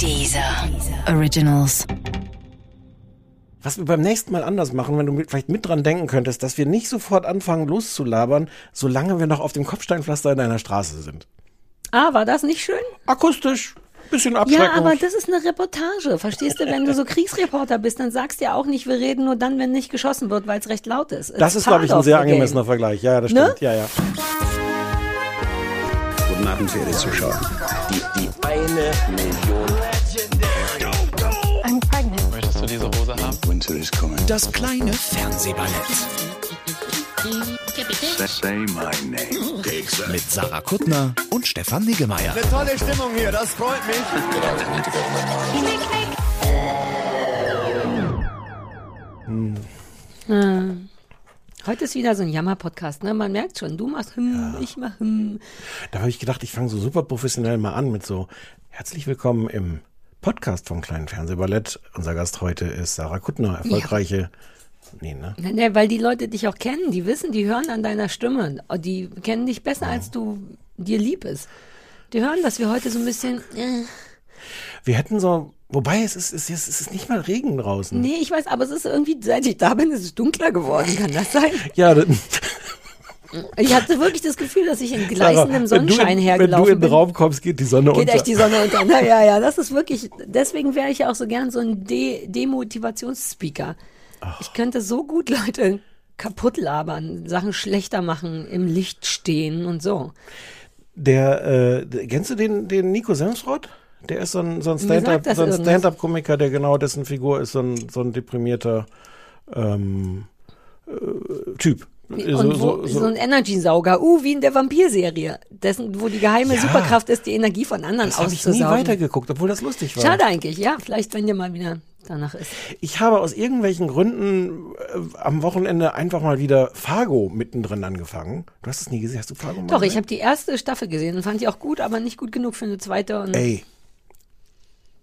Dieser Originals. Was wir beim nächsten Mal anders machen, wenn du mit, vielleicht mit dran denken könntest, dass wir nicht sofort anfangen loszulabern, solange wir noch auf dem Kopfsteinpflaster in einer Straße sind. Ah, war das nicht schön? Akustisch, bisschen. Ja, aber das ist eine Reportage. Verstehst du, wenn du so Kriegsreporter bist, dann sagst du ja auch nicht, wir reden nur dann, wenn nicht geschossen wird, weil es recht laut ist. It's das ist, glaube ich, ein sehr the game. angemessener Vergleich. Ja, das Ne? stimmt. Ja, ja. Guten Abend, verehrte Zuschauer. Die, die eine Million. Winter is coming. Das kleine Fernsehballett Say my name. mit Sarah Kuttner und Stefan Niggemeier. Tolle Stimmung hier, das freut mich. Heute ist wieder so ein Jammer-Podcast, ne? Man merkt schon, du machst hm, ich mach hm. Da habe ich gedacht, ich fange so super professionell mal an mit so herzlich willkommen im Podcast vom kleinen Fernsehballett. Unser Gast heute ist Sarah Kuttner, erfolgreiche. Nee, ne? Ne, ne, weil die Leute dich auch kennen, die wissen, die hören an deiner Stimme. Die kennen dich besser, als du dir lieb ist. Die hören, dass wir heute so ein bisschen. Äh, Wir hätten so, wobei es ist, es ist, es ist nicht mal Regen draußen. nee, ich weiß, aber es ist irgendwie, seit ich da bin, ist es dunkler geworden. Kann das sein? Ja, das- Ich hatte wirklich das Gefühl, dass ich in gleißendem Sonnenschein hergelaufen Wenn du in den bin. Raum kommst, geht die Sonne Geht unter. echt die Sonne unter. Na, ja, ja, das ist wirklich, deswegen wäre ich ja auch so gern so ein De Demotivationsspeaker. Ich könnte so gut Leute kaputt labern, Sachen schlechter machen, im Licht stehen und so. Der, äh, kennst du den, den Nico Semsrott? Der ist so ein, so ein Mir sagt Stand-up, das so. Stand-up-Komiker, der genau dessen Figur ist, so ein, so ein deprimierter ähm, äh, Typ. Und wo, so, ein Energy-Sauger, uh, wie in der Vampir-Serie, dessen, wo die geheime Ja. Superkraft ist, die Energie von anderen das habe ich nie auszusaugen. weitergeguckt, obwohl das lustig war. Schade eigentlich, ja, vielleicht wenn dir mal wieder danach ist. Ich habe aus irgendwelchen Gründen äh, am Wochenende einfach mal wieder Fargo mittendrin angefangen. Du hast es nie gesehen. Hast du Fargo mal Doch, ich gesehen? habe die erste Staffel gesehen und fand die auch gut, aber nicht gut genug für eine zweite. Und Ey.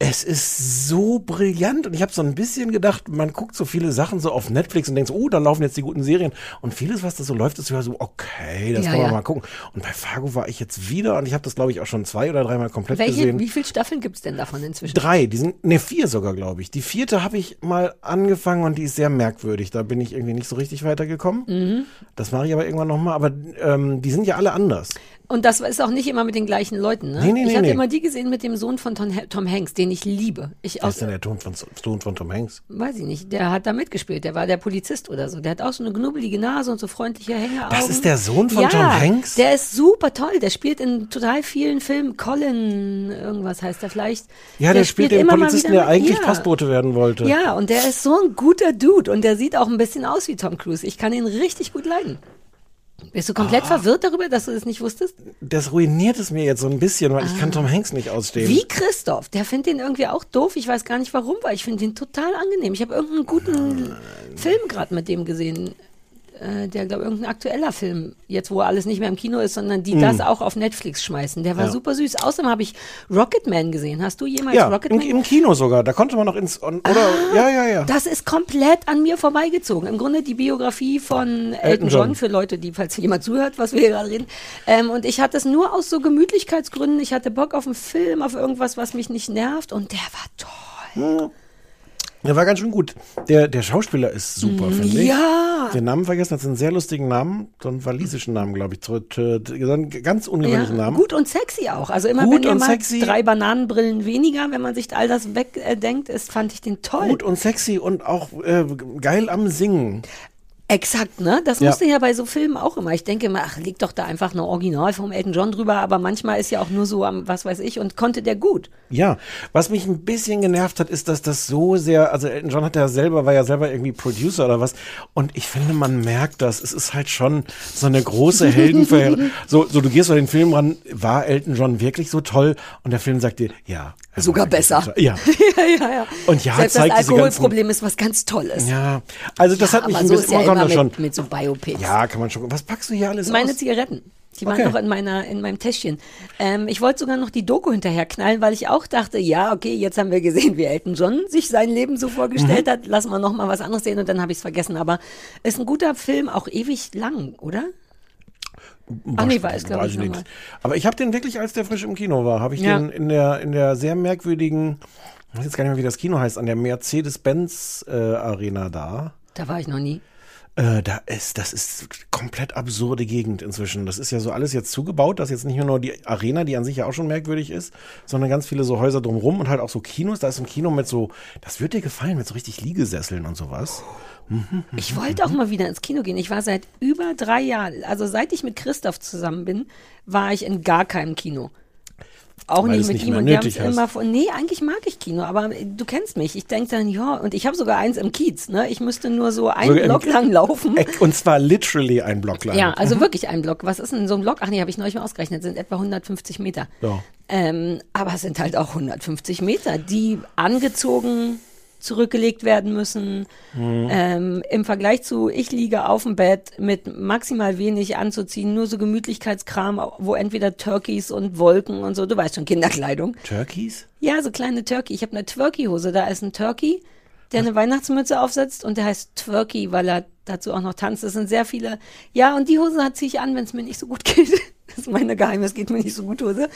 Es ist so brillant und ich habe so ein bisschen gedacht, man guckt so viele Sachen so auf Netflix und denkt so, oh, da laufen jetzt die guten Serien und vieles, was da so läuft, ist ja so, okay, das Ja, kann man ja. mal gucken. Und bei Fargo war ich jetzt wieder und ich habe das, glaube ich, auch schon zwei oder dreimal komplett Welche, gesehen. wie viele Staffeln gibt's denn davon inzwischen? Drei, die sind, ne, vier sogar, glaube ich. Die vierte habe ich mal angefangen und die ist sehr merkwürdig. Da bin ich irgendwie nicht so richtig weitergekommen. Mhm. Das mache ich aber irgendwann nochmal. Aber ähm, die sind ja alle anders. Und das ist auch nicht immer mit den gleichen Leuten, ne? Nee, nee, ich nee, hatte nee. immer die gesehen mit dem Sohn von Tom, Tom Hanks, den ich liebe. Ich Was ist denn der Ton von, Ton von Tom Hanks? weiß ich nicht, der hat da mitgespielt, der war der Polizist oder so. Der hat auch so eine knubbelige Nase und so freundliche Hängeaugen. Das ist der Sohn von ja, Tom Hanks? Der ist super toll, der spielt in total vielen Filmen. Colin, irgendwas heißt der vielleicht. Ja, der, spielt den immer mal Polizisten, der eigentlich ja. Postbote werden wollte. Ja, und der ist so ein guter Dude und der sieht auch ein bisschen aus wie Tom Cruise. Ich kann ihn richtig gut leiden. Bist du Ah. komplett verwirrt darüber, dass du das nicht wusstest? Das ruiniert es mir jetzt so ein bisschen, weil ich kann Tom Hanks nicht ausstehen. Ah. Wie Christoph, der findet den irgendwie auch doof. Ich weiß gar nicht warum, weil ich finde den total angenehm. Ich habe irgendeinen guten Film gerade mit dem gesehen. Äh, der, glaube irgendein aktueller Film, jetzt wo alles nicht mehr im Kino ist, sondern die das auch auf Netflix schmeißen. Der war Mm. Ja. super süß. Außerdem habe ich Rocketman gesehen. Hast du jemals Ja, im, Rocketman? im Kino sogar. Da konnte man noch ins. Oder, ja, ja, ja. Das ist komplett an mir vorbeigezogen. Im Grunde die Biografie von Elton, Elton John. John. für Leute, die, falls jemand zuhört, was wir hier gerade reden. Ähm, und ich hatte es nur aus so Gemütlichkeitsgründen. Ich hatte Bock auf einen Film, auf irgendwas, was mich nicht nervt. Und der war toll. Der war ganz schön gut. Der, der Schauspieler ist super, finde ich. Mm, Ja. Den Namen vergessen, hat einen sehr lustigen Namen, so einen walisischen Namen, glaube ich. So, t- So einen ganz ungewöhnlichen Ja, Namen. gut und sexy auch. Also immer Gut wenn ihr und mal sexy. drei Bananenbrillen weniger, wenn man sich all das wegdenkt, ist, fand ich den toll. Gut und sexy und auch äh, geil am Singen. Exakt, ne? Das Ja. musste ja bei so Filmen auch immer. Ich denke immer, ach, liegt doch da einfach eine Original vom Elton John drüber, aber manchmal ist ja auch nur so am, was weiß ich, und konnte der gut. Ja, was mich ein bisschen genervt hat, ist, dass das so sehr, also Elton John hat ja selber, war ja selber irgendwie Producer oder was. Und ich finde, man merkt das. Es ist halt schon so eine große Heldenverherrlichung. so, so, du gehst bei den Film ran, war Elton John wirklich so toll? Und der Film sagt dir, ja. Sogar besser. so. Ja. ja, ja, ja. Und ja, Selbst das zeigt diese Alkoholproblem ist was ganz Tolles. Ja, also das hat mich ein so bisschen, ist ja man kann immer das schon. mit, mit so Biopics. Ja, kann man schon. Was packst du hier alles Meine aus? Zigaretten. Die waren Okay. noch in meiner, in meinem Täschchen. Ähm, ich wollte sogar noch die Doku hinterher knallen, weil ich auch dachte, ja, okay, jetzt haben wir gesehen, wie Elton John sich sein Leben so vorgestellt Mhm. hat. Lassen wir noch mal was anderes sehen und dann habe ich es vergessen. Aber ist ein guter Film, auch ewig lang, oder? Ach nee, war es, glaub weiß ich, nicht. Aber ich habe den wirklich, als der frisch im Kino war, habe ich Ja. den in der, in der sehr merkwürdigen, ich weiß jetzt gar nicht mehr, wie das Kino heißt, an der Mercedes-Benz äh, da. Da war ich noch nie. Äh, da ist, das ist komplett absurde Gegend inzwischen. Das ist ja so alles jetzt zugebaut, dass jetzt nicht nur die Arena, die an sich ja auch schon merkwürdig ist, sondern ganz viele so Häuser drumrum und halt auch so Kinos. Da ist ein Kino mit so, das wird dir gefallen, mit so richtig Liegesesseln und sowas. Ich wollte auch mal wieder ins Kino gehen. Ich war seit über drei Jahren, also seit ich mit Christoph zusammen bin, war ich in gar keinem Kino. Auch Weil nicht mit nicht ihm. mehr Und wir haben es immer von. Nee, eigentlich mag ich Kino, aber du kennst mich. Ich denke dann, ja, und ich habe sogar eins im Kiez, ne? Ich müsste nur so einen im- Block lang laufen. Und zwar literally ein Block lang. Ja, also wirklich ein Block. Was ist denn so ein Block? Ach nee, habe ich neulich mal ausgerechnet, sind etwa 150 Meter. Ja. Ähm, aber es sind halt auch 150 Meter, die angezogen zurückgelegt werden müssen. Ähm, Im Vergleich zu, ich liege auf dem Bett mit maximal wenig anzuziehen, nur so Gemütlichkeitskram, wo entweder Turkeys und Wolken und so, du weißt schon, Kinderkleidung. Turkeys? Ja, so kleine Turkey. Ich habe eine Turkey-Hose. Da ist ein Turkey, der eine Weihnachtsmütze aufsetzt und der heißt Turkey, weil er dazu auch noch tanzt. Das sind sehr viele. Ja, und die Hose ziehe ich an, wenn es mir nicht so gut geht. Das ist meine geheime, es geht mir nicht so gut Hose.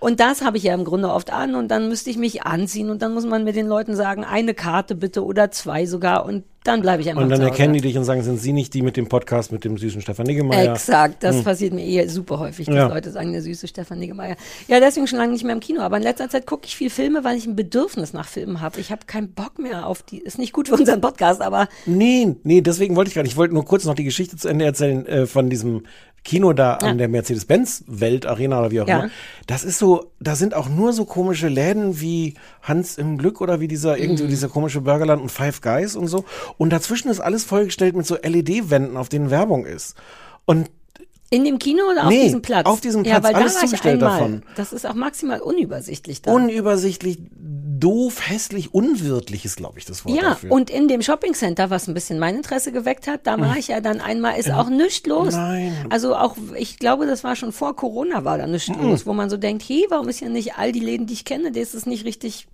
Und das habe ich ja im Grunde oft an und dann müsste ich mich anziehen und dann muss man mit den Leuten sagen, eine Karte bitte oder zwei sogar und dann bleibe ich einfach Und dann erkennen die dich und sagen, sind sie nicht die mit dem Podcast mit dem süßen Stefan Niggemeier? Exakt, das passiert mir eh super häufig, dass Ja. Leute sagen, der süße Stefan Niggemeier. Ja, deswegen schon lange nicht mehr im Kino, aber in letzter Zeit gucke ich viel Filme, weil ich ein Bedürfnis nach Filmen habe. Ich habe keinen Bock mehr auf die, ist nicht gut für unseren Podcast, aber Nee, nee, deswegen wollte ich nicht. Ich wollte nur kurz noch die Geschichte zu Ende erzählen äh, von diesem Kino da Ja. an der Mercedes-Benz-Weltarena oder wie auch Ja. immer. Das ist so, da sind auch nur so komische Läden wie Hans im Glück oder wie dieser, irgendwie Mhm. dieser komische Burgerland und Five Guys und so. Und dazwischen ist alles vollgestellt mit so LED-Wänden, auf denen Werbung ist. Und in dem Kino oder auf Nee, diesem Platz? auf diesem Ja, Platz, weil alles da war ich zugestellt einmal. davon. Das ist auch maximal unübersichtlich da. unübersichtlich, doof, hässlich, unwirtlich ist, glaube ich, das Wort ja, dafür. und in dem Shoppingcenter, was ein bisschen mein Interesse geweckt hat, da war ich ja dann einmal, ist auch nichts los. Nein. Also auch, ich glaube, das war schon vor Corona war da nichts los, wo man so denkt, hey, warum ist ja nicht all die Läden, die ich kenne, das ist nicht richtig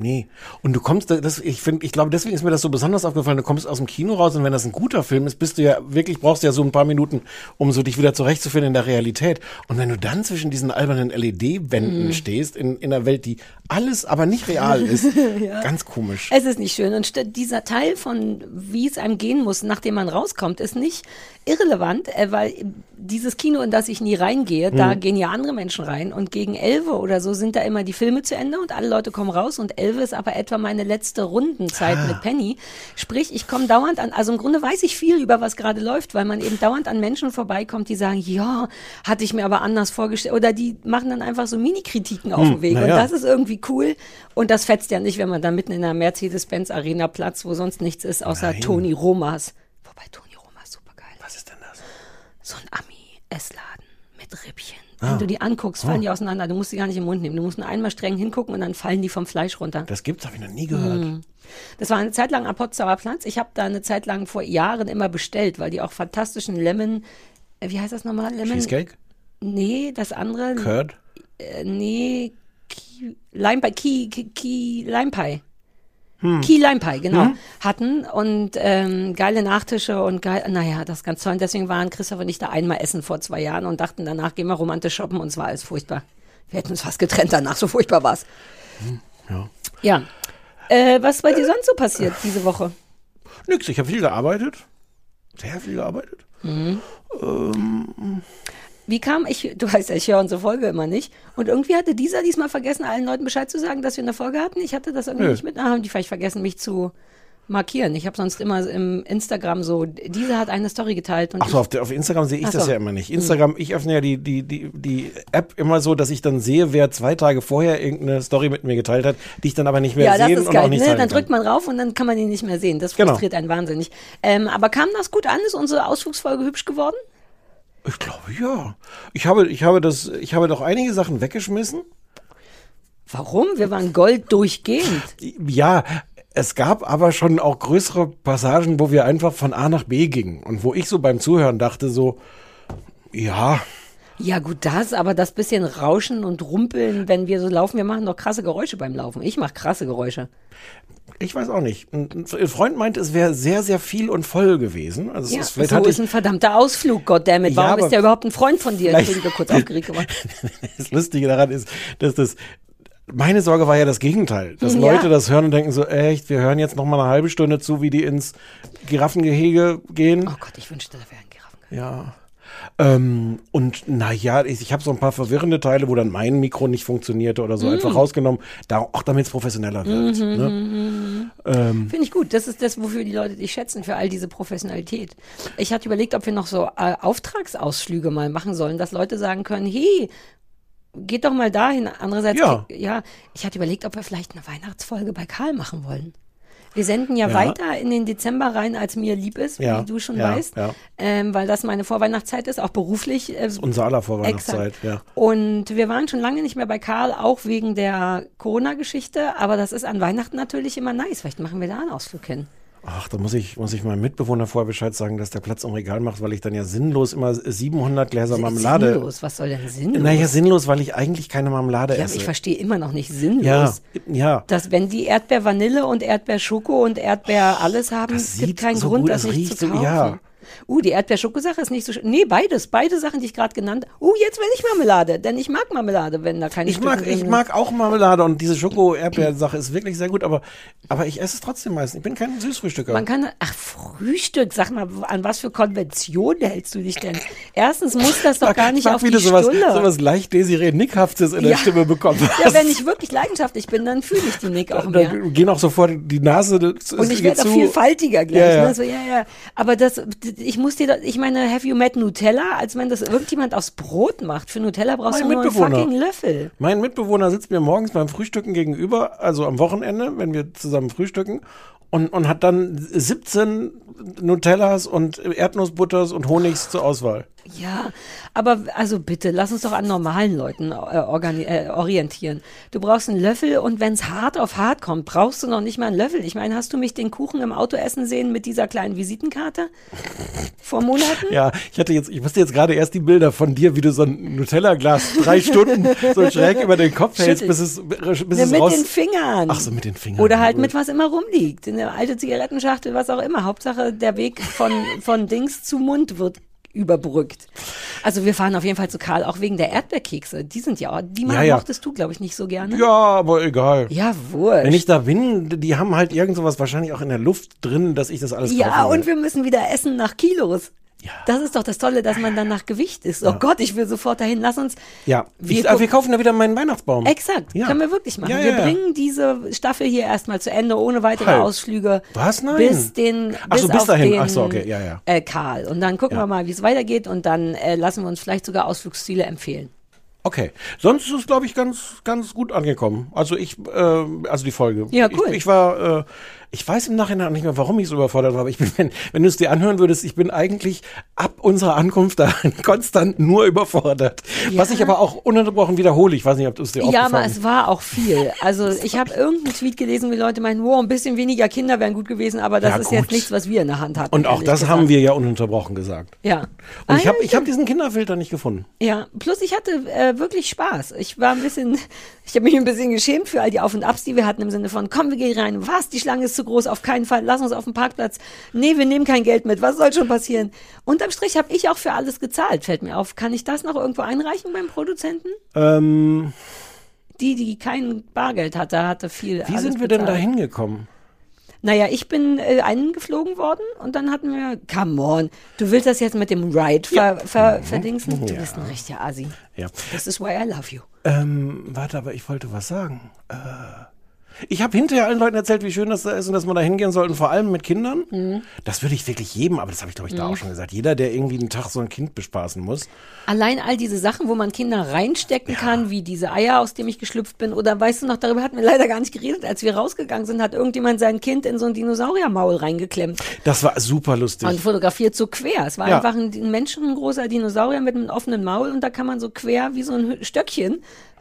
Nee. Und du kommst, da- das, ich finde, ich glaube, deswegen ist mir das so besonders aufgefallen. Du kommst aus dem Kino raus und wenn das ein guter Film ist, bist du ja wirklich, brauchst du ja so ein paar Minuten, um so dich wieder zurechtzufinden in der Realität. Und wenn du dann zwischen diesen albernen LED-Wänden Mhm. stehst, in, in einer Welt, die alles aber nicht real ist, ganz komisch. Es ist nicht schön. Und dieser Teil von, wie es einem gehen muss, nachdem man rauskommt, ist nicht irrelevant, äh, weil dieses Kino, in das ich nie reingehe, da Hm. gehen ja andere Menschen rein. Und gegen 11 oder so sind da immer die Filme zu Ende und alle Leute kommen raus. Und 11 ist aber etwa meine letzte Rundenzeit Ah. mit Penny. Sprich, ich komme dauernd an, also im Grunde weiß ich viel über was gerade läuft, weil man eben dauernd an Menschen vorbeikommt, die sagen, ja, hatte ich mir aber anders vorgestellt. Oder die machen dann einfach so Mini-Kritiken auf dem Weg. na Und ja. das ist irgendwie cool. Und das fetzt ja nicht, wenn man da mitten in einer Mercedes-Benz Arena Platz, wo sonst nichts ist, außer Nein. Toni Romas. Wobei Toni Romas super geil. Was ist denn das? So ein Ami-Essladen mit Rippchen. Ah. Wenn du die anguckst, Oh. fallen die auseinander. Du musst sie gar nicht im Mund nehmen. Du musst nur einmal streng hingucken und dann fallen die vom Fleisch runter. Das gibt's, habe ich noch nie gehört. Hm. Das war eine Zeit lang am Potsdamer Platz. Ich habe da eine Zeit lang vor Jahren immer bestellt, weil die auch fantastischen Lemon, äh, wie heißt das nochmal? Lemon? Cheesecake? Nee, das andere. Curd? Äh, nee, Ki, Lime Pie, Ki, Ki, Ki, Lime Pie. Hm. Key Lime Pie, genau, hatten und ähm, geile Nachtische und geil, naja, das ist ganz toll. Und deswegen waren Christoph und ich da einmal essen vor zwei Jahren und dachten, danach gehen wir romantisch shoppen und es war alles furchtbar. Wir hätten uns fast getrennt danach, so furchtbar war's. Ja. Ja. Äh, was bei dir sonst so passiert diese Woche? Nix, ich habe viel gearbeitet. Sehr viel gearbeitet. Wie kam ich, du weißt ja, ich höre unsere Folge immer nicht. Und irgendwie hatte dieser diesmal vergessen, allen Leuten Bescheid zu sagen, dass wir eine Folge hatten. Ich hatte das irgendwie Nö. nicht mit. Ah, haben die vielleicht vergessen, mich zu markieren. Ich habe sonst immer im Instagram so, dieser hat eine Story geteilt. Und Ach so, auf, auf Instagram sehe ich Ach das so. ja immer nicht. Instagram, ich öffne ja die, die, die, die App immer so, dass ich dann sehe, wer zwei Tage vorher irgendeine Story mit mir geteilt hat, die ich dann aber nicht mehr ja, das sehen ist und auch geil. nicht Ne? Dann drückt man rauf und dann kann man ihn nicht mehr sehen. Das Genau. frustriert einen wahnsinnig. Ähm, aber kam das gut an? Ist unsere Ausflugsfolge hübsch geworden? Ich glaube ja. Ich habe, ich habe das, ich habe doch einige Sachen weggeschmissen. Warum? Wir waren Gold durchgehend. Ja, es gab aber schon auch größere Passagen, wo wir einfach von A nach B gingen und wo ich so beim Zuhören dachte so, ja, Ja, gut, das, aber das bisschen Rauschen und Rumpeln, wenn wir so laufen, wir machen doch krasse Geräusche beim Laufen. Ich mache krasse Geräusche. Ich weiß auch nicht. Ein ein Freund meint, es wäre sehr, sehr viel und voll gewesen. Also Ja, ist, vielleicht so hatte ist ein verdammter Ausflug, goddammit. Ja, Warum aber ist der überhaupt ein Freund von dir? vielleicht- Entschuldige, kurz aufgeregt gemacht. Das Lustige daran ist, dass das meine Sorge war ja das Gegenteil, dass Ja. Leute das hören und denken so, echt, wir hören jetzt noch mal eine halbe Stunde zu, wie die ins Giraffengehege gehen. Oh Gott, ich wünschte, da wären Giraffen. Ja. Ähm, und naja, ich, ich habe so ein paar verwirrende Teile, wo dann mein Mikro nicht funktionierte oder so, Mm. einfach rausgenommen, da, auch damit es professioneller wird. Mhm, Ne? Ähm, Finde ich gut. Das ist das, wofür die Leute dich schätzen, für all diese Professionalität. Ich hatte überlegt, ob wir noch so äh, Auftragsausflüge mal machen sollen, dass Leute sagen können, hey, geht doch mal dahin. Andererseits, Ja. ja, ich hatte überlegt, ob wir vielleicht eine Weihnachtsfolge bei Karl machen wollen. Wir senden ja, Ja. weiter in den Dezember rein, als mir lieb ist, Ja, wie du schon ja, weißt. Ähm, weil das meine Vorweihnachtszeit ist, auch beruflich. Äh, unser aller Vorweihnachtszeit, Exakt. ja. Und wir waren schon lange nicht mehr bei Karl, auch wegen der Corona-Geschichte. Aber das ist an Weihnachten natürlich immer nice. Vielleicht machen wir da einen Ausflug hin. Ach, da muss ich, muss ich meinem Mitbewohner vorher Bescheid sagen, dass der Platz im Regal macht, weil ich dann ja sinnlos immer 700 Gläser Marmelade. Sinnlos. Was soll denn sinnlos? Naja, sinnlos, weil ich eigentlich keine Marmelade ja, esse. ich verstehe immer noch nicht sinnlos. ja, ja. Dass wenn die Erdbeer Vanille und Erdbeer Schoko und Erdbeer alles haben, das gibt keinen so Grund, das nicht riecht zu kaufen. ja. Uh, die Erdbeer-Schoko-Sache ist nicht so schön. Nee, beides. Beide Sachen, die ich gerade genannt Uh, jetzt will ich Marmelade. Denn ich mag Marmelade, wenn da keine Ich mag, Stücke ich drin mag auch Marmelade und diese Schoko-Erdbeer-Sache ist wirklich sehr gut, aber, aber ich esse es trotzdem meistens. Ich bin kein Süßfrühstücker. Man kann, ach, Frühstück, sag mal, an was für Konventionen hältst du dich denn? Erstens muss das doch gar nicht mag, auf wie die du sowas, Stulle. sowas leicht Desiree Nickhaftes in der Ja. Stimme bekommen ja, wenn ich wirklich leidenschaftlich bin, dann fühle ich die Nick auch da mehr. gehen auch sofort die Nase zu. Und ich werde auch zu. viel faltiger gleich. Ja, ja. Ne? So, ja, ja. Aber das, ich muss dir, ich meine, have you met Nutella? Als wenn das irgendjemand aufs Brot macht. Für Nutella brauchst Mein du nur einen fucking Löffel. Mein Mitbewohner sitzt mir morgens beim Frühstücken gegenüber, also am Wochenende, wenn wir zusammen frühstücken, und, und hat dann 17 Nutellas und Erdnussbutters und Honigs zur Auswahl. Ja, aber also bitte, lass uns doch an normalen Leuten äh, äh, orientieren. Du brauchst einen Löffel und wenn es hart auf hart kommt, brauchst du noch nicht mal einen Löffel. Ich meine, hast du mich den Kuchen im Auto essen sehen mit dieser kleinen Visitenkarte vor Monaten? Ja, ich hatte jetzt, ich musste jetzt gerade erst die Bilder von dir, wie du so ein Nutella-Glas drei Stunden so schräg über den Kopf hältst, bis es, bis Ne, es mit raus. den Fingern. Ach so, mit den Fingern. Oder halt mit was immer rumliegt. Eine alte Zigarettenschachtel, was auch immer. Hauptsache, der Weg von, von Dings zu Mund wird überbrückt. Also wir fahren auf jeden Fall zu Karl, auch wegen der Erdbeerkekse. Die sind ja, die Ja, ja. mochtest du, glaube ich, nicht so gerne. Ja, aber egal. Ja, wurscht. Wenn ich da bin, die haben halt irgend sowas wahrscheinlich auch in der Luft drin, dass ich das alles Ja, will. und wir müssen wieder essen nach Kilos. Ja. Das ist doch das Tolle, dass man dann nach Gewicht ist. Oh Gott, ich will sofort dahin. Lass uns. Ja, Wir ich, wir kaufen da wieder meinen Weihnachtsbaum. Exakt, Ja. können wir wirklich machen. Ja, wir ja, ja. bringen diese Staffel hier erstmal zu Ende, ohne weitere Halt. Ausflüge. Was? Nein. Bis den, Ach so, bis bis auf dahin. Den, Ach so, okay, ja, ja. Äh, Karl. Und dann gucken Ja. wir mal, wie es weitergeht und dann äh, lassen wir uns vielleicht sogar Ausflugsziele empfehlen. Okay. Sonst ist es, glaube ich, ganz, ganz gut angekommen. Also ich, äh, also die Folge. Ja, cool. Ich, ich war, äh, ich weiß im Nachhinein auch nicht mehr, warum ich so überfordert war, aber ich bin, wenn, wenn du es dir anhören würdest, ich bin eigentlich ab unserer Ankunft da konstant nur überfordert. Was ich aber auch ununterbrochen wiederhole. Ich weiß nicht, ob du es dir Ja, aber aufgefallen es war auch viel. Also ich habe irgendeinen Tweet gelesen, wie Leute meinen, wow, ein bisschen weniger Kinder wären gut gewesen, aber das Ja, ist gut. jetzt nichts, was wir in der Hand hatten. Und auch das gesagt. haben wir ja ununterbrochen gesagt. Ja. Und Ah, ich habe ja, ich hab diesen Kinderfilter nicht gefunden. Ja, plus ich hatte äh, wirklich Spaß. Ich war ein bisschen, ich habe mich ein bisschen geschämt für all die Auf und Abs, die wir hatten im Sinne von, komm, wir gehen rein. Was? Die Schlange ist zu groß, auf keinen Fall. Lass uns auf den Parkplatz. Nee, wir nehmen kein Geld mit. Was soll schon passieren? Unterm Strich habe ich auch für alles gezahlt, fällt mir auf. Kann ich das noch irgendwo einreichen beim Produzenten? Ähm, Die, die kein Bargeld hatte, hatte viel. wie sind wir denn da bezahlt. hingekommen? Naja, ich bin äh, eingeflogen worden und dann hatten wir, come on, du willst das jetzt mit dem Ride ver, ver, verdingsen? Du bist ein richtiger Asi. Ja. Das ist why I love you. Ähm, warte, aber ich wollte was sagen. Äh, ich habe hinterher allen Leuten erzählt, wie schön das da ist und dass man da hingehen soll, und vor allem mit Kindern. Mhm. Das würde ich wirklich jedem, aber das habe ich glaube ich da auch schon gesagt. Jeder, der irgendwie einen Tag so ein Kind bespaßen muss. Allein all diese Sachen, wo man Kinder reinstecken kann, wie diese Eier, aus dem ich geschlüpft bin. Oder weißt du noch, darüber hatten wir leider gar nicht geredet. Als wir rausgegangen sind, hat irgendjemand sein Kind in so ein Dinosauriermaul reingeklemmt Das war super lustig. und fotografiert so quer. Es war Ja. einfach ein, ein menschengroßer Dinosaurier mit einem offenen Maul und da kann man so quer wie so ein Hü-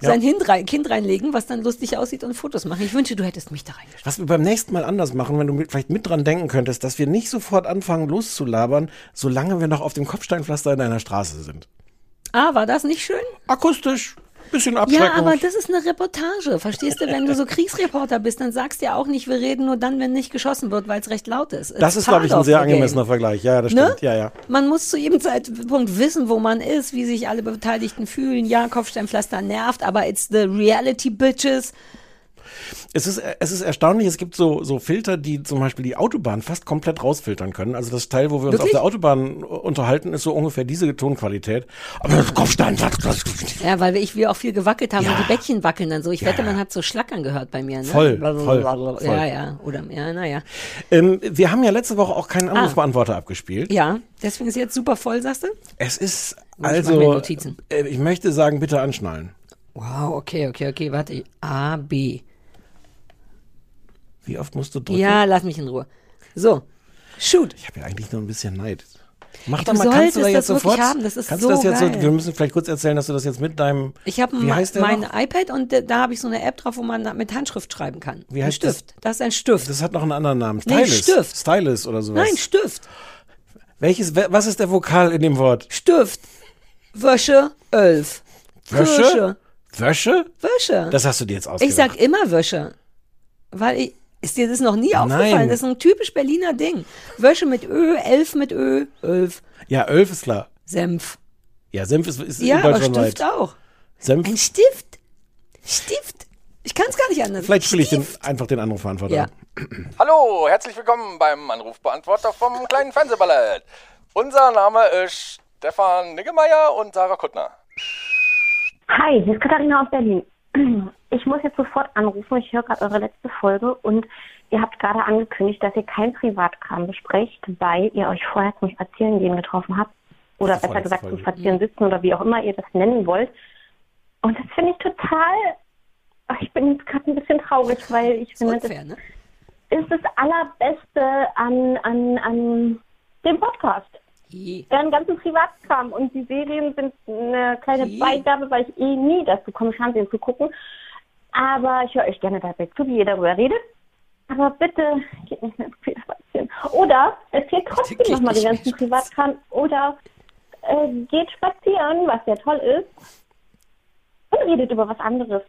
Sein Kind, rein, kind reinlegen, was dann lustig aussieht und Fotos machen. Ich wünsche, du hättest mich da reingestellt. Was wir beim nächsten Mal anders machen, wenn du mit, vielleicht mit dran denken könntest, dass wir nicht sofort anfangen loszulabern, solange wir noch auf dem Kopfsteinpflaster in einer Straße sind. Ah, war das nicht schön? Akustisch, bisschen abschreckend. Ja, aber das ist eine Reportage. Verstehst du, wenn du so Kriegsreporter bist, dann sagst du ja auch nicht, wir reden nur dann, wenn nicht geschossen wird, weil es recht laut ist. das It's ist, glaube ich, ein sehr the game. angemessener Vergleich. Ja, das Ne? stimmt. Ja, ja. Man muss zu jedem Zeitpunkt wissen, wo man ist, wie sich alle Beteiligten fühlen. Ja, Kopfsteinpflaster nervt, aber it's the reality, bitches. Es ist, es ist erstaunlich, es gibt so, so Filter, die zum Beispiel die Autobahn fast komplett rausfiltern können. Also das Teil, wo wir uns Wirklich? auf der Autobahn unterhalten, ist so ungefähr diese Tonqualität. Aber das Kopfstein, Ja, weil wir, ich, wir auch viel gewackelt haben Ja. und die Bäckchen wackeln dann so. Ich Ja. wette, man hat so Schlackern gehört bei mir. Ne? Voll, voll, voll. Ja, ja. Oder, ja, naja. ähm, wir haben ja letzte Woche auch keinen Anrufbeantworter abgespielt. Ah. Ja, deswegen ist jetzt super voll, sagst du? Es ist Ich also, Notizen. äh, ich möchte sagen, bitte anschnallen. Wow, okay, okay, okay, warte. A, B. Wie oft musst du drücken? Ja, lass mich in Ruhe. So, shoot. Ich habe ja eigentlich nur ein bisschen Neid. Mach doch mal, kannst du da jetzt das wirklich sofort, haben, das ist kannst so du das jetzt geil. so, wir müssen vielleicht kurz erzählen, dass du das jetzt mit deinem, Ich habe mein noch? iPad und da, habe ich so eine App drauf, wo man mit Handschrift schreiben kann. Wie ein heißt das? Stift. Das? ist ein Stift. Das hat noch einen anderen Namen. Nee, Stylus. Stift. Stylus oder sowas. Nein, Stift. Welches, we- was ist der Vokal in dem Wort? Stift. Wäsche, elf. Wäsche? Kirsche. Wäsche? Wäsche. Das hast du dir jetzt ausgedacht. ich sag immer Wäsche. Weil ich, ist dir das noch nie aufgefallen? Nein. Das ist ein typisch Berliner Ding. Wäsche mit Ö, elf mit Ö, elf. Ja, Elf ist klar. Senf. Ja, Senf ist, ist Ja, aber. Stift auch. Senf. Ein Stift. Stift. Ich kann es gar nicht anders. Vielleicht spiele ich den, einfach den Anrufbeantworter. Ja. Hallo, herzlich willkommen beim Anrufbeantworter vom kleinen Fernsehballett. Unser Name ist Stefan Niggemeier und Sarah Kuttner. Hi, hier ist Katharina aus Berlin. Ich muss jetzt sofort anrufen. Ich höre gerade eure letzte Folge und ihr habt gerade angekündigt, dass ihr kein Privatkram besprecht, weil ihr euch vorher zum Spazierengehen getroffen habt. Oder Das besser vorletzte gesagt zum Folge. Spazieren sitzen oder wie auch immer ihr das nennen wollt. Und das finde ich total. Ich bin jetzt gerade ein bisschen traurig, weil ich Ist finde, das unfair, ne? ist das Allerbeste an, an, an dem Podcast. Euren ganzen Privatkram und die Serien sind eine kleine Okay. Beigabe, weil ich eh nie dazu komme, Fernsehen zu gucken. Aber ich höre euch gerne dabei zu, wie ihr darüber redet. Aber bitte geht nicht mehr so viel spazieren. Oder erzählt trotzdem nochmal den ganzen Privatkram. Oder äh, geht spazieren, was ja toll ist. Und redet über was anderes.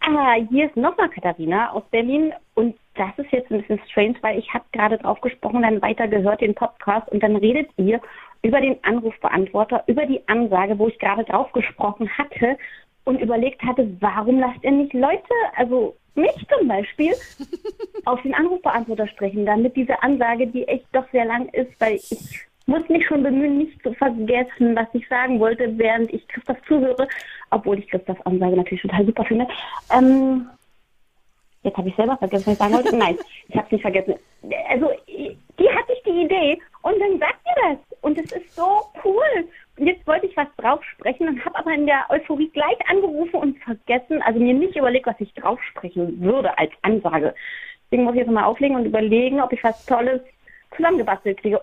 Ah, hier ist nochmal Katharina aus Berlin. Und das ist jetzt ein bisschen strange, weil ich habe gerade drauf gesprochen, dann weiter gehört den Podcast und dann redet ihr über den Anrufbeantworter, über die Ansage, wo ich gerade drauf gesprochen hatte und überlegt hatte, warum lasst ihr nicht Leute, also mich zum Beispiel, auf den Anrufbeantworter sprechen, damit diese Ansage, die echt doch sehr lang ist, weil ich muss mich schon bemühen, nicht zu vergessen, was ich sagen wollte, während ich Christoph zuhöre, obwohl ich Christophs Ansage natürlich total super finde. Ähm, jetzt habe ich selber vergessen, was ich sagen wollte. Nein, ich habe es nicht vergessen. Also, die hatte ich die Idee und dann sagt ihr das und es ist so cool. Und jetzt wollte ich was drauf sprechen und habe aber in der Euphorie gleich angerufen und vergessen, also mir nicht überlegt, was ich drauf sprechen würde als Ansage. Deswegen muss ich jetzt mal auflegen und überlegen, ob ich was Tolles zusammengebastelt kriege.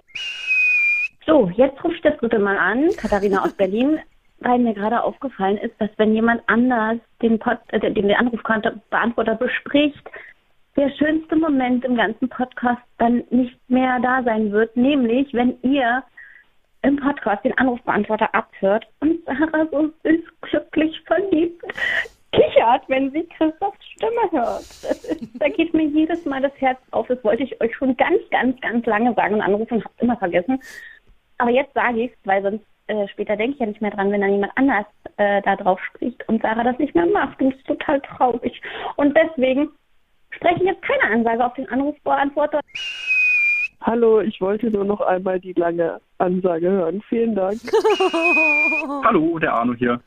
So, jetzt ruft das dritte Mal an, Katharina aus Berlin, weil mir gerade aufgefallen ist, dass wenn jemand anders den, Pod, äh, den, Anrufbeantworter bespricht, der schönste Moment im ganzen Podcast dann nicht mehr da sein wird, nämlich wenn ihr im Podcast den Anrufbeantworter abhört und Sarah so süß, glücklich, verliebt kichert, wenn sie Christophs Stimme hört. Ist, da geht mir jedes Mal das Herz auf. Das wollte ich euch schon ganz, ganz, ganz lange sagen und anrufen und habe immer vergessen. Aber jetzt sage ich es, weil sonst äh, später denke ich ja nicht mehr dran, wenn dann jemand anders äh, da drauf spricht und Sarah das nicht mehr macht. Und das ist total traurig. Und deswegen spreche ich jetzt keine Ansage auf den Anrufbeantworter. Hallo, ich wollte nur noch einmal die lange Ansage hören. Vielen Dank. Hallo, der Arno hier.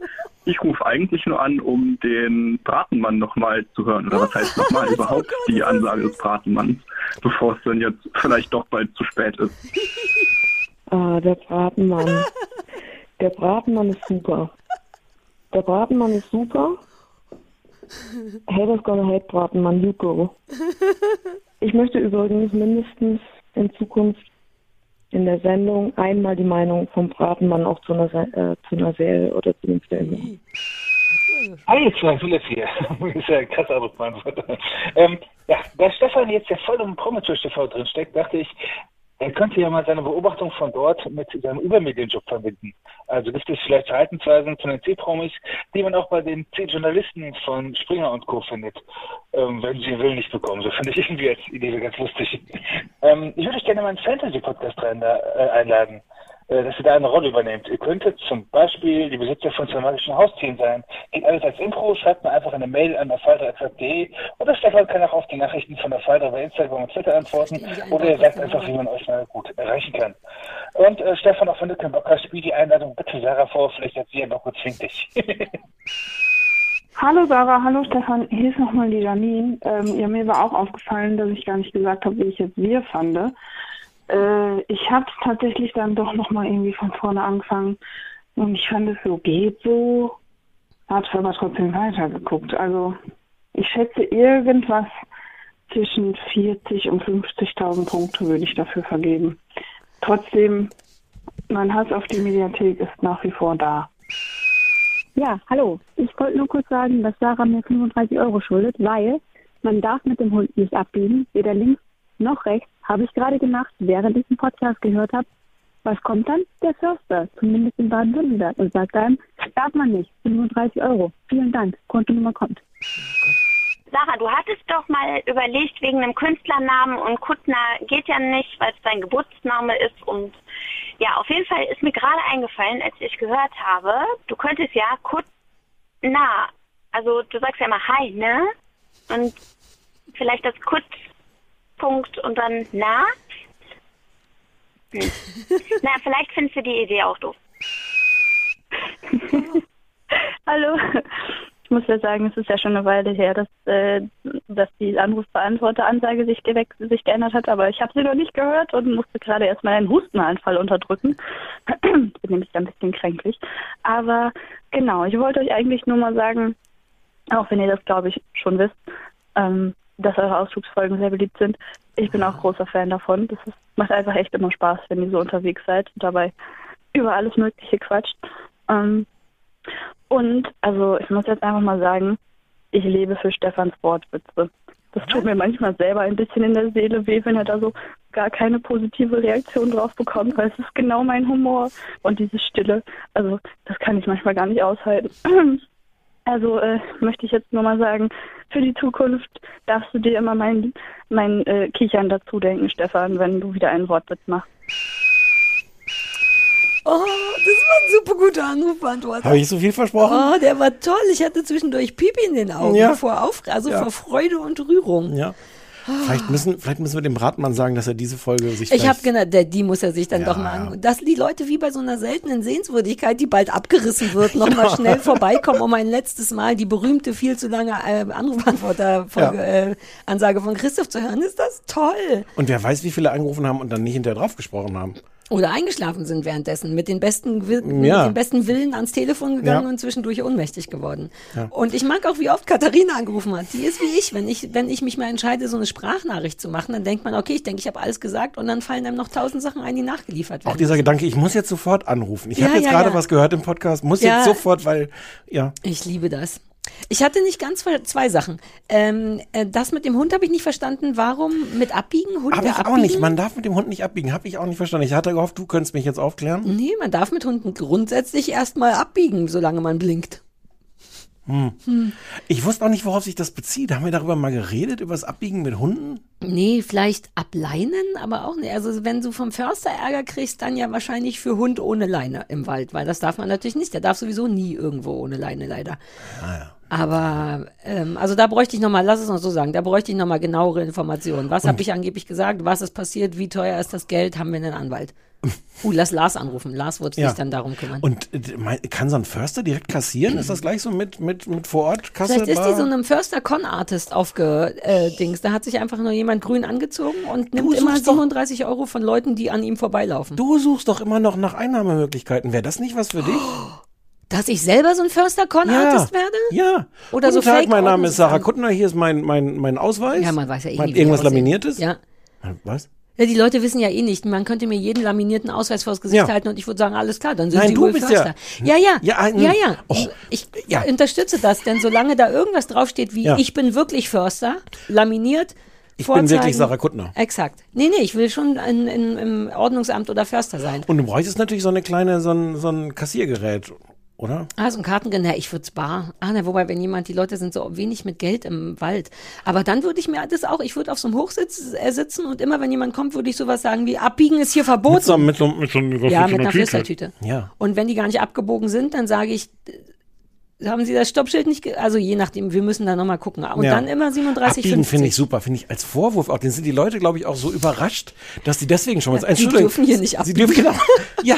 Ich rufe eigentlich nur an, um den Bratenmann nochmal zu hören. Oder was heißt nochmal überhaupt die Ansage des Bratenmanns, bevor es dann jetzt vielleicht doch bald zu spät ist. Ah, der Bratenmann. Der Bratenmann ist super. Der Bratenmann ist super. Haters gonna hate Bratenmann, you go. Ich möchte übrigens mindestens in Zukunft in der Sendung einmal die Meinung vom Bratenmann auch zu einer, Se- äh, zu einer Serie oder zu einem Film. Hi, Frank Philipp hier. ist ja ein krasser Anrufbeantworter. Ähm, ja, da Stefan jetzt ja voll im Prometrish TV drin steckt, dachte ich, Er könnte ja mal seine Beobachtung von dort mit seinem Übermedienjob verbinden. Also gibt es vielleicht Verhaltensweisen von den C-Promis, die man auch bei den C-Journalisten von Springer und Co. findet, ähm, wenn sie Willen nicht bekommen. So finde ich irgendwie als Idee ganz lustig. Ähm, ich würde euch gerne mal einen Fantasy-Podcast äh, einladen dass ihr da eine Rolle übernehmt. Ihr könntet zum Beispiel die Besitzer von zwei magischen Haustieren sein. Geht alles als Intro, schreibt mir einfach eine Mail an falter.de oder Stefan kann auch auf die Nachrichten von der Falter bei Instagram und Twitter antworten oder ihr sagt einfach, wie man euch mal gut erreichen kann. Und äh, Stefan, auch wenn du keinen Bock hast, spiel die Einladung bitte Sarah vor, vielleicht hat sie ja noch kurz zwingt dich. Hallo Sarah, hallo Stefan, hier ist nochmal die Janine. Ähm, ja, mir war auch aufgefallen, dass ich gar nicht gesagt habe, wie ich jetzt wir fand. Äh, ich habe tatsächlich dann doch nochmal irgendwie von vorne angefangen und ich fand es so, geht so, habe aber trotzdem weitergeguckt. Also ich schätze irgendwas zwischen 40 und 50.000 Punkte würde ich dafür vergeben. Trotzdem, mein Hass auf die Mediathek ist nach wie vor da. Ja, hallo. Ich wollte nur kurz sagen, dass Sarah mir 35 Euro schuldet, weil man darf mit dem Hund nicht abbiegen, weder links noch rechts. Habe ich gerade gemacht, während ich den Podcast gehört habe. Was kommt dann? Der Förster, zumindest in Baden-Württemberg, und sagt einem, darf man nicht, 35 Euro. Vielen Dank, Kontonummer kommt. Sarah, du hattest doch mal überlegt wegen einem Künstlernamen und Kuttner geht ja nicht, weil es dein Geburtsname ist und ja, auf jeden Fall ist mir gerade eingefallen, als ich gehört habe, du könntest ja Kuttner, also du sagst ja immer Hi, ne? Und vielleicht das Kutt Punkt und dann na? Hm. na, vielleicht findest du die Idee auch doof. Hallo. Ich muss ja sagen, es ist ja schon eine Weile her, dass, äh, dass die Anrufbeantworter-Ansage sich, sich geändert hat, aber ich habe sie noch nicht gehört und musste gerade erstmal einen Hustenanfall unterdrücken. Bin nämlich ein bisschen kränklich. Aber genau, ich wollte euch eigentlich nur mal sagen, auch wenn ihr das, glaube ich, schon wisst, ähm, dass eure Ausflugsfolgen sehr beliebt sind. Ich bin auch großer Fan davon. Das ist, macht einfach echt immer Spaß, wenn ihr so unterwegs seid und dabei über alles Mögliche quatscht. Ähm, und, also, ich muss jetzt einfach mal sagen, ich lebe für Stefans Wortwitze. Das tut mir manchmal selber ein bisschen in der Seele weh, wenn er da so gar keine positive Reaktion drauf bekommt, weil es ist genau mein Humor und diese Stille. Also, das kann ich manchmal gar nicht aushalten. Also äh, möchte ich jetzt nur mal sagen, für die Zukunft darfst du dir immer mein, mein äh, Kichern dazu denken, Stefan, wenn du wieder einen Wortwitz machst. Oh, das war ein super guter Anrufbeantworter. Habe ich so viel versprochen? Oh, der war toll. Ich hatte zwischendurch Pipi in den Augen Ja. vor Auf also Ja. vor Freude und Rührung. Ja. Vielleicht müssen, vielleicht müssen wir dem Bratmann sagen, dass er diese Folge sich Ich habe genau, der, die muss er sich dann Ja, doch mal ja. an. Dass die Leute wie bei so einer seltenen Sehenswürdigkeit, die bald abgerissen wird, nochmal Ja. schnell vorbeikommen, um ein letztes Mal die berühmte, viel zu lange äh, Anrufbeantworter-Folge, Ja. äh, Ansage von Christoph zu hören. Ist das toll? Und wer weiß, wie viele angerufen haben und dann nicht hinterher drauf gesprochen haben. Oder eingeschlafen sind währenddessen, mit den besten, Ja. mit den besten Willen ans Telefon gegangen Ja. und zwischendurch ohnmächtig geworden. Ja. Und ich mag auch, wie oft Katharina angerufen hat. Die ist wie ich. Wenn ich, wenn ich mich mal entscheide, so eine Sprachnachricht zu machen, dann denkt man, okay, ich denke, ich habe alles gesagt und dann fallen einem noch tausend Sachen ein, die nachgeliefert werden. Auch dieser Gedanke, ich muss jetzt sofort anrufen. Ich habe jetzt gerade was gehört im Podcast, muss jetzt sofort, weil, ja. Ich liebe das. Ich hatte nicht ganz zwei Sachen. Ähm, äh, das mit dem Hund habe ich nicht verstanden. Warum mit abbiegen? Hunde Habe ich auch abbiegen? nicht. Man darf mit dem Hund nicht abbiegen. Habe ich auch nicht verstanden. Ich hatte gehofft, du könntest mich jetzt aufklären. Nee, man darf mit Hunden grundsätzlich erstmal abbiegen, solange man blinkt. Hm. Hm. Ich wusste auch nicht, worauf sich das bezieht. Haben wir darüber mal geredet, über das Abbiegen mit Hunden? Nee, vielleicht ableinen, aber auch nicht. Also wenn du vom Förster Ärger kriegst, dann ja wahrscheinlich für Hund ohne Leine im Wald, weil das darf man natürlich nicht. Der darf sowieso nie irgendwo ohne Leine, leider. Aber ähm, also da bräuchte ich nochmal, lass es uns so sagen, da bräuchte ich nochmal genauere Informationen. Was habe ich angeblich gesagt? Was ist passiert? Wie teuer ist das Geld? Haben wir einen Anwalt? Uh, lass Lars anrufen. Lars wird sich Ja. dann darum kümmern. Und äh, kann so ein Förster direkt kassieren? Ist das gleich so mit, mit, mit Vor-Ort-Kasse? Vielleicht ist die so einem Förster Con-Artist aufgedings. Äh, da hat sich einfach nur jemand grün angezogen und nimmt immer suchst doch- 37 Euro von Leuten, die an ihm vorbeilaufen. Du suchst doch immer noch nach Einnahmemöglichkeiten. Wäre das nicht was für dich? Dass ich selber so ein Förster-Con-Artist werde? Ja. Oder Guten so Tag, Fake mein Name ist Sarah. Kuttner. Hier ist mein, mein, mein Ausweis. Ja, man weiß ja eh die Irgendwas. Laminiertes? Ja. Was? Ja, die Leute wissen ja eh nicht. Man könnte mir jeden laminierten Ausweis vors Gesicht Ja. halten und ich würde sagen, alles klar, dann sind Nein, sie du bist Förster. ja- Ja, ja, Ja, ja, ja. Oh, ich ja. unterstütze das, denn solange da irgendwas draufsteht wie ich bin wirklich Förster, laminiert, Ich bin wirklich Sarah Kuttner. Exakt. Nee, nee, ich will schon in, in, im Ordnungsamt oder Förster sein. Und du bräuchtest natürlich so eine kleine, so ein, so ein Kassiergerät, oder? Ah, so ein Kartengen, ich würde bar. Ah, ne, wobei, wenn jemand, die Leute sind so wenig mit Geld im Wald. Aber dann würde ich mir das auch, ich würde auf so einem Hochsitz äh, sitzen und immer, wenn jemand kommt, würde ich sowas sagen wie, abbiegen ist hier verboten. Mit so, mit so, mit so, mit ja, mit einer Tüte. Flüstertüte. Ja. Und wenn die gar nicht abgebogen sind, dann sage ich, haben Sie das Stoppschild nicht, ge also je nachdem, wir müssen da nochmal gucken. Und Ja. dann immer 37, Abbiegen 50. finde ich super, finde ich als Vorwurf auch. Den sind die Leute, glaube ich, auch so überrascht, dass die deswegen schon mal. Die Entschuldigung, dürfen hier nicht Sie abbiegen. dürfen genau. Ja.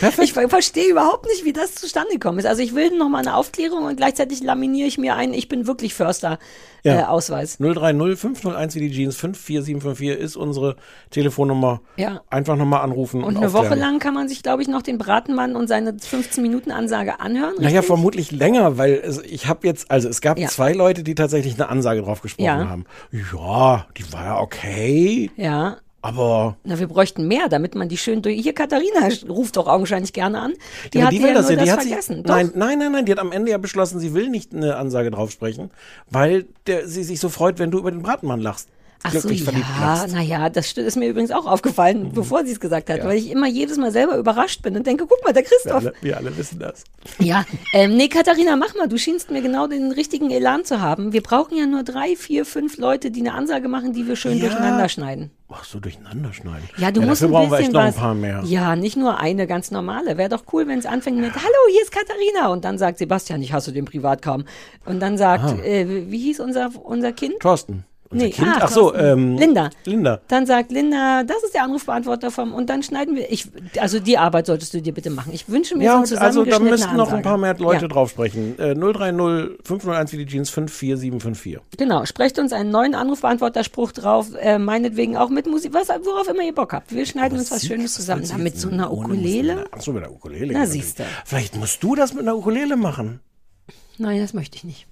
Perfekt. Ich ver- verstehe überhaupt nicht, wie das zustande gekommen ist. Also ich will noch mal eine Aufklärung und gleichzeitig laminiere ich mir ein, ich bin wirklich Förster Ja. äh, Ausweis. 030 501 wie die Jeans 54754 ist unsere Telefonnummer. Ja. Einfach nochmal anrufen. Und Und, eine Woche aufklären. lang kann man sich, glaube ich, noch den Bratenmann und seine 15 Minuten Ansage anhören. Naja, richtig? vermutlich länger, weil ich habe jetzt, also es gab Ja. zwei Leute, die tatsächlich eine Ansage drauf gesprochen Ja. haben. Ja, die war ja okay, Ja. Aber Na, wir bräuchten mehr, damit man die schön durch. Hier, Katharina ruft doch augenscheinlich gerne an. Die Ja, hat die ja will das nur ja, die das hat vergessen. Doch. nein, nein, nein, nein, die hat am Ende ja beschlossen, sie will nicht eine Ansage drauf sprechen, weil der, sie sich so freut, wenn du über den Bratenmann lachst. Ach so, ja, naja, das st- ist mir übrigens auch aufgefallen, bevor sie es gesagt hat, Mhm. Ja. weil ich immer jedes Mal selber überrascht bin und denke, guck mal, der Wir Christoph. alle, wir alle wissen das. Ja, ähm, nee, Katharina, mach mal. Du schienst mir genau den richtigen Elan zu haben. Wir brauchen ja nur drei, vier, fünf Leute, die eine Ansage machen, die wir schön Ja. durcheinander schneiden. Ach so, durcheinander schneiden. Ja, du musst dafür ein brauchen wir echt noch ein paar mehr. Ja, nicht nur eine ganz normale. Wäre doch cool, wenn es anfängt mit Hallo, hier ist Katharina und dann sagt Sebastian, ich hasse den Privatkram. Und dann sagt, Ah. äh, wie hieß unser unser Kind? Thorsten. Unser Nee, Kind? ah, Ach so, ähm, Linda. Linda. Dann sagt Linda, das ist der Anrufbeantworter vom und dann schneiden wir. Ich, also die Arbeit solltest du dir bitte machen. Ich wünsche mir Ja, so also da müssten noch ein paar mehr Leute Ja. drauf sprechen. Äh, 030 501 wie die Jeans 54754. Genau, sprecht uns einen neuen Anrufbeantworterspruch drauf, äh, meinetwegen auch mit Musik, was, worauf immer ihr Bock habt. Wir schneiden uns was Schönes zusammen. Da mit so einer Ukulele? Ach so, mit der Ukulele. Na, siehst du. Vielleicht musst du das mit einer Ukulele machen. Nein, das möchte ich nicht.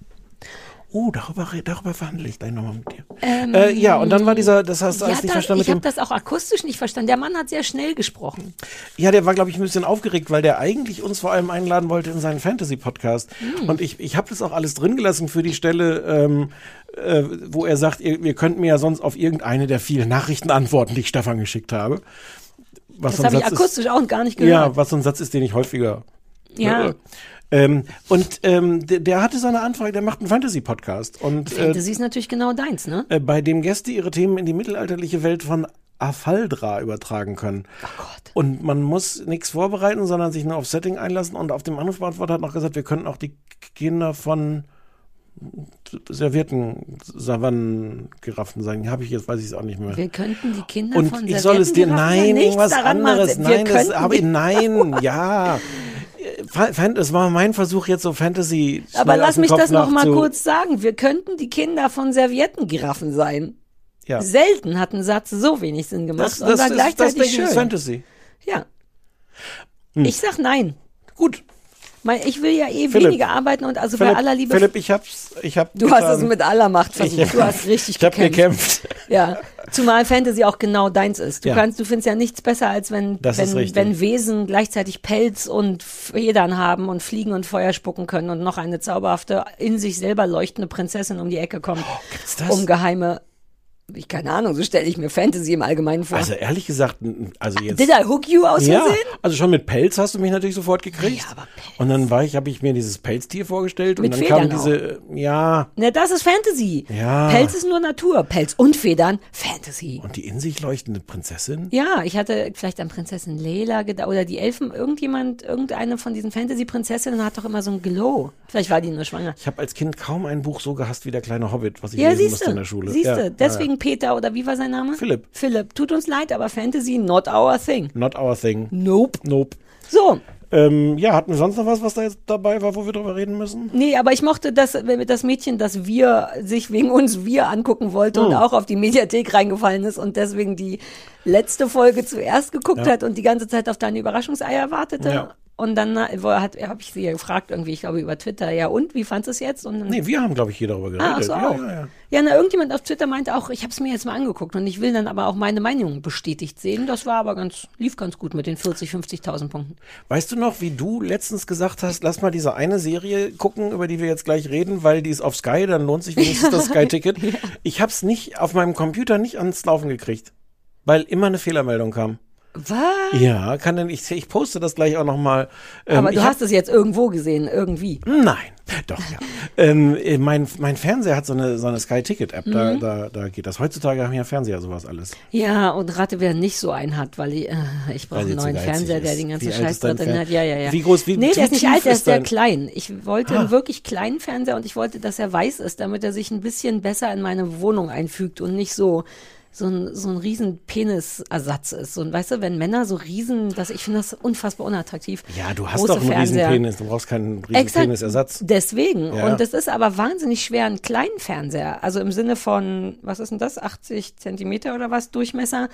Oh, darüber, darüber verhandle ich gleich nochmal mit dir. Ähm, äh, ja, und dann war dieser, das hast du ja, alles nicht das, verstanden ich habe das auch akustisch nicht verstanden. Der Mann hat sehr schnell gesprochen. Ja, der war, glaube ich, ein bisschen aufgeregt, weil der eigentlich uns vor allem einladen wollte in seinen Fantasy-Podcast. Hm. Und ich, ich habe das auch alles drin gelassen für die Stelle, ähm, äh, wo er sagt, ihr, ihr könnt mir ja sonst auf irgendeine der vielen Nachrichten antworten, die ich Stefan geschickt habe. Was Das habe ich Satz ist- akustisch auch gar nicht Ja, gehört. was so ein Satz ist, den ich häufiger Ja. höre. Ähm, und ähm, der, der hatte so eine Anfrage, der macht einen Fantasy-Podcast. Und äh, Fantasy ist natürlich genau deins, ne? äh, bei dem Gäste ihre Themen in die mittelalterliche Welt von Afaldra übertragen können. Oh Gott. Und man muss nichts vorbereiten, sondern sich nur auf Setting einlassen. Und auf dem Anrufbeantworter hat noch gesagt, wir könnten auch die Kinder von servierten Savannen-Giraffen sein. Habe ich jetzt, weiß ich es auch nicht mehr. Wir könnten die Kinder Und von ich soll es dir, nein, irgendwas machen. anderes, Wir nein, das habe ich, nein, ja. Das war mein Versuch, jetzt so Fantasy. Aber lass mich Kopf das noch mal kurz sagen. Wir könnten die Kinder von Serviettengiraffen sein. Ja. Selten hat ein Satz so wenig Sinn gemacht Das, und das, war ist, das gleichzeitig denke ich schön. ist Fantasy. Ja. Hm. Ich sag nein. Gut. Ich will ja eh Philipp. weniger arbeiten und also Philipp, bei aller Liebe. Philipp, ich hab's, ich hab du hast getan. es mit aller Macht versucht. Ich- du hast richtig Ich hab gekämpft. gekämpft. Ja, zumal Fantasy auch genau deins ist. Du Ja. kannst, du findest ja nichts besser, als wenn, wenn, wenn Wesen gleichzeitig Pelz und Federn haben und fliegen und Feuer spucken können und noch eine zauberhafte, in sich selber leuchtende Prinzessin um die Ecke kommt, das? um geheime, ich keine Ahnung, so stelle ich mir Fantasy im Allgemeinen vor. Also ehrlich gesagt, also jetzt. Did I hook you aus ja, Versehen? also schon mit Pelz hast du mich natürlich sofort gekriegt. und dann war ich, habe ich mir dieses Pelztier vorgestellt Mit und dann kam Federn diese, ja, Ne, das ist Fantasy. Ja. Pelz ist nur Natur. Pelz und Federn, Fantasy. und die in sich leuchtende Prinzessin. Ja, ich hatte vielleicht an Prinzessin Leila gedacht oder die Elfen, irgendjemand, irgendeine von diesen Fantasy-Prinzessinnen hat doch immer so ein Glow. Vielleicht war die nur schwanger. Ich habe als Kind kaum ein Buch so gehasst wie der kleine Hobbit, was ich Ja, lesen musste in der Schule. Siehst ja, du, ja, deswegen ja. Peter oder wie war sein Name? Philipp. Philipp, tut uns leid, aber Fantasy not our thing. Not our thing. Nope. Nope. So, Ähm, ja, hatten wir sonst noch was, was da jetzt dabei war, wo wir drüber reden müssen? nee, aber ich mochte das, das Mädchen, das wir sich wegen uns wir angucken wollte und Hm. auch auf die Mediathek reingefallen ist und deswegen die letzte Folge zuerst geguckt Ja. hat und die ganze Zeit auf deine Überraschungseier wartete. Ja. Und dann habe ich sie ja gefragt, irgendwie, ich glaube über Twitter, ja und, wie fandest du es jetzt? Und dann, Nee, wir haben, glaube ich, hier darüber geredet. Ah, ach so, ja, auch. ja, ja. Ja, na, irgendjemand auf Twitter meinte auch, ich habe es mir jetzt mal angeguckt und ich will dann aber auch meine Meinung bestätigt sehen. Das war aber ganz, lief ganz gut mit den 40, 50.000 Punkten. Weißt du noch, wie du letztens gesagt hast, lass mal diese eine Serie gucken, über die wir jetzt gleich reden, weil die ist auf Sky, dann lohnt sich wenigstens das Sky-Ticket. Ich habe es nicht auf meinem Computer nicht ans Laufen gekriegt, weil immer eine Fehlermeldung kam. Was? Ja, kann denn ich, ich poste das gleich auch noch mal. Ähm, aber du hast es jetzt irgendwo gesehen, irgendwie. Nein, doch, ja. ähm, äh, mein, mein Fernseher hat so eine, so eine Sky-Ticket-App, da, Mhm. da, da geht das. Heutzutage haben ja Fernseher sowas alles. Ja, und rate, wer nicht so einen hat, weil ich, äh, ich brauche einen neuen Fernseher, der ist. den ganzen Wie Scheiß da drin Fer- hat. Ja, ja, ja. Wie groß- wie- Nee, der ist nicht alt, der ist ist sehr dein- klein. Ich wollte Ah. einen wirklich kleinen Fernseher und ich wollte, dass er weiß ist, damit er sich ein bisschen besser in meine Wohnung einfügt und nicht so so ein, so ein riesen Penisersatz ist. So ein, weißt du, wenn Männer so riesen, das, ich finde das unfassbar unattraktiv. Ja, du hast doch einen riesen Fernseher. Penis, du brauchst keinen riesen Exakt. Penisersatz. Deswegen. Ja. Und das ist aber wahnsinnig schwer, einen kleinen Fernseher, also im Sinne von, was ist denn das, 80 Zentimeter oder was, Durchmesser.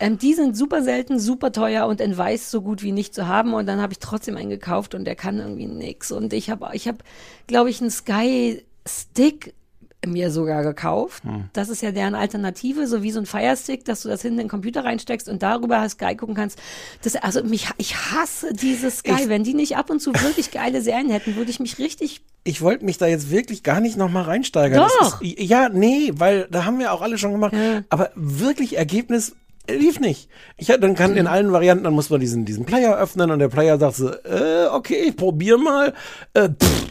Ähm, die sind super selten, super teuer und in weiß so gut wie nicht zu haben. Und dann habe ich trotzdem einen gekauft und der kann irgendwie nix. Und ich habe, ich habe, glaube ich, einen Sky Stick mir sogar gekauft. Hm. Das ist ja deren Alternative, so wie so ein Fire Stick, dass du das hinten in den Computer reinsteckst und darüber Sky gucken kannst. Das, also mich, ich hasse dieses Sky. Ich- Wenn die nicht ab und zu wirklich geile Serien hätten, würde ich mich richtig Ich wollte mich da jetzt wirklich gar nicht nochmal reinsteigern. Doch. Ist, ja, nee, weil da haben wir auch alle schon gemacht. Aber wirklich Ergebnis lief nicht. Ich hatte, dann kann in allen Varianten, dann muss man diesen, diesen Player öffnen und der Player sagt so, äh, okay, ich probier mal. Äh, pff.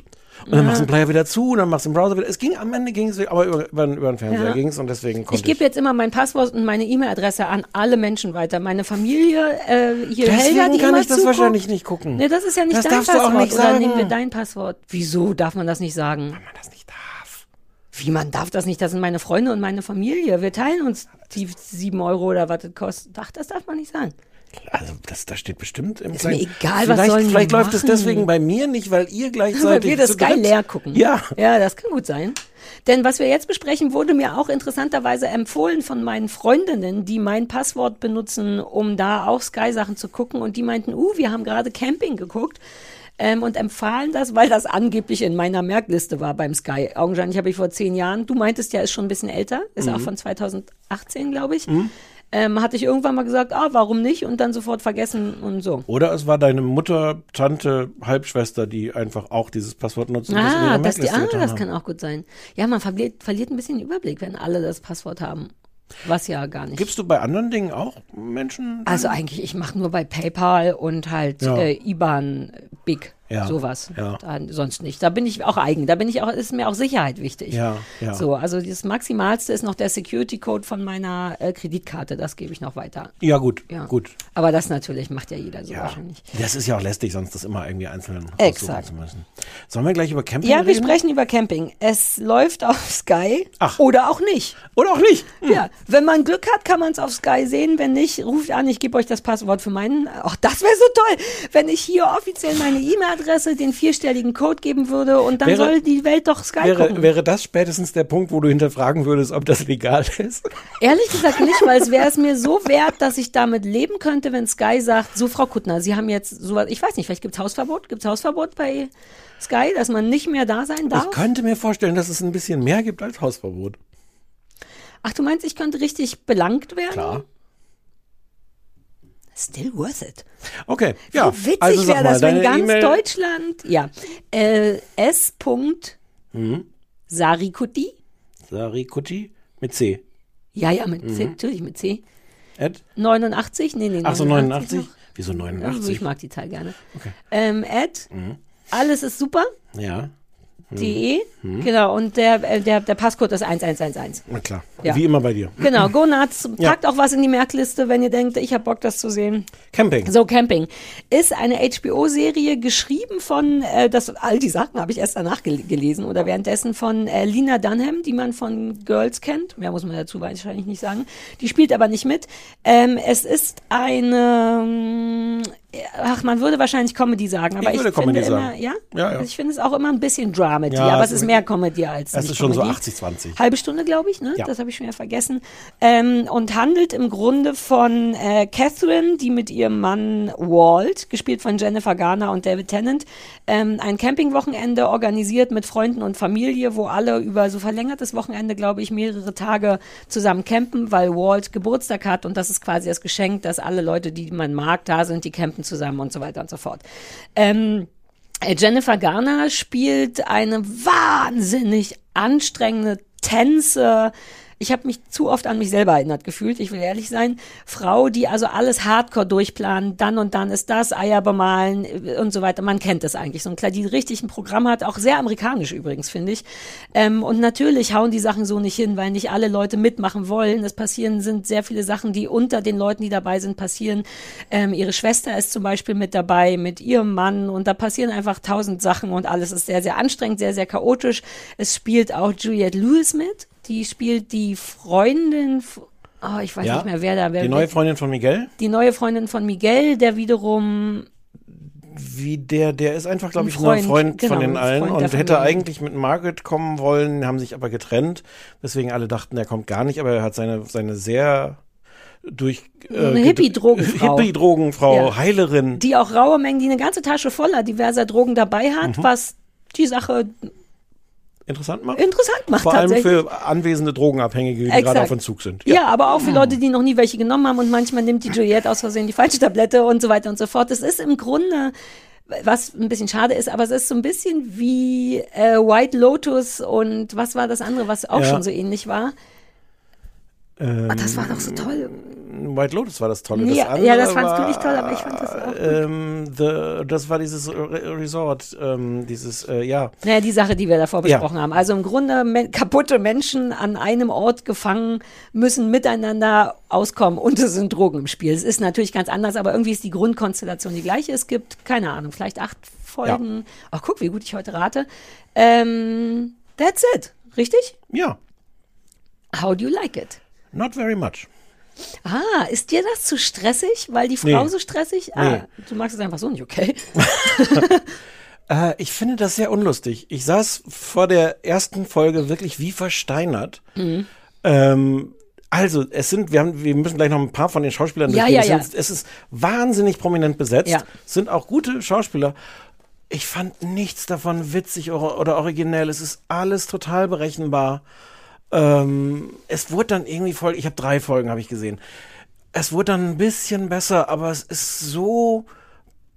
Und dann Ja. machst du den Player wieder zu und dann machst du den Browser wieder. Es ging am Ende ging es, aber über, über, über den Fernseher Ja. ging es und deswegen konnte Ich gebe jetzt immer mein Passwort und meine E-Mail-Adresse an alle Menschen weiter. Meine Familie, äh, hier Deswegen Helga, die kann ich das zuguckt. wahrscheinlich nicht gucken. Nee, das ist ja nicht Das dein darfst du auch Passwort. nicht Oder sagen. nehmen wir dein Passwort. Wieso darf man das nicht sagen? Weil man das nicht darf. Wie, man darf das nicht? Das sind meine Freunde und meine Familie. Wir teilen uns die sieben Euro oder was das kostet. Ach, das darf man nicht sagen. Also das, das steht bestimmt im Ist mir Kleinen. egal, was sollen Vielleicht läuft es deswegen bei mir nicht, weil ihr Weil gleichzeitig wir das dritt- leer gucken. Ja. Ja, das kann gut sein. Denn was wir jetzt besprechen, wurde mir auch interessanterweise empfohlen von meinen Freundinnen, die mein Passwort benutzen, um da auch Sky-Sachen zu gucken. Und die meinten, uh, wir haben gerade Camping geguckt. Ähm, und empfahlen das, weil das angeblich in meiner Merkliste war beim Sky. Augenscheinlich habe ich vor zehn Jahren, du meintest ja, ist schon ein bisschen älter, ist Mhm. auch von 2018, glaube ich. Ähm, hatte ich irgendwann mal gesagt, ah, warum nicht? Und dann sofort vergessen und so. Oder es war deine Mutter, Tante, Halbschwester, die einfach auch dieses Passwort nutzen. Ah, ihrer das, die, ah, das kann auch gut sein. Ja, man verliert, verliert ein bisschen den Überblick, wenn alle das Passwort haben. Was ja gar nicht. Gibst du bei anderen Dingen auch Menschen? Also eigentlich, ich mache nur bei PayPal und halt Ja. äh, IBAN, Big, Ja, sowas. ja. Sonst nicht. Da bin ich auch eigen. Da bin ich auch, ist mir auch Sicherheit wichtig. Ja, ja. So, also das Maximalste ist noch der Security Code von meiner äh, Kreditkarte. Das gebe ich noch weiter. Ja, gut, Ja. gut. Aber das natürlich macht ja jeder so Ja. wahrscheinlich. Das ist ja auch lästig, sonst das immer irgendwie einzeln Exakt. zu müssen. Sollen wir gleich über Camping Ja, wir reden? sprechen über Camping. Es läuft auf Sky oder auch nicht. Oder auch nicht. Hm. Ja, wenn man Glück hat, kann man es auf Sky sehen. Wenn nicht, ruft an, ich gebe euch das Passwort für meinen. Ach, das wäre so toll, wenn ich hier offiziell meine E-Mail-Adresse, den vierstelligen Code geben würde und dann Wäre- soll die Welt doch Sky Wäre, gucken. wäre das spätestens der Punkt, wo du hinterfragen würdest, ob das legal ist? Ehrlich gesagt nicht, weil es wäre es mir so wert, dass ich damit leben könnte, wenn Sky sagt, so Frau Kuttner, Sie haben jetzt sowas, ich weiß nicht, vielleicht gibt es Hausverbot, gibt es Hausverbot bei Sky, dass man nicht mehr da sein darf? Ich könnte mir vorstellen, dass es ein bisschen mehr gibt als Hausverbot. Ach, du meinst, ich könnte richtig belangt werden? Klar. Still worth it. Okay, ja. Wie witzig also wäre das, wenn ganz E-Mail- Deutschland, ja, äh, S. Hm? Sarikuti, Sarikuti mit C. ja, ja, mit C, Mhm. natürlich mit C, Ed? 89, nee, nee, Ach so, 89 89? Wieso noch. 89? Also ich mag die Zahl gerne. Okay. Ähm, Ed, Mhm. alles ist super, Ja. De, Mhm. genau, und der, äh, der, der Passcode ist 1111. Na klar. Ja. Wie immer bei dir. Genau, go nuts. Ja. Packt auch was in die Merkliste, wenn ihr denkt, ich habe Bock, das zu sehen. Camping. So, Camping. Ist eine HBO-Serie geschrieben von, äh, das, all die Sachen habe ich erst danach gel gelesen oder währenddessen von äh, Lina Dunham, die man von Girls kennt. Mehr muss man dazu wahrscheinlich nicht sagen. Die spielt aber nicht mit. Ähm, es ist eine, ähm, ach, man würde wahrscheinlich Comedy sagen, aber Ich ich, würde finde Comedy immer, sagen. ja? Ja, ja. Also ich finde es auch immer ein bisschen Dramedy, Ja, aber es ist mehr Comedy als Es nicht ist schon so Comedy. 80-20. Halbe Stunde, glaube ich, ne? Ja. Das habe ich schon wieder vergessen. Ähm, und handelt im Grunde von äh, Catherine, die mit ihrem Mann Walt, gespielt von Jennifer Garner und David Tennant, ähm, ein Campingwochenende organisiert mit Freunden und Familie, wo alle über so verlängertes Wochenende, glaube ich, mehrere Tage zusammen campen, weil Walt Geburtstag hat und das ist quasi das Geschenk, dass alle Leute, die man mag, da sind, die campen zusammen und so weiter und so fort. Ähm, äh, Jennifer Garner spielt eine wahnsinnig anstrengende Tänze. Ich habe mich zu oft an mich selber erinnert gefühlt, ich will ehrlich sein. Frau, die also alles hardcore durchplanen, dann und dann ist das, Eier bemalen äh, und so weiter. Man kennt das eigentlich. So ein klar, die richtig ein Programm hat, auch sehr amerikanisch übrigens, finde ich. Ähm, und natürlich hauen die Sachen so nicht hin, weil nicht alle Leute mitmachen wollen. Es passieren, sind sehr viele Sachen, die unter den Leuten, die dabei sind, passieren. Ähm, ihre Schwester ist zum Beispiel mit dabei, mit ihrem Mann und da passieren einfach tausend Sachen und alles ist sehr, sehr anstrengend, sehr, sehr chaotisch. Es spielt auch Juliette Lewis mit. Die spielt die Freundin, oh, ich weiß Ja, nicht mehr, wer da wer Die neue Freundin von Miguel, die neue Freundin von Miguel, der wiederum wie der, der ist einfach, glaube Ein ich, Freund, ein Freund genau, von den allen und hätte Familie. eigentlich mit Margaret kommen wollen, haben sich aber getrennt. Deswegen alle dachten, er kommt gar nicht, aber er hat seine, seine sehr durch äh, Eine Hippie-Drogenfrau. Hippie-Drogenfrau, Ja. Heilerin. die auch raue Mengen, die eine ganze Tasche voller diverser Drogen dabei hat, Mhm. was die Sache interessant macht. interessant macht Vor allem für anwesende Drogenabhängige, die Exakt. gerade auf Entzug sind. Ja. aber auch für Leute, die noch nie welche genommen haben und manchmal nimmt die Juliette aus Versehen die falsche Tablette und so weiter und so fort. Es ist im Grunde, was ein bisschen schade ist, aber es ist so ein bisschen wie äh, White Lotus und was war das andere, was auch Ja. schon so ähnlich war? Ähm, Ah, das war doch so toll. White Lotus war das Tolle. Das ja, andere das fandst du war, nicht toll, aber ich fand das auch. Ähm, the, das war dieses Re Resort, ähm, dieses, äh, ja. Naja, die Sache, die wir davor Ja. besprochen haben. Also im Grunde men kaputte Menschen an einem Ort gefangen, müssen miteinander auskommen und es sind Drogen im Spiel. Es ist natürlich ganz anders, aber irgendwie ist die Grundkonstellation die gleiche. Es gibt, keine Ahnung, vielleicht acht Folgen. Ach, guck, wie gut ich heute rate. Ähm, that's it. Richtig? Ja. How do you like it? Not very much. Ah, ist dir das zu stressig? Weil die Frau Nee. so stressig? Ah, Nee. du magst es einfach so nicht, okay? Äh, ich finde das sehr unlustig. Ich saß vor der ersten Folge wirklich wie versteinert. Mhm. Ähm, also, es sind, wir haben, wir müssen gleich noch ein paar von den Schauspielern Ja, durchgehen. ja, es, ja. Sind, es ist wahnsinnig prominent besetzt. Ja. Es sind auch gute Schauspieler. Ich fand nichts davon witzig oder, oder originell. Es ist alles total berechenbar. Ähm, es wurde dann irgendwie voll, ich habe drei Folgen, habe ich gesehen. Es wurde dann ein bisschen besser, aber es ist so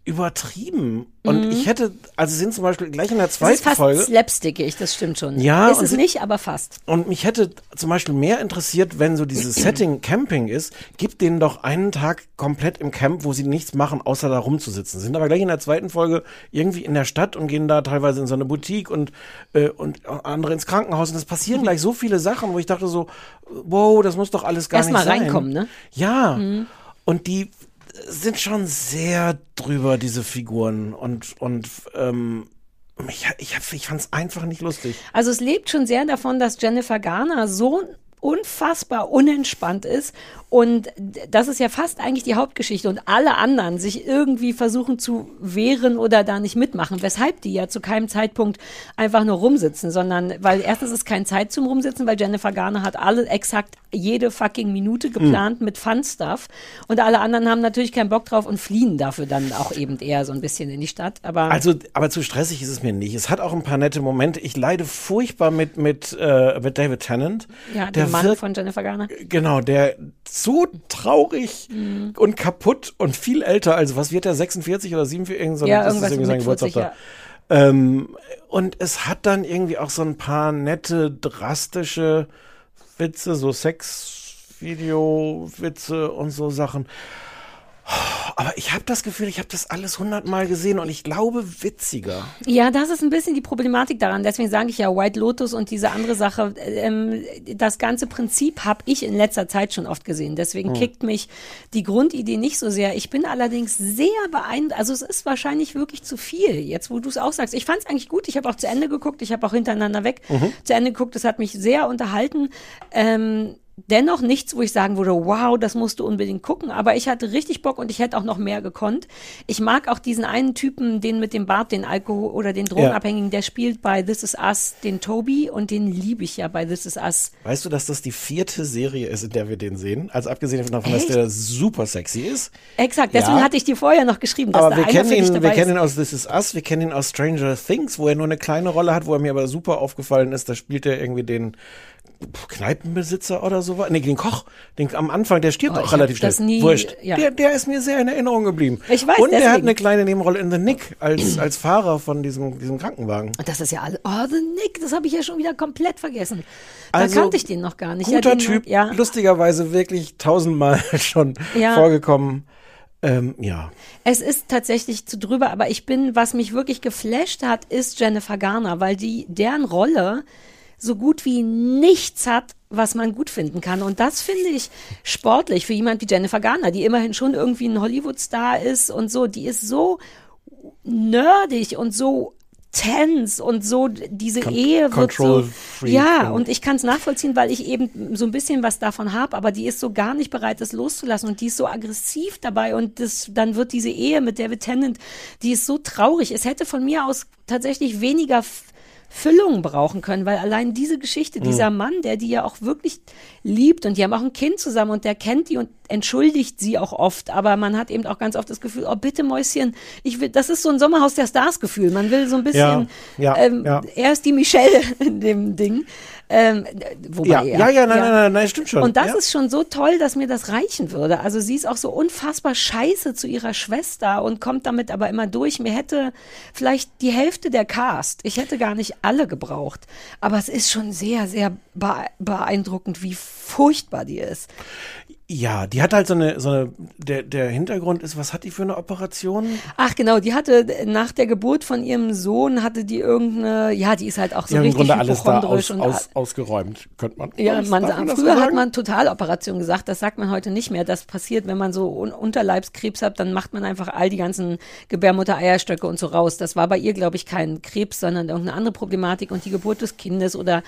übertrieben. Und Mhm. ich hätte, also sind zum Beispiel gleich in der Es ist zweiten fast Folge. slapstickig, das stimmt schon. Ja, ist es sie- nicht, aber fast. Und mich hätte zum Beispiel mehr interessiert, wenn so dieses Setting Camping ist, gibt denen doch einen Tag komplett im Camp, wo sie nichts machen, außer da rumzusitzen. Sind aber gleich in der zweiten Folge irgendwie in der Stadt und gehen da teilweise in so eine Boutique und, äh, und andere ins Krankenhaus. Und es passieren gleich so viele Sachen, wo ich dachte so, wow, das muss doch alles gar Erst nicht mal sein. reinkommen, ne? Ja. Mhm. Und die sind schon sehr drüber, diese Figuren. Und, und ähm, ich, ich, ich fand es einfach nicht lustig. Also es lebt schon sehr davon, dass Jennifer Garner so unfassbar unentspannt ist und das ist ja fast eigentlich die Hauptgeschichte und alle anderen sich irgendwie versuchen zu wehren oder da nicht mitmachen, weshalb die ja zu keinem Zeitpunkt einfach nur rumsitzen, sondern weil erstens ist keine Zeit zum Rumsitzen, weil Jennifer Garner hat alle exakt jede fucking Minute geplant mit Fun-Stuff und alle anderen haben natürlich keinen Bock drauf und fliehen dafür dann auch eben eher so ein bisschen in die Stadt, aber Also, aber zu stressig ist es mir nicht. Es hat auch ein paar nette Momente. Ich leide furchtbar mit, mit, äh, mit David Tennant. ja, der Mann von Jennifer Garner. Genau, der so traurig Mhm. und kaputt und viel älter. Also, was wird der? 46 oder 47? Irgend so, Ja, das ist irgendwas irgendwie sein mit Geburtstag 40, da. Ähm, und es hat dann irgendwie auch so ein paar nette, drastische Witze, so Sex-Video-Witze und so Sachen. Aber ich habe das Gefühl, ich habe das alles hundertmal gesehen und ich glaube witziger. Ja, das ist ein bisschen die Problematik daran. Deswegen sage ich ja White Lotus und diese andere Sache. Ähm, das ganze Prinzip habe ich in letzter Zeit schon oft gesehen. Deswegen Hm. kickt mich die Grundidee nicht so sehr. Ich bin allerdings sehr beeindruckt. Also es ist wahrscheinlich wirklich zu viel, jetzt wo du es auch sagst. Ich fand es eigentlich gut. Ich habe auch zu Ende geguckt. Ich habe auch hintereinander weg Mhm. zu Ende geguckt. Das hat mich sehr unterhalten. Ähm, dennoch nichts, wo ich sagen würde, wow, das musst du unbedingt gucken. Aber ich hatte richtig Bock und ich hätte auch noch mehr gekonnt. Ich mag auch diesen einen Typen, den mit dem Bart, den Alkohol oder den Drogenabhängigen, der spielt bei This Is Us den Toby und den liebe ich ja bei This Is Us. Weißt du, dass das die vierte Serie ist, in der wir den sehen? Also abgesehen davon, dass der super sexy ist. Exakt, deswegen Ja. hatte ich dir vorher noch geschrieben, dass Aber da wir kennen, ihn, wir kennen ihn aus This Is Us, wir kennen ihn aus Stranger Things, wo er nur eine kleine Rolle hat, wo er mir aber super aufgefallen ist. Da spielt er irgendwie den Kneipenbesitzer oder so. Nee, den Koch. Den, am Anfang, der stirbt Oh, auch relativ schnell. nie- Wurscht. ja. Der, der ist mir sehr in Erinnerung geblieben. Ich weiß, Und er hat deswegen. eine kleine Nebenrolle in The Nick als, als Fahrer von diesem, diesem Krankenwagen. Und das ist ja alles. Oh, The Nick, das habe ich ja schon wieder komplett vergessen. Da Also, kannte ich den noch gar nicht. Guter ja, Typ, Ja, lustigerweise wirklich tausendmal schon Ja. vorgekommen. Ähm, ja. Es ist tatsächlich zu drüber, aber ich bin, was mich wirklich geflasht hat, ist Jennifer Garner, weil die, deren Rolle so gut wie nichts hat, was man gut finden kann. Und das finde ich sportlich für jemand wie Jennifer Garner, die immerhin schon irgendwie ein Hollywood-Star ist und so. Die ist so nerdig und so tense und so diese Con- Ehe wird so ja und- ich kann es nachvollziehen, weil ich eben so ein bisschen was davon habe, aber die ist so gar nicht bereit, das loszulassen und die ist so aggressiv dabei und das dann wird diese Ehe mit David Tennant, die ist so traurig. Es hätte von mir aus tatsächlich weniger Füllung brauchen können, weil allein diese Geschichte, Mhm. dieser Mann, der die ja auch wirklich liebt und die haben auch ein Kind zusammen und der kennt die und entschuldigt sie auch oft, aber man hat eben auch ganz oft das Gefühl, oh bitte Mäuschen, ich will, das ist so ein Sommerhaus der Stars Gefühl. Man will so ein bisschen, Ja, ja, ähm, ja. er ist die Michelle in dem Ding. Ähm, wobei Ja, ja, ja, nein, nein, nein, nein, stimmt schon. Und das ja. ist schon so toll, dass mir das reichen würde. Also sie ist auch so unfassbar scheiße zu ihrer Schwester und kommt damit aber immer durch. Mir hätte vielleicht die Hälfte der Cast, ich hätte gar nicht alle gebraucht. Aber es ist schon sehr, sehr bee- beeindruckend, wie furchtbar die ist. Ja, die hat halt so eine, so eine der, der Hintergrund ist, was hat die für eine Operation? Ach genau, die hatte nach der Geburt von ihrem Sohn hatte die irgendeine, ja, die ist halt auch so Die haben im richtig Grunde alles da aus, und aus, ausgeräumt, könnte man. Ja, man, das früher hat man Totaloperation gesagt, das sagt man heute nicht mehr. Das passiert, wenn man so Un Unterleibskrebs hat, dann macht man einfach all die ganzen Gebärmutter-Eierstöcke und so raus. Das war bei ihr, glaube ich, kein Krebs, sondern irgendeine andere Problematik und die Geburt des Kindes oder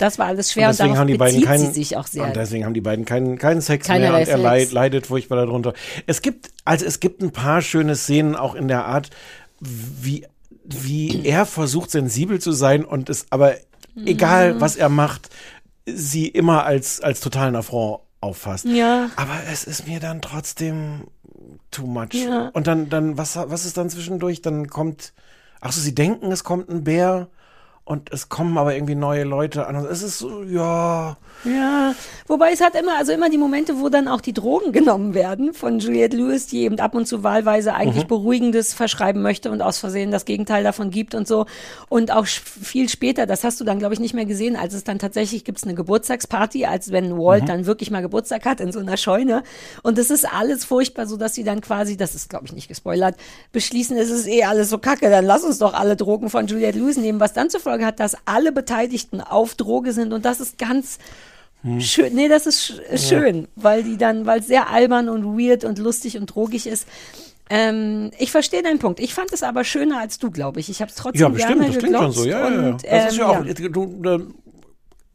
das war alles schwer Und und, deswegen darauf haben die beiden keinen, sie sich auch sehr. Und deswegen haben die beiden keinen, keinen Sex mehr und er leid, leidet furchtbar darunter. Es gibt, also es gibt ein paar schöne Szenen auch in der Art, wie, wie er versucht sensibel zu sein und es aber egal Mhm. was er macht, sie immer als, als totalen Affront auffasst. Ja. Aber es ist mir dann trotzdem too much. Ja. Und dann, dann, was, was ist dann zwischendurch? Dann kommt, ach so, sie denken, es kommt ein Bär und es kommen aber irgendwie neue Leute an. Es ist so, ja. Ja, wobei es hat immer, also immer die Momente, wo dann auch die Drogen genommen werden von Juliette Lewis, die eben ab und zu wahlweise eigentlich Mhm. Beruhigendes verschreiben möchte und aus Versehen das Gegenteil davon gibt und so. Und auch viel später, das hast du dann, glaube ich, nicht mehr gesehen, als es dann tatsächlich gibt's eine Geburtstagsparty, als wenn Walt Mhm. dann wirklich mal Geburtstag hat in so einer Scheune. Und das ist alles furchtbar, so dass sie dann quasi, das ist, glaube ich, nicht gespoilert, beschließen, es ist eh alles so kacke, dann lass uns doch alle Drogen von Juliette Lewis nehmen, was dann zur Folge hat, dass alle Beteiligten auf Droge sind und das ist ganz Hm. Schön, nee, das ist sch- ist schön, weil die dann, weil es sehr albern und weird und lustig und drogig ist. Ähm, ich verstehe deinen Punkt. Ich fand es aber schöner als du, glaube ich. Ich habe es trotzdem Ja, bestimmt, gerne das klingt schon so. Ja, ja, ja. und, Das ist ja auch, ähm, du,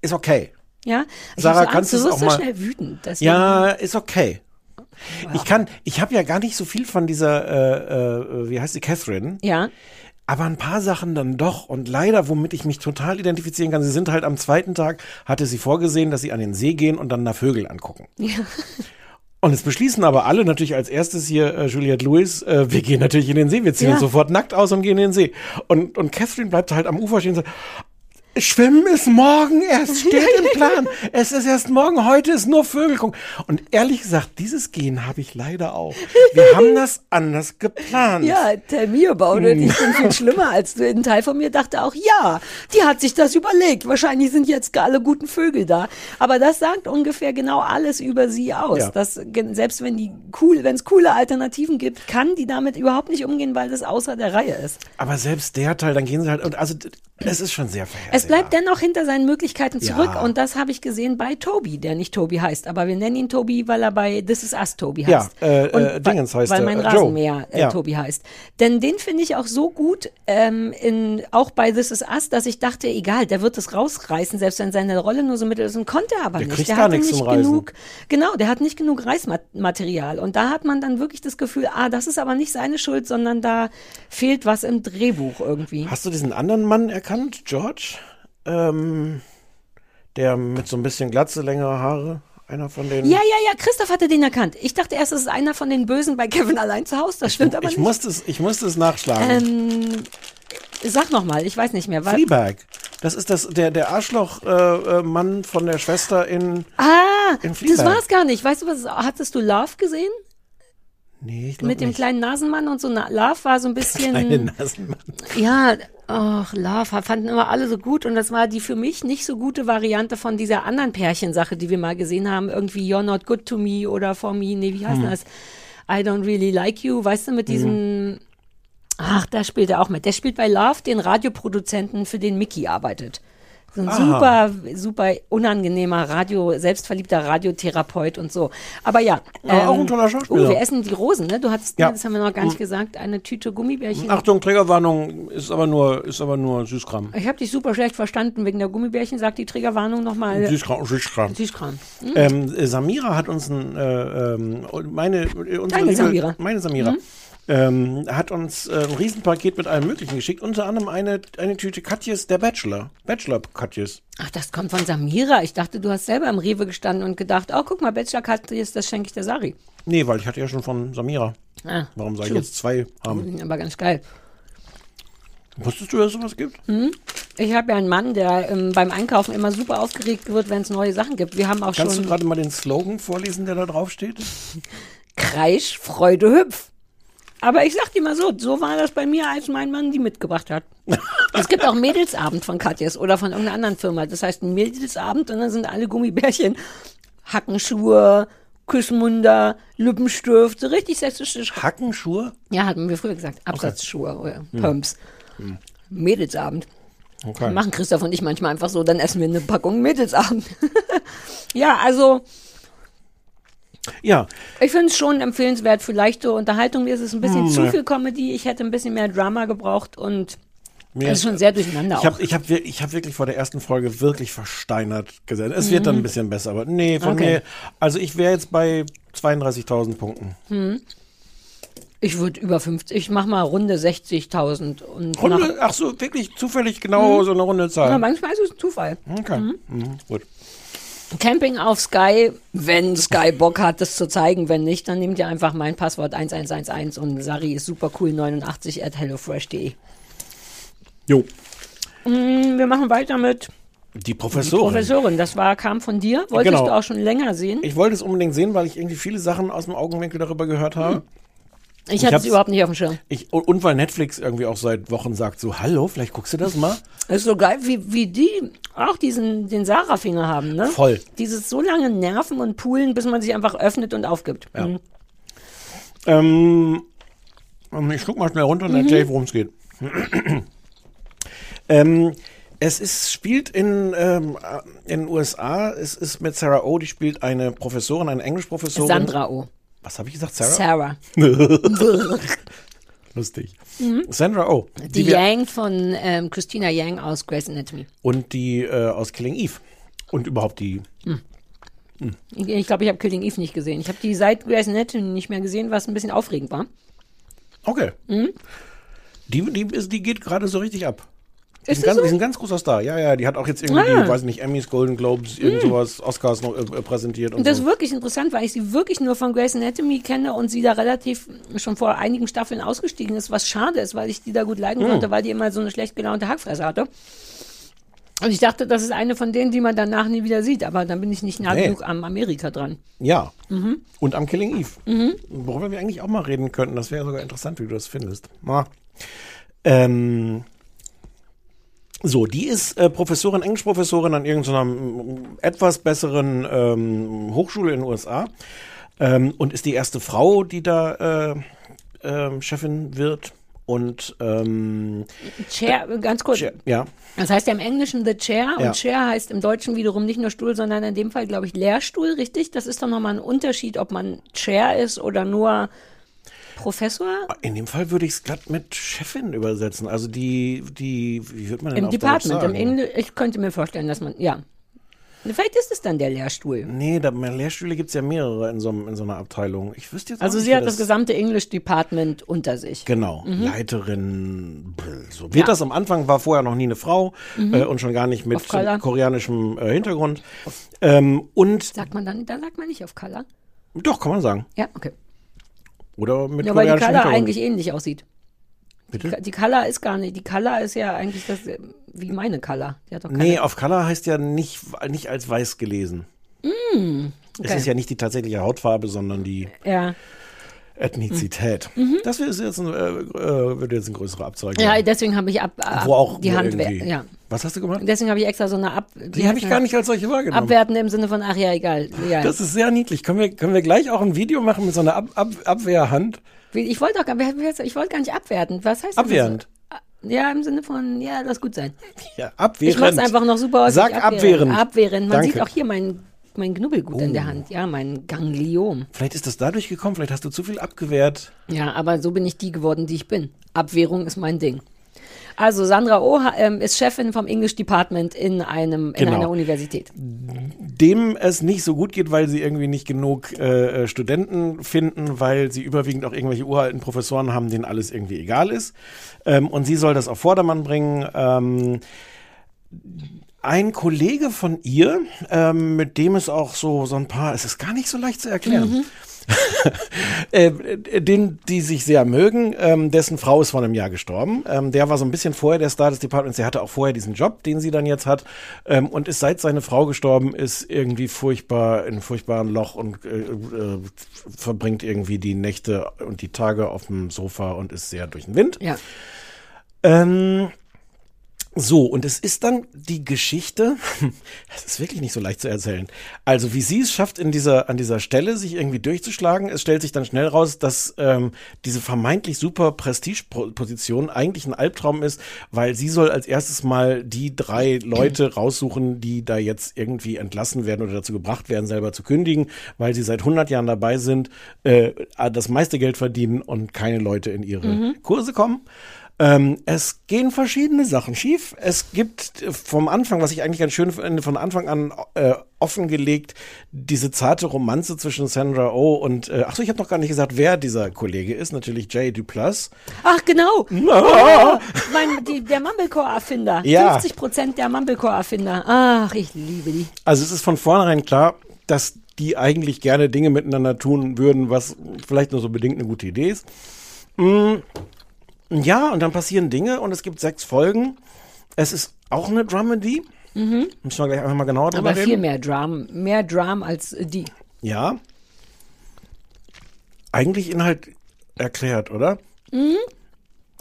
ist okay. ja. Ich Sarah, so kannst du es auch so mal- schnell wütend. Deswegen. Ja, ist okay. Ich kann, ich habe ja gar nicht so viel von dieser, äh, äh, wie heißt sie, Catherine. Ja. Aber ein paar Sachen dann doch. Und leider, womit ich mich total identifizieren kann, sie sind halt am zweiten Tag, hatte sie vorgesehen, dass sie an den See gehen und dann nach Vögel angucken. Ja. Und es beschließen aber alle natürlich als erstes hier äh, Juliette Lewis, äh, wir gehen natürlich in den See, wir ziehen Ja. uns sofort nackt aus und gehen in den See. Und, und Catherine bleibt halt am Ufer stehen und sagt, Schwimmen ist morgen erst, steht im Plan. Es ist erst morgen, heute ist nur Vögel gucken. Und ehrlich gesagt, dieses Gehen habe ich leider auch. Wir haben das anders geplant. Ja, tell me about it. Ich bin viel schlimmer als du. Ein Teil von mir dachte auch, ja, die hat sich das überlegt. Wahrscheinlich sind jetzt alle guten Vögel da. Aber das sagt ungefähr genau alles über sie aus. Ja. Dass selbst wenn die cool, wenn es coole Alternativen gibt, kann die damit überhaupt nicht umgehen, weil das außer der Reihe ist. Aber selbst der Teil, dann gehen sie halt, und also, es ist schon sehr verheerend. Es bleibt dennoch hinter seinen Möglichkeiten zurück Ja. und das habe ich gesehen bei Toby, der nicht Toby heißt, aber wir nennen ihn Toby, weil er bei This Is Us Toby Ja, heißt. äh, und äh, Dingens weil, heißt Weil mein äh. Rasenmäher äh, Ja. Toby heißt. Denn den finde ich auch so gut, ähm, in, auch bei This Is Us, dass ich dachte, egal, der wird es rausreißen, selbst wenn seine Rolle nur so mittel ist und konnte er aber Der nicht. kriegt der gar hatte nichts nicht zum Reisen. genug, genau, der hat nicht genug Reismaterial und da hat man dann wirklich das Gefühl, ah, das ist aber nicht seine Schuld, sondern da fehlt was im Drehbuch irgendwie. Hast du diesen anderen Mann erkannt, George? Ähm, der mit so ein bisschen Glatze, längere Haare? Einer von den. Ja, ja, ja, Christoph hatte den erkannt. Ich dachte erst, es ist einer von den Bösen bei Kevin allein zu Hause. Das stimmt aber ich nicht. musste es, ich musste es nachschlagen. ähm, sag noch mal, ich weiß nicht mehr. War, Fleabag. Das ist das, der, der Arschloch-Mann äh, äh, Mann von der Schwester in. ah, in das Fleabag. war's gar nicht. Weißt du was? Hattest du Love gesehen? Nee, ich glaub Mit dem nicht. kleinen Nasenmann und so. Na, Love war so ein bisschen. Kleine Nasenmann. Ja, ach, Love fanden immer alle so gut und das war die für mich nicht so gute Variante von dieser anderen Pärchensache, die wir mal gesehen haben. Irgendwie You're Not Good to Me oder For Me. Nee, wie heißt Hm. das? I Don't Really Like You. Weißt du, mit diesem. Ach, da spielt er auch mit. Der spielt bei Love den Radioproduzenten, für den Mickey arbeitet. So ein Aha. super, super unangenehmer Radio, selbstverliebter Radiotherapeut und so. Aber ja. Aber auch ein toller Schauspieler. Oh, wir essen die Rosen, ne? Du hattest, Ja. das haben wir noch gar nicht Mhm. gesagt, eine Tüte Gummibärchen. Achtung, Trägerwarnung ist aber nur, ist aber nur Süßkram. Ich habe dich super schlecht verstanden wegen der Gummibärchen. Sag die Triggerwarnung nochmal. Süßkram, Süßkram. Süßkram. Hm? Ähm, äh, Samira hat uns ein, äh, ähm, meine, äh, unsere Deine liebe, Samira. meine Samira, Mhm. Ähm, hat uns äh, ein Riesenpaket mit allem Möglichen geschickt. Unter anderem eine, eine Tüte Katjes, der Bachelor. Bachelor Katjes. Ach, das kommt von Samira. Ich dachte, du hast selber im Rewe gestanden und gedacht, oh, guck mal, Bachelor Katjes, das schenke ich der Sari. Nee, weil ich hatte ja schon von Samira. Ah, Warum soll ich jetzt zwei haben? Aber ganz geil. Wusstest du, dass es sowas gibt? Hm? Ich habe ja einen Mann, der ähm, beim Einkaufen immer super aufgeregt wird, wenn es neue Sachen gibt. Wir haben auch Kannst du schon gerade mal den Slogan vorlesen, der da drauf steht? Kreisch, Freude, Hüpf. Aber ich sag dir mal so, so war das bei mir, als mein Mann die mitgebracht hat. es gibt auch Mädelsabend von Katjes oder von irgendeiner anderen Firma. Das heißt ein Mädelsabend und dann sind alle Gummibärchen, Hackenschuhe, Küssmunder, Lippenstift, so richtig sexistisch. Hackenschuhe? Ja, hatten wir früher gesagt. Absatzschuhe oder Hm. Pumps. Mädelsabend. Okay. Machen Christoph und ich manchmal einfach so, dann essen wir eine Packung Mädelsabend. ja, also Ja, ich finde es schon empfehlenswert für leichte Unterhaltung. Mir ist es ein bisschen Hm, zu ne. viel Comedy. Ich hätte ein bisschen mehr Drama gebraucht und Mir es ist schon sehr durcheinander Ich habe ich hab, ich hab wirklich vor der ersten Folge wirklich versteinert gesehen. Es wird dann Mhm. ein bisschen besser, aber nee, von Okay. mir. Also ich wäre jetzt bei 32.000 Punkten. Hm. Ich würde über 50, ich mach mal Runde 60.000 und Runde, ach so, wirklich zufällig genau Mhm. so eine runde nach, Zahl. ja, manchmal ist es ein Zufall. Okay, Mhm. mhm, gut. Camping auf Sky, wenn Sky Bock hat, das zu zeigen. Wenn nicht, dann nehmt ihr einfach mein Passwort 1111 und Sari ist super cool 89 at hellofresh.de. Jo, Mm, Wir machen weiter mit die Professorin. Professorin. Das war, kam von dir. Wolltest Genau. du auch schon länger sehen? Ich wollte es unbedingt sehen, weil ich irgendwie viele Sachen aus dem Augenwinkel darüber gehört habe. Ich hatte es überhaupt nicht auf dem Schirm. Ich, und- weil Netflix irgendwie auch seit Wochen sagt so, hallo, vielleicht guckst du das mal. Das ist so geil, wie, wie die auch diesen, den Sarah-Finger haben, ne? Voll. Dieses so lange Nerven und Poolen, bis man sich einfach öffnet und aufgibt. Ja. Mhm. Ähm, ähm, ich schluck mal schnell runter und Mhm. erzähl, worum es geht. ähm, es ist, spielt in, ähm, äh, in den USA, es ist mit Sarah Oh, die spielt eine Professorin, eine Englischprofessorin. Sandra O. Was habe ich gesagt? Sarah? Sarah. Lustig. Mhm. Sandra Oh. Die wir- Yang von ähm, Christina Yang aus Grey's Anatomy. Und die äh, aus Killing Eve. Und überhaupt die. Ich, ich glaube, ich habe Killing Eve nicht gesehen. Ich habe die seit Grey's Anatomy nicht mehr gesehen, was ein bisschen aufregend war. Okay. Mhm. Die, die, ist, die geht gerade so richtig ab. Die Ist ist, ein sie ganz, so? die ist ein ganz großer Star. Ja, ja, die hat auch jetzt irgendwie, Ah. weiß nicht, Emmys, Golden Globes, irgend sowas, Oscars noch äh, präsentiert und das so. ist wirklich interessant, weil ich sie wirklich nur von Grey's Anatomy kenne und sie da relativ schon vor einigen Staffeln ausgestiegen ist, was schade ist, weil ich die da gut leiden Hm. konnte, weil die immer so eine schlecht gelaunte Hackfresse hatte. Und ich dachte, das ist eine von denen, die man danach nie wieder sieht, aber dann bin ich nicht nah Nee. genug am Amerika dran. Ja. Mhm. Und am Killing Eve. Mhm. Worüber wir eigentlich auch mal reden könnten. Das wäre sogar interessant, wie du das findest. Na. Ähm, so, die ist äh, Professorin, Englischprofessorin an irgendeiner mm, etwas besseren ähm, Hochschule in den USA ähm, und ist die erste Frau, die da äh, ähm, Chefin wird. und ähm, Chair, ganz kurz. Chair, ja. Das heißt ja im Englischen The Chair Ja. und Chair heißt im Deutschen wiederum nicht nur Stuhl, sondern in dem Fall, glaube ich, Lehrstuhl, richtig? Das ist doch nochmal ein Unterschied, ob man Chair ist oder nur Professor. In dem Fall würde ich es glatt mit Chefin übersetzen. Also die, die, wie wird man denn Im auf Department, im sagen? Englisch, ich könnte mir vorstellen, dass man, ja. Vielleicht ist es dann der Lehrstuhl. Nee, da, Lehrstühle gibt es ja mehrere in so, in so einer Abteilung. Ich wüsste jetzt Also nicht, sie hat das gesamte English Department unter sich. Genau, Mhm. Leiterin. So wird Ja. das am Anfang, war vorher noch nie eine Frau Mhm. äh, und schon gar nicht mit koreanischem äh, Hintergrund. Ähm, und Sagt man dann, da sagt man nicht auf Color. doch, kann man sagen. Ja, okay. Oder mit Ja, weil die Color eigentlich ähnlich aussieht. Bitte? Die, die Color ist gar nicht, die Color ist ja eigentlich das, äh, wie meine Color. Die hat doch keine Nee, auf Color heißt ja nicht, nicht als weiß gelesen. Mm, Es okay. ist ja nicht die tatsächliche Hautfarbe, sondern die Ja. Ethnizität. Mhm. Das ist jetzt ein, äh, äh, wird jetzt ein größerer Abzeugung. Ja, deswegen habe ich ab, ab Wo auch die Hand ja. Was hast du gemacht? Deswegen habe ich extra so eine ab. Die habe ich gar nicht als solche wahrgenommen. Abwertend im Sinne von, ach ja, egal. Ja. Das ist sehr niedlich. Können wir, können wir gleich auch ein Video machen mit so einer Ab Ab Abwehrhand? ich wollte gar, ich wollte gar nicht abwerten. Was heißt das? Abwehrend. Ja, im Sinne von, ja, lass gut sein. Ja, abwehrend. Ich mach's einfach noch super aus. Sag abwehrend. Abwehrend. Man Danke. sieht auch hier mein, mein Knubbelgut in der Hand. Ja, mein Gangliom. Vielleicht ist das dadurch gekommen, vielleicht hast du zu viel abgewehrt. Ja, aber so bin ich die geworden, die ich bin. Abwehrung ist mein Ding. Also Sandra Oh ähm, ist Chefin vom English Department in einem in Genau. einer Universität. Dem es nicht so gut geht, weil sie irgendwie nicht genug äh, äh, Studenten finden, weil sie überwiegend auch irgendwelche uralten Professoren haben, denen alles irgendwie egal ist. Ähm, und sie soll das auf Vordermann bringen. Ähm, ein Kollege von ihr, ähm, mit dem es auch so, so ein paar, es ist gar nicht so leicht zu erklären. äh, den, die sich sehr mögen, ähm, dessen Frau ist vor einem Jahr gestorben. Ähm, der war so ein bisschen vorher der Star des Departments, der hatte auch vorher diesen Job, den sie dann jetzt hat ähm, und ist seit seine Frau gestorben ist irgendwie furchtbar in einem furchtbaren Loch und äh, äh, verbringt irgendwie die Nächte und die Tage auf dem Sofa und ist sehr durch den Wind. Ja. Ähm, so, und es ist dann die Geschichte, es ist wirklich nicht so leicht zu erzählen. Also, wie sie es schafft, in dieser, an dieser Stelle sich irgendwie durchzuschlagen, es stellt sich dann schnell raus, dass ähm, diese vermeintlich super Prestige-Position eigentlich ein Albtraum ist, weil sie soll als erstes mal die drei Leute raussuchen, die da jetzt irgendwie entlassen werden oder dazu gebracht werden, selber zu kündigen, weil sie seit 100 Jahren dabei sind, äh, das meiste Geld verdienen und keine Leute in ihre Mhm. Kurse kommen. Ähm, es gehen verschiedene Sachen schief. Es gibt äh, vom Anfang, was ich eigentlich ganz schön finde, von Anfang an äh, offengelegt, diese zarte Romanze zwischen Sandra Oh und, äh, ach so, ich habe noch gar nicht gesagt, wer dieser Kollege ist. Natürlich Jay Duplass. Ach, genau. Ah. Oh, mein, die, der Mumblecore-Erfinder. Ja. 50 Prozent der Mumblecore-Erfinder. Ach, ich liebe die. Also es ist von vornherein klar, dass die eigentlich gerne Dinge miteinander tun würden, was vielleicht nur so bedingt eine gute Idee ist. Mm, ja, und dann passieren Dinge und es gibt sechs Folgen. Es ist auch eine Dramedy. Mhm. Müssen wir gleich einfach mal genauer drüber Aber reden. viel mehr Drum. Mehr Drum als die. Ja. Eigentlich Inhalt erklärt, oder? Mhm.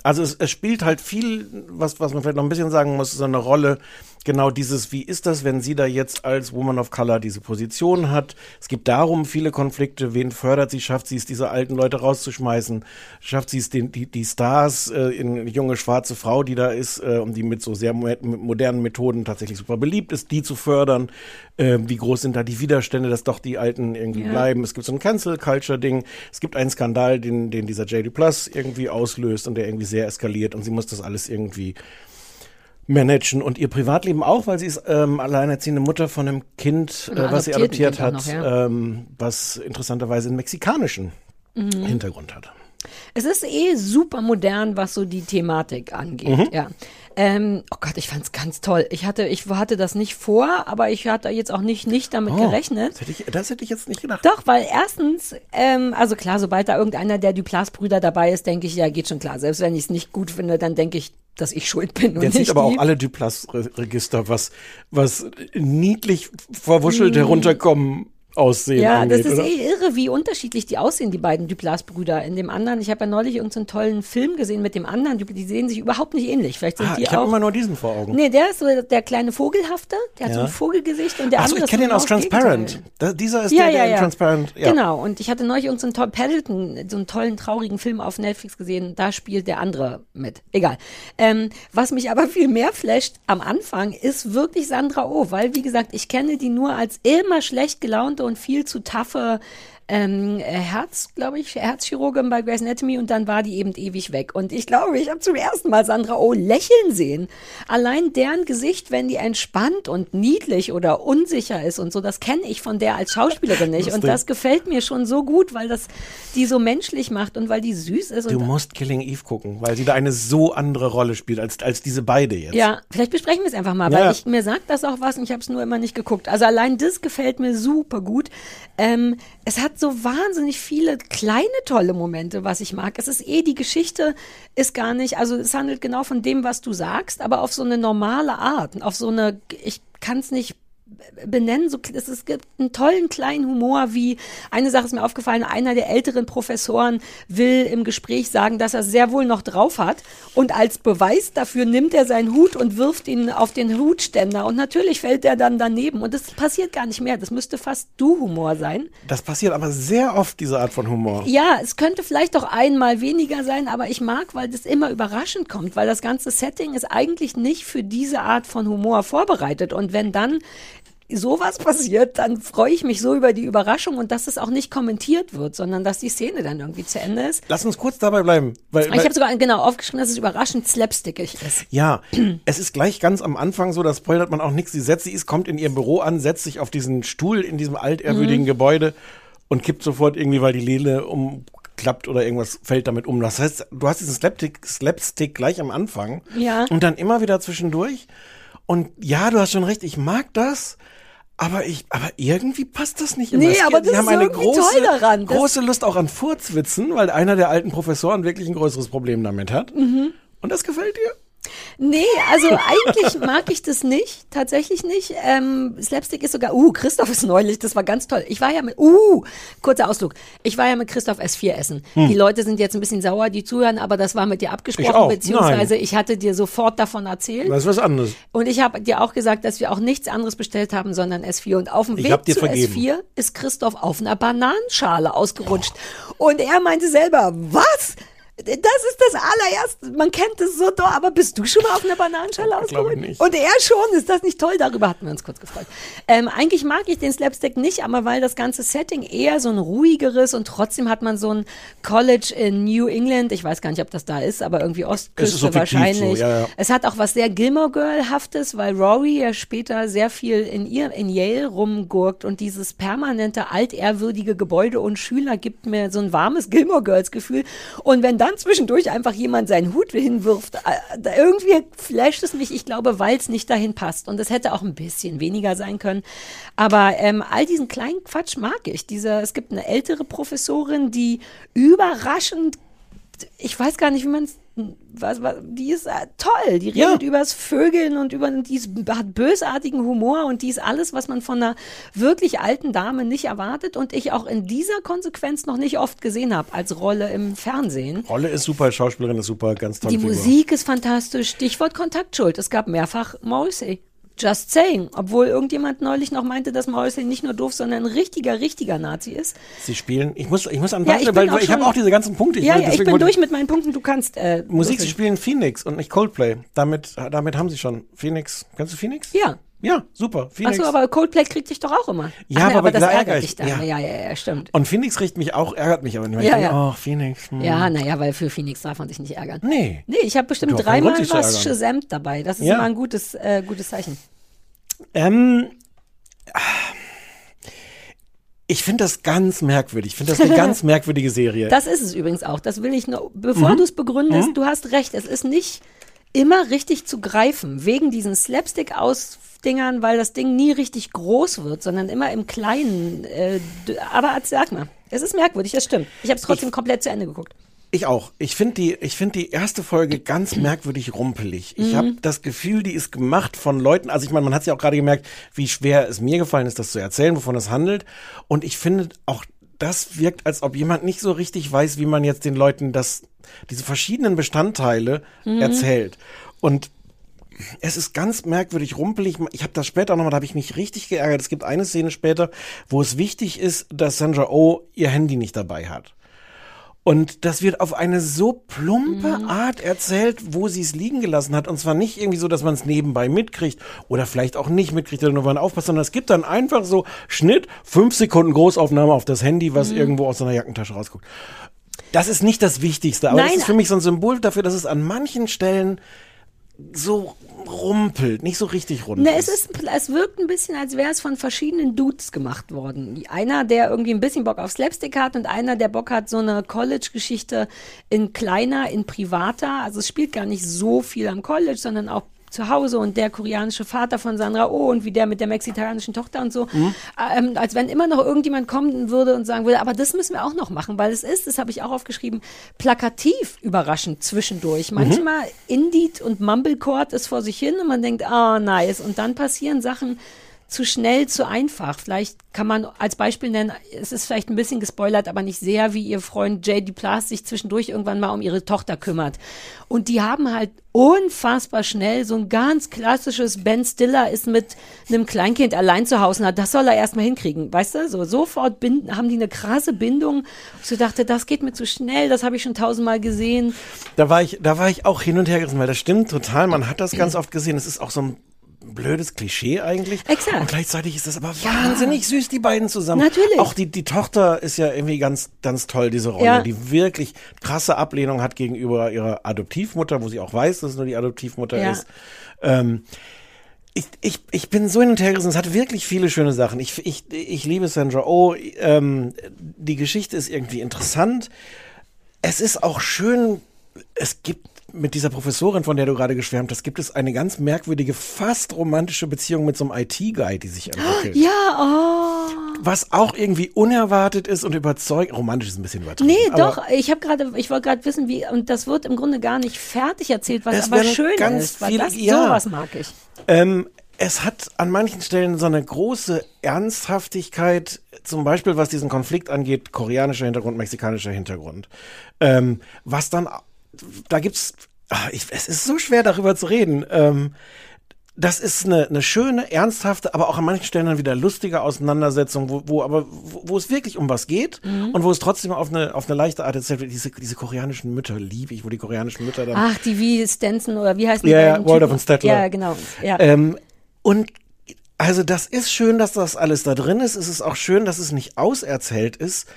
Also es, es spielt halt viel, was, was man vielleicht noch ein bisschen sagen muss, so eine Rolle. Genau dieses, wie ist das, wenn sie da jetzt als Woman of Color diese Position hat? Es gibt darum viele Konflikte. Wen fördert sie? Schafft sie es, diese alten Leute rauszuschmeißen? Schafft sie es, den, die, die Stars äh, in eine junge schwarze Frau, die da ist äh, und die mit so sehr mo modernen Methoden tatsächlich super beliebt ist, die zu fördern? Äh, wie groß sind da die Widerstände, dass doch die Alten irgendwie Ja. bleiben? Es gibt so ein Cancel-Culture-Ding. Es gibt einen Skandal, den, den dieser JD Plus irgendwie auslöst und der irgendwie sehr eskaliert und sie muss das alles irgendwie managen und ihr Privatleben auch, weil sie ist ähm, alleinerziehende Mutter von einem Kind, äh, was sie adoptiert Kind hat, noch, ja. ähm, was interessanterweise einen mexikanischen Mhm. Hintergrund hat. Es ist eh super modern, was so die Thematik angeht. Mhm. Ja. Ähm, oh Gott, ich fand's ganz toll. Ich hatte, ich hatte das nicht vor, aber ich hatte jetzt auch nicht, nicht damit Oh, gerechnet. Das hätte, ich, das hätte ich jetzt nicht gedacht. Doch, weil erstens, ähm, also klar, sobald da irgendeiner der Duplas-Brüder dabei ist, denke ich, ja, geht schon klar. Selbst wenn ich es nicht gut finde, dann denke ich, dass ich schuld bin und Der zieht aber auch alle Duplas-Register, was, was niedlich verwuschelt Mhm. herunterkommen aussehen Ja, angeht, das ist oder? eh irre. wie unterschiedlich die aussehen, die beiden Duplas-Brüder. In dem anderen, ich habe ja neulich irgendeinen tollen Film gesehen mit dem anderen, die, sehen sich überhaupt nicht ähnlich. Vielleicht sind Ah, die ich habe immer nur diesen vor Augen. Nee, der ist so der kleine Vogelhafte, der hat so Ja. ein Vogelgesicht und der Achso, andere ich kenne den aus. Transparent. Da, dieser ist Ja, der, der ja, in ja. Transparent. Ja. Genau, und ich hatte neulich irgendeinen so Paddleton, so einen tollen, traurigen Film auf Netflix gesehen, da spielt der andere mit. Egal. Ähm, was mich aber viel mehr flasht am Anfang, ist wirklich Sandra Oh, weil, wie gesagt, ich kenne die nur als immer schlecht gelaunte und viel zu taffe ähm, äh, Herz, glaube ich, Herzchirurgin bei Grey's Anatomy und dann war die eben ewig weg. Und ich glaube, ich habe zum ersten Mal Sandra Oh lächeln sehen. Allein deren Gesicht, wenn die entspannt und niedlich oder unsicher ist und so, das kenne ich von der als Schauspielerin nicht. Und Lustig. das gefällt mir schon so gut, weil das die so menschlich macht und weil die süß ist. Du und musst Killing Eve gucken, weil sie da eine so andere Rolle spielt als, als diese beide jetzt. Ja, vielleicht besprechen wir es einfach mal, Ja. weil ich, mir sagt das auch was und ich habe es nur immer nicht geguckt. Also allein das gefällt mir super gut. Ähm, es hat so wahnsinnig viele kleine tolle Momente, was ich mag. Es ist eh, die Geschichte ist gar nicht, also es handelt genau von dem, was du sagst, aber auf so eine normale Art, auf so eine, ich kann es nicht benennen. So, es, es gibt einen tollen kleinen Humor, wie eine Sache ist mir aufgefallen, einer der älteren Professoren will im Gespräch sagen, dass er sehr wohl noch drauf hat und als Beweis dafür nimmt er seinen Hut und wirft ihn auf den Hutständer und natürlich fällt er dann daneben und das passiert gar nicht mehr. Das müsste fast Du-Humor sein. Das passiert aber sehr oft, diese Art von Humor. Ja, es könnte vielleicht auch einmal weniger sein, aber ich mag, weil das immer überraschend kommt, weil das ganze Setting ist eigentlich nicht für diese Art von Humor vorbereitet. Und wenn dann sowas passiert, dann freue ich mich so über die Überraschung und dass es auch nicht kommentiert wird, sondern dass die Szene dann irgendwie zu Ende ist. Lass uns kurz dabei bleiben. Weil, Ich habe sogar genau aufgeschrieben, dass es überraschend slapstickig ist. ja, es ist gleich ganz am Anfang so, da spoilert man auch nichts. Sie setzt, sie ist, kommt in ihr Büro an, setzt sich auf diesen Stuhl in diesem altehrwürdigen Mhm. Gebäude und kippt sofort irgendwie, weil die Lele umklappt oder irgendwas fällt damit um. Das heißt, du hast diesen Slapstick, Slapstick gleich am Anfang Ja. und dann immer wieder zwischendurch. Und ja, du hast schon recht, ich mag das. Aber ich, aber irgendwie passt das nicht immer. Nee, aber das die haben ist eine große, daran, große Lust auch an Furzwitzen, weil einer der alten Professoren wirklich ein größeres Problem damit hat. Mhm. Und das gefällt dir? Nee, also eigentlich mag ich das nicht, tatsächlich nicht. Ähm, Slapstick ist sogar, uh, Christoph ist neulich, das war ganz toll. Ich war ja mit, uh, kurzer Ausflug. Ich war ja mit Christoph S4 essen. Hm. Die Leute sind jetzt ein bisschen sauer, die zuhören, aber das war mit dir Ich abgesprochen, auch. beziehungsweise Nein. ich hatte dir sofort davon erzählt. Das ist was anderes. Und ich habe dir auch gesagt, dass wir auch nichts anderes bestellt haben, sondon S4. Und auf dem Ich Weg zu vergeben. S4 ist Christoph auf einer Bananenschale ausgerutscht. Und er meinte selber, was? Das ist das allererste. Man kennt es so doch, aber bist du schon mal auf einer Bananenschale Glaube ausgerutscht? nicht. Und er schon. Ist das nicht toll? Darüber hatten wir uns kurz gefreut. Ähm, eigentlich mag ich den Slapstick nicht, aber weil das ganze Setting eher so ein ruhigeres und trotzdem hat man so ein College in New England. Ich weiß gar nicht, ob das da ist, aber irgendwie Ostküste so wahrscheinlich. so, ja, ja. Es hat auch was sehr Gilmore Girl-haftes, weil Rory ja später sehr viel in ihr, in Yale rumgurkt und dieses permanente altehrwürdige Gebäude und Schüler gibt mir so ein warmes Gilmore Girls-Gefühl. Und wenn dann zwischendurch einfach jemand seinen Hut hinwirft, äh, irgendwie flasht es mich, ich glaube, weil es nicht dahin passt. Und es hätte auch ein bisschen weniger sein können. Aber ähm, all diesen kleinen Quatsch mag ich. Diese, es gibt eine ältere Professorin, die überraschend ich weiß gar nicht, wie man es. Was, was, die ist äh, toll. Die Ja. redet übers Vögeln und über die ist, hat bösartigen Humor und die ist alles, was man von einer wirklich alten Dame nicht erwartet und ich auch in dieser Konsequenz noch nicht oft gesehen habe als Rolle im Fernsehen. Rolle ist super, Schauspielerin ist super, ganz toll. Die Musik ist fantastisch. Stichwort Kontaktschuld. Es gab mehrfach Morrissey. Just saying. Obwohl irgendjemand neulich noch meinte, dass Morrissey nicht nur doof, sondern ein richtiger, richtiger Nazi ist. Sie spielen, ich muss, ich muss an Ja, ich weil auch ich habe auch diese ganzen Punkte. ja, will- ja, ich bin durch mit meinen Punkten. Du kannst. Äh, Musik, sie spielen Phoenix und nicht Coldplay. Damit, damit haben sie schon. Phoenix, kennst du Phoenix? Ja. Ja, super. Phoenix. Achso, aber Coldplay kriegt dich doch auch immer. Ja, Ach, nee, aber das da ärgert ärgere dich ich- dann. ja. Ja, ja, ja, stimmt. Und Phoenix riecht mich auch, ärgert mich aber nicht. Ja, denke, ja. oh, Phoenix. hm. Ja, naja, weil für Phoenix darf man sich nicht ärgern. Nee. Nee, ich habe bestimmt dreimal was. Shazamt dabei. Das ist Ja. immer ein gutes, äh, gutes Zeichen. Ähm, ich finde das ganz merkwürdig. Ich finde das eine ganz merkwürdige Serie. Das ist es übrigens auch. Das will ich nur, bevor Mhm. du es begründest, Mhm. du hast recht. Es ist nicht immer richtig zu greifen, wegen diesen Slapstick-Ausdingern, weil das Ding nie richtig groß wird, sondern immer im Kleinen. Äh, aber sag mal, es ist merkwürdig, das stimmt. Ich habe es trotzdem komplett zu Ende geguckt. Ich auch. Ich finde die, ich finde die erste Folge ganz merkwürdig rumpelig. Ich Mhm. habe das Gefühl, die ist gemacht von Leuten. Also ich meine, man hat ja auch gerade gemerkt, wie schwer es mir gefallen ist, das zu erzählen, wovon es handelt. Und ich finde auch das wirkt, als ob jemand nicht so richtig weiß, wie man jetzt den Leuten das, diese verschiedenen Bestandteile Mhm. erzählt. Und es ist ganz merkwürdig rumpelig. Ich habe das später nochmal, da habe ich mich richtig geärgert. Es gibt eine Szene später, wo es wichtig ist, dass Sandra Oh ihr Handy nicht dabei hat. Und das wird auf eine so plumpe Art erzählt, wo sie es liegen gelassen hat. Und zwar nicht irgendwie so, dass man es nebenbei mitkriegt oder vielleicht auch nicht mitkriegt oder nur mal aufpasst, sondern es gibt dann einfach so Schnitt, fünf Sekunden Großaufnahme auf das Handy, was irgendwo aus seiner Jackentasche rausguckt. Das ist nicht das Wichtigste, aber Nein, das ist für mich so ein Symbol dafür, dass es an manchen Stellen so rumpelt, nicht so richtig rund Ne, es, ist, es wirkt ein bisschen, als wäre es von verschiedenen Dudes gemacht worden. Einer, der irgendwie ein bisschen Bock auf Slapstick hat und einer, der Bock hat, so eine College-Geschichte in kleiner, in privater. Also es spielt gar nicht so viel am College, sondern auch zu Hause und der koreanische Vater von Sandra Oh und wie der mit der mexikanischen Tochter und so. Ähm, als wenn immer noch irgendjemand kommen würde und sagen würde, aber das müssen wir auch noch machen, weil es ist, das habe ich auch aufgeschrieben, plakativ überraschend zwischendurch. Manchmal Indie und Mumblecore ist vor sich hin und man denkt, ah, nice. Und dann passieren Sachen zu schnell, zu einfach. Vielleicht kann man als Beispiel nennen, es ist vielleicht ein bisschen gespoilert, aber nicht sehr, wie ihr Freund J.D. Plas sich zwischendurch irgendwann mal um ihre Tochter kümmert. Und die haben halt unfassbar schnell so ein ganz klassisches Ben Stiller ist mit einem Kleinkind allein zu Hause. Na, das soll er erstmal hinkriegen, weißt du? So sofort binden, haben die eine krasse Bindung. Ich so dachte, das geht mir zu schnell, das habe ich schon tausendmal gesehen. Da war ich, da war ich auch hin und her gerissen, weil das stimmt total. Man hat das ganz oft gesehen. Es ist auch so ein blödes Klischee eigentlich. Exakt. Und gleichzeitig ist das aber wahnsinnig süß, die beiden zusammen. Natürlich. Auch die, die Tochter ist ja irgendwie ganz, ganz toll, diese Rolle, Ja. die wirklich krasse Ablehnung hat gegenüber ihrer Adoptivmutter, wo sie auch weiß, dass es nur die Adoptivmutter Ja. ist. Ähm, ich, ich, ich bin so hin und her gerissen. Es hat wirklich viele schöne Sachen. Ich, ich, ich liebe Sandra Oh. Ähm, die Geschichte ist irgendwie interessant. Es ist auch schön, es gibt mit dieser Professorin, von der du gerade geschwärmt hast, gibt es eine ganz merkwürdige, fast romantische Beziehung mit so einem IT-Guy, die sich entwickelt. Ja, oh. Was auch irgendwie unerwartet ist und überzeugt. Romantisch ist ein bisschen übertrieben. Nee, doch. Ich habe gerade, ich wollte gerade wissen, wie, und das wird im Grunde gar nicht fertig erzählt, was aber schön ganz ist, weil viele- das, ja. sowas mag ich. Ähm, es hat an manchen Stellen so eine große Ernsthaftigkeit, zum Beispiel was diesen Konflikt angeht, koreanischer Hintergrund, mexikanischer Hintergrund. Ähm, was dann, da gibt's, ah, ich, es ist so schwer darüber zu reden. Ähm, das ist eine, eine schöne, ernsthafte, aber auch an manchen Stellen dann wieder lustige Auseinandersetzung, wo, wo aber wo, wo es wirklich um was geht Mhm. und wo es trotzdem auf eine auf eine leichte Art erzählt wird. Diese, diese koreanischen Mütter liebe ich, wo die koreanischen Mütter dann Ach, die wie Stenson oder wie heißen die Ja, ja, Waldorf und Stettler. Ja, genau. Ja. Ähm, und also das ist schön, dass das alles da drin ist. Es ist auch schön, dass es nicht auserzählt ist.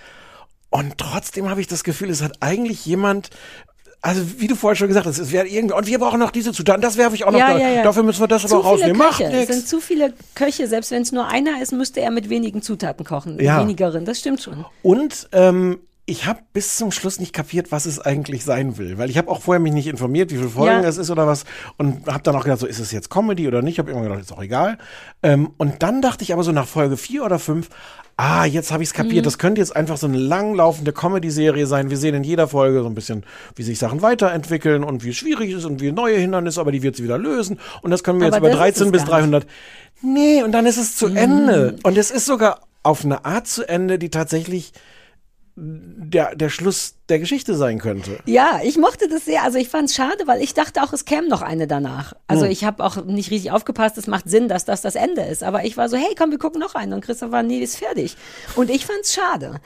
Und trotzdem habe ich das Gefühl, es hat eigentlich jemand, also wie du vorher schon gesagt hast, es wäre irgendwie, und wir brauchen noch diese Zutaten, das werfe ich auch noch ja, da. ja, ja. Dafür müssen wir das zu aber auch rausnehmen. Macht Köche. Es nichts. sind zu viele Köche. Selbst wenn es nur einer ist, müsste er mit wenigen Zutaten kochen. Ja. Wenigeren. Das stimmt schon. Und ähm, ich habe bis zum Schluss nicht kapiert, was es eigentlich sein will, weil ich habe auch vorher mich nicht informiert, wie viele Folgen Ja. es ist oder was und habe dann auch gedacht, so ist es jetzt Comedy oder nicht? Habe immer gedacht, ist auch egal. Ähm, und dann dachte ich aber so nach Folge vier oder fünf, ah, jetzt habe ich es kapiert. Mhm. Das könnte jetzt einfach so eine langlaufende Comedy-Serie sein. Wir sehen in jeder Folge so ein bisschen, wie sich Sachen weiterentwickeln und wie schwierig es ist und wie neue Hindernisse, aber die wird sie wieder lösen. Und das können wir Aber jetzt über das ist 13 es bis gar nicht. 300. Nee, und dann ist es zu Ende. Mhm. Und es ist sogar auf eine Art zu Ende, die tatsächlich der, der Schluss der Geschichte sein könnte. Ja, ich mochte das sehr. Also ich fand es schade, weil ich dachte auch, es käme noch eine danach. Also Hm. ich habe auch nicht richtig aufgepasst. Es macht Sinn, dass das das Ende ist. Aber ich war so, hey, komm, wir gucken noch eine. Und Christoph war, nee, ist fertig. Und ich fand es schade.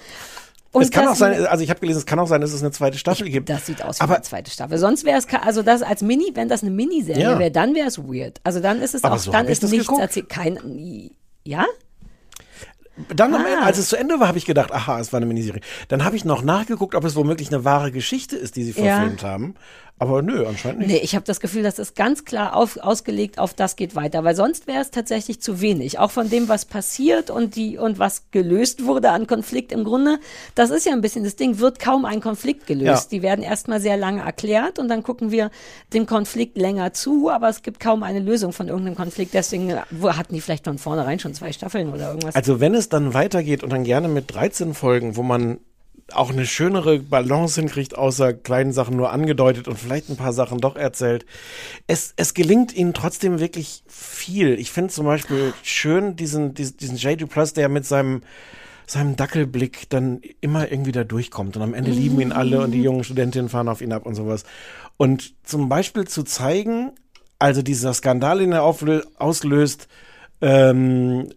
Und es kann auch sein, also ich habe gelesen, es kann auch sein, dass es eine zweite Staffel gibt. Das sieht aus wie Aber- eine zweite Staffel. Sonst wäre es, also das als Mini, wenn das eine Miniserie Ja. wäre, dann wäre es weird. Also dann ist es Aber auch, so dann ich ist nichts erzählt. Kein, ja? Dann, Ah. Ende, als es zu Ende war, habe ich gedacht, aha, es war eine Miniserie. Dann habe ich noch nachgeguckt, ob es womöglich eine wahre Geschichte ist, die sie Ja. verfilmt haben. Aber nö, anscheinend nicht. Nee, ich habe das Gefühl, das ist ganz klar auf, ausgelegt auf das geht weiter, weil sonst wäre es tatsächlich zu wenig. Auch von dem, was passiert und die und was gelöst wurde an Konflikt im Grunde, das ist ja ein bisschen das Ding, wird kaum ein Konflikt gelöst. Ja. Die werden erstmal sehr lange erklärt und dann gucken wir dem Konflikt länger zu, aber es gibt kaum eine Lösung von irgendeinem Konflikt. Deswegen hatten die vielleicht von vornherein schon zwei Staffeln oder irgendwas. Also wenn es dann weitergeht und dann gerne mit 13 Folgen, wo man auch eine schönere Balance hinkriegt, außer kleinen Sachen nur angedeutet und vielleicht ein paar Sachen doch erzählt. Es, es gelingt ihnen trotzdem wirklich viel. Ich finde zum Beispiel schön diesen, diesen, diesen J.D. Plus, der mit seinem seinem Dackelblick dann immer irgendwie da durchkommt. Und am Ende lieben ihn alle und die jungen Studentinnen fahren auf ihn ab und sowas. Und zum Beispiel zu zeigen, also dieser Skandal, den er auslöst, ähm,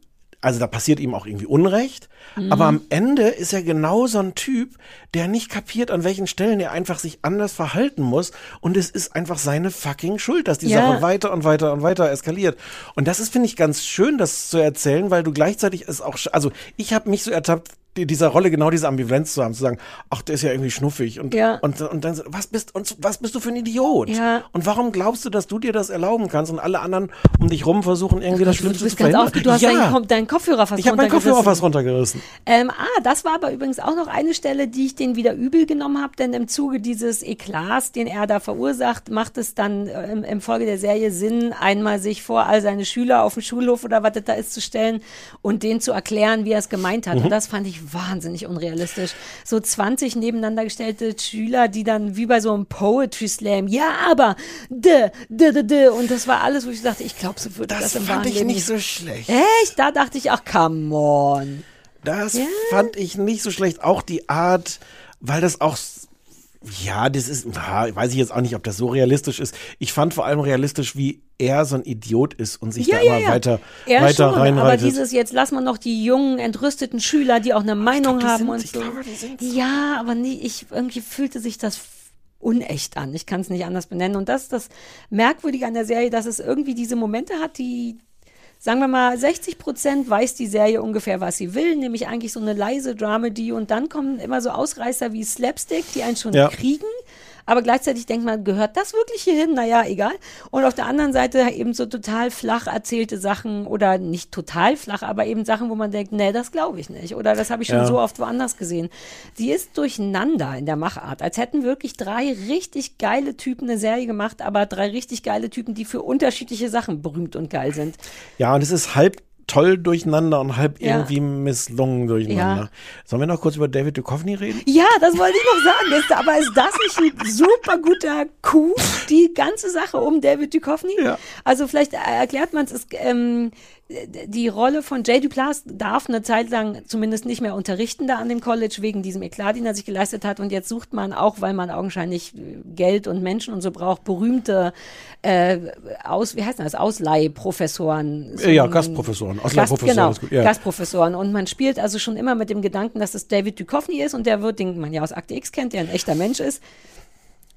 also da passiert ihm auch irgendwie Unrecht. Mhm. Aber am Ende ist er genau so ein Typ, der nicht kapiert, an welchen Stellen er einfach sich anders verhalten muss. Und es ist einfach seine fucking Schuld, dass die Ja. Sache weiter und weiter und weiter eskaliert. Und das ist, finde ich, ganz schön, das zu erzählen, weil du gleichzeitig es auch, also ich habe mich so ertappt, dieser Rolle genau diese Ambivalenz zu haben, zu sagen, ach, der ist ja irgendwie schnuffig und, Ja. und, und dann, was bist, und was bist du für ein Idiot? Ja. Und warum glaubst du, dass du dir das erlauben kannst und alle anderen um dich rum versuchen, irgendwie das Schlimmste zu verhindern? du hast ja. deinen, Kopfhörer fast ich habe meinen Kopfhörer runtergerissen. fast runtergerissen. Ähm, ah, das war aber übrigens auch noch eine Stelle, die ich den wieder übel genommen habe, denn im Zuge dieses Eklats, den er da verursacht, macht es dann äh, im, im Folge der Serie Sinn, einmal sich vor all seine Schüler auf dem Schulhof oder was das da ist zu stellen und denen zu erklären, wie er es gemeint hat. Mhm. Und das fand ich wahnsinnig unrealistisch. So 20 nebeneinander gestellte Schüler, die dann wie bei so einem Poetry Slam, ja, aber, d, d, d, d. Und das war alles, wo ich dachte, ich glaube, so würde das, Das im fand ich nicht so schlecht. Echt? Da dachte ich, ach, come on. Das fand ich nicht so schlecht. Auch die Art, weil das auch, ja, das ist, ja, weiß ich jetzt auch nicht, ob das so realistisch ist. Ich fand vor allem realistisch, wie er so ein Idiot ist und sich da immer weiter, Er weiter schon, reinreitet. aber dieses, jetzt lass mal noch die jungen, entrüsteten Schüler, die auch eine Meinung die haben und so. glaube, ja, aber nie, ich, irgendwie fühlte sich das unecht an. Ich kann es nicht anders benennen. Und das ist das Merkwürdige an der Serie, dass es irgendwie diese Momente hat, die, sagen wir mal, 60 Prozent weiß die Serie ungefähr, was sie will, nämlich eigentlich so eine leise Dramedy und dann kommen immer so Ausreißer wie Slapstick, die einen schon Ja. kriegen. Aber gleichzeitig denkt man, gehört das wirklich hierhin? Naja, egal. Und auf der anderen Seite eben so total flach erzählte Sachen oder nicht total flach, aber eben Sachen, wo man denkt, nee, das glaube ich nicht. Oder das habe ich schon Ja. so oft woanders gesehen. Die ist durcheinander in der Machart, als hätten wirklich drei richtig geile Typen eine Serie gemacht, aber drei richtig geile Typen, die für unterschiedliche Sachen berühmt und geil sind. Ja, und es ist halb toll durcheinander und halb Ja. irgendwie misslungen durcheinander. Ja. Sollen wir noch kurz über David Duchovny reden? Ja, das wollte ich noch sagen. Ist, aber ist das nicht ein super guter Coup, die ganze Sache um David Duchovny? Also vielleicht äh, erklärt man es, ist, ähm, die Rolle von Jay Duplass darf eine Zeit lang zumindest nicht mehr unterrichten da an dem College wegen diesem Eklat, den er sich geleistet hat. Und jetzt sucht man auch, weil man augenscheinlich äh, Geld und Menschen und so braucht, berühmte äh, aus, wie heißt das, Ausleihprofessoren. So Ja, Gastprofessoren, Gast, Ausleihprofessoren, genau, ist gut, ja. Gastprofessoren. Und man spielt also schon immer mit dem Gedanken, dass es David Duchovny ist und der wird, den man ja aus Akte X kennt, der ein echter Mensch ist.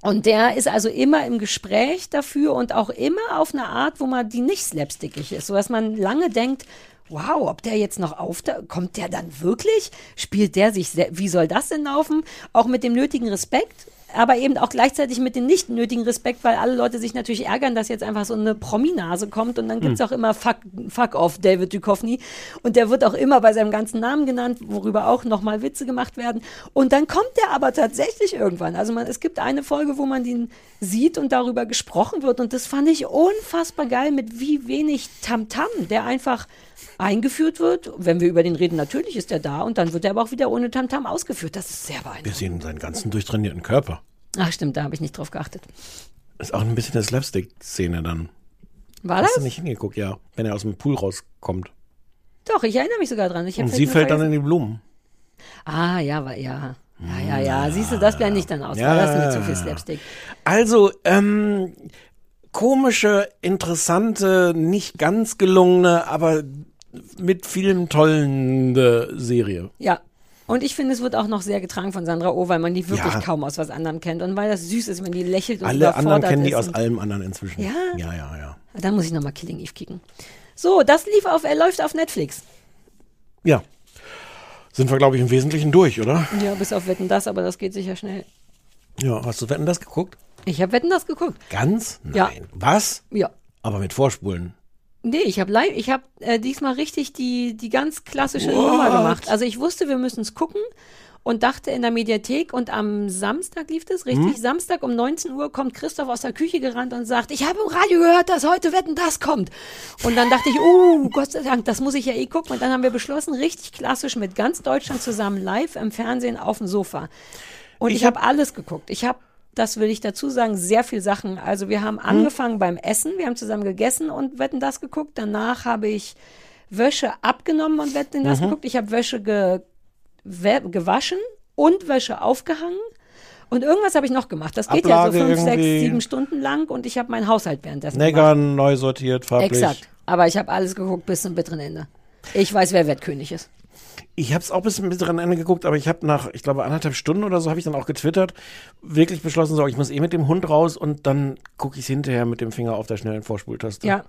Und der ist also immer im Gespräch dafür und auch immer auf eine Art, wo man die nicht slapstickig ist, sodass man lange denkt, wow, ob der jetzt noch auf, kommt der dann wirklich? Spielt der sich, wie soll das denn laufen? Auch mit dem nötigen Respekt, aber eben auch gleichzeitig mit dem nicht nötigen Respekt, weil alle Leute sich natürlich ärgern, dass jetzt einfach so eine Prominase kommt und dann gibt's Hm. auch immer Fuck, fuck off David Duchovny und der wird auch immer bei seinem ganzen Namen genannt, worüber auch nochmal Witze gemacht werden und dann kommt der aber tatsächlich irgendwann. Also man, es gibt eine Folge, wo man den sieht und darüber gesprochen wird und das fand ich unfassbar geil, mit wie wenig Tamtam der einfach eingeführt wird. Wenn wir über den reden, natürlich ist er da und dann wird er aber auch wieder ohne Tamtam ausgeführt. Das ist sehr beeindruckend. Wir sehen seinen ganzen durchtrainierten Körper. Ach stimmt, da habe ich nicht drauf geachtet. Ist auch ein bisschen eine Slapstick-Szene dann. War Hast das? du nicht hingeguckt, ja. Wenn er aus dem Pool rauskommt. Doch, ich erinnere mich sogar dran. Und sie fällt dann in die Blumen. Ah, ja, war, ja. Ja, ja, ja. Siehst du, das blende ich dann aus. Ja. War das mit so viel Slapstick? Also, ähm, komische, interessante, nicht ganz gelungene, aber mit vielen tollen äh, Serie. Ja. Und ich finde, es wird auch noch sehr getragen von Sandra Oh, weil man die wirklich Ja. kaum aus was anderem kennt. Und weil das süß ist, wenn die lächelt und Alle anderen kennen die aus allem anderen inzwischen. Ja? Ja, ja, ja. Dann muss ich nochmal Killing Eve kicken. So, das lief auf, er läuft auf Netflix. Ja. Sind wir, glaube ich, im Wesentlichen durch, oder? Ja, bis auf Wetten das, aber das geht sicher schnell. Ja, hast du Wetten das geguckt? Ich habe Wetten das geguckt. Ganz? Nein. Ja. Was? Ja. Aber mit Vorspulen. Nee, ich habe ich habe äh, diesmal richtig die, die ganz klassische What? Nummer gemacht. Also ich wusste, wir müssen es gucken und dachte in der Mediathek und am Samstag lief das, richtig? Hm? Samstag um 19 Uhr kommt Christoph aus der Küche gerannt und sagt, ich habe im Radio gehört, dass heute Wetten das kommt. Und dann dachte ich, oh, Gott sei Dank, das muss ich ja eh gucken. Und dann haben wir beschlossen, richtig klassisch mit ganz Deutschland zusammen live im Fernsehen auf dem Sofa. Und ich, habe alles geguckt. Ich habe das will ich dazu sagen, sehr viel Sachen. Also wir haben angefangen beim Essen, wir haben zusammen gegessen und Wetten das geguckt. Danach habe ich Wäsche abgenommen und Wetten das Mhm. geguckt. Ich habe Wäsche we- gewaschen und Wäsche aufgehangen. Und irgendwas habe ich noch gemacht. Das geht ja Ablage so fünf, sechs, sieben Stunden lang und ich habe meinen Haushalt währenddessen. Neggern neu sortiert, farblich. Exakt. Aber ich habe alles geguckt bis zum bitteren Ende. Ich weiß, wer Wettkönig ist. Ich habe es auch bis zum bitteren Ende geguckt, aber ich habe nach, ich glaube, anderthalb Stunden oder so habe ich dann auch getwittert, wirklich beschlossen, so, ich muss eh mit dem Hund raus und dann gucke ich es hinterher mit dem Finger auf der schnellen Vorspultaste. Ja.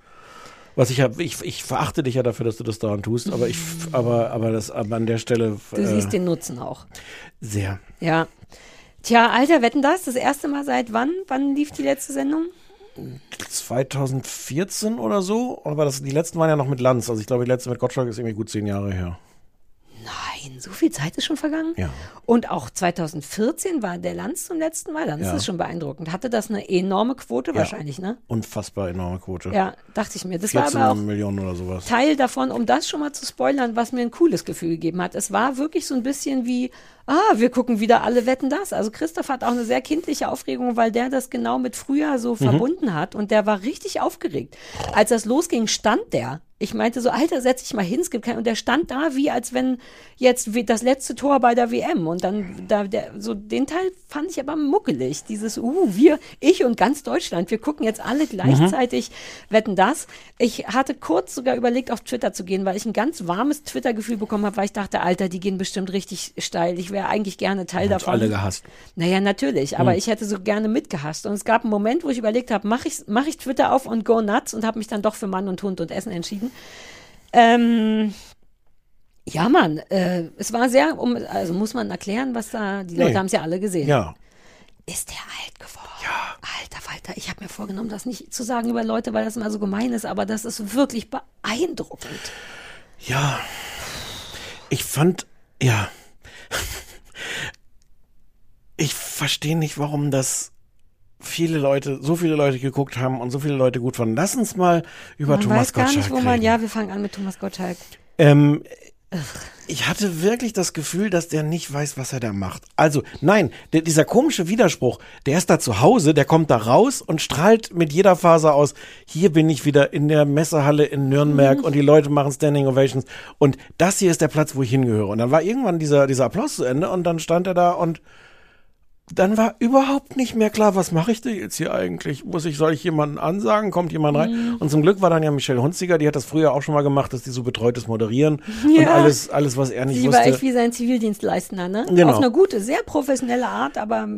Was ich habe, ich, ich verachte dich ja dafür, dass du das daran tust, aber ich, aber, aber das, aber an der Stelle. Du siehst den Nutzen auch. Sehr. Ja. Tja, Alter, wetten das? Das erste Mal seit wann? Wann lief die letzte Sendung? 2014 oder so, aber das, die letzten waren ja noch mit Lanz. Also ich glaube, die letzte mit Gottschalk ist irgendwie gut zehn Jahre her. Nein, so viel Zeit ist schon vergangen. Ja. Und auch 2014 war der Lanz zum letzten Mal. Dann ist Ja. das schon beeindruckend. Hatte das eine enorme Quote wahrscheinlich, ne? Unfassbar enorme Quote. Ja, dachte ich mir. Das 14 war aber auch Millionen oder sowas. Teil davon, um das schon mal zu spoilern, was mir ein cooles Gefühl gegeben hat. Es war wirklich so ein bisschen wie, ah, wir gucken wieder alle wetten das. Also Christoph hat auch eine sehr kindliche Aufregung, weil der das genau mit früher so Mhm. verbunden hat und der war richtig aufgeregt. Als das losging, stand der. Ich meinte so, Alter, setz dich mal hin, es gibt keinen. Und der stand da, wie als wenn jetzt das letzte Tor bei der WM. Und dann, da, der, so den Teil fand ich aber muckelig. Dieses, uh, wir, ich und ganz Deutschland, wir gucken jetzt alle gleichzeitig wetten das. Ich hatte kurz sogar überlegt, auf Twitter zu gehen, weil ich ein ganz warmes Twitter-Gefühl bekommen habe, weil ich dachte, Alter, die gehen bestimmt richtig steil. Ich wäre eigentlich gerne Teil Hat davon. alle gehasst. Naja, natürlich, aber Hm. ich hätte so gerne mitgehasst. Und es gab einen Moment, wo ich überlegt habe, mache ich, mach ich Twitter auf und go nuts und habe mich dann doch für Mann und Hund und Essen entschieden. Ähm, ja, Mann, äh, es war sehr, um, also muss man erklären, was da, die Leute Nee. haben es ja alle gesehen. Ja. Ist der alt geworden? Ja. Alter Walter, ich habe mir vorgenommen, das nicht zu sagen über Leute, weil das immer so gemein ist, aber das ist wirklich beeindruckend. Ja. Ich fand, ja. Ich verstehe nicht, warum das viele Leute, so viele Leute geguckt haben und so viele Leute gut fanden. Lass uns mal über man Thomas weiß gar Gottschalk nicht, wo man, reden. ja, wir fangen an mit Thomas Gottschalk. Ähm, ich hatte wirklich das Gefühl, dass der nicht weiß, was er da macht. Also, nein, der, dieser komische Widerspruch, der ist da zu Hause, der kommt da raus und strahlt mit jeder Faser aus, hier bin ich wieder in der Messehalle in Nürnberg Mhm. und die Leute machen Standing Ovations und das hier ist der Platz, wo ich hingehöre. Und dann war irgendwann dieser, dieser Applaus zu Ende und dann stand er da und dann war überhaupt nicht mehr klar, was mache ich denn jetzt hier eigentlich? Muss ich, soll ich jemanden ansagen? Kommt jemand rein? Mhm. Und zum Glück war dann ja Michelle Hunziger, die hat das früher auch schon mal gemacht, dass die so betreutes Moderieren und Ja. alles, alles, was er nicht Sie war echt wusste. wie sein Zivildienstleister, ne? Genau. Auf eine gute, sehr professionelle Art, aber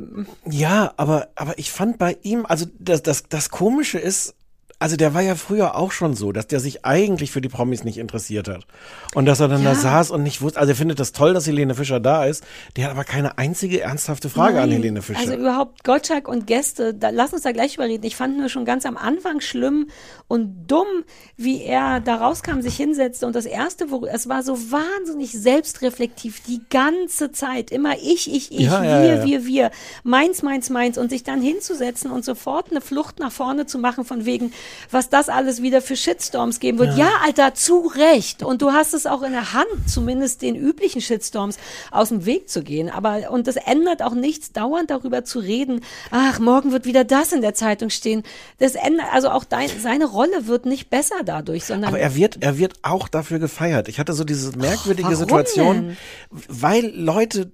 Ja, aber, aber ich fand bei ihm, also das, das, das Komische ist, also der war ja früher auch schon so, dass der sich eigentlich für die Promis nicht interessiert hat. Und dass er dann da Ja. saß und nicht wusste, also er findet das toll, dass Helene Fischer da ist. Der hat aber keine einzige ernsthafte Frage an Nein. Helene Fischer. Also überhaupt Gottschalk und Gäste, da, lass uns da gleich überreden. Ich fand nur schon ganz am Anfang schlimm und dumm, wie er da rauskam, sich hinsetzte und das erste, wo es war so wahnsinnig selbstreflektiv die ganze Zeit. Immer ich, ich, ich, Ja, wir, ja. wir, wir, meins, meins, meins und sich dann hinzusetzen und sofort eine Flucht nach vorne zu machen von wegen, was das alles wieder für Shitstorms geben wird. Ja. Ja, Alter, zu Recht. Und du hast es auch in der Hand, zumindest den üblichen Shitstorms aus dem Weg zu gehen. Aber, und das ändert auch nichts, dauernd darüber zu reden. Ach, morgen wird wieder das in der Zeitung stehen. Das ändert, also auch dein, seine Rolle wird nicht besser dadurch, sondern. Aber er wird, er wird auch dafür gefeiert. Ich hatte so diese merkwürdige warum Situation, denn? weil Leute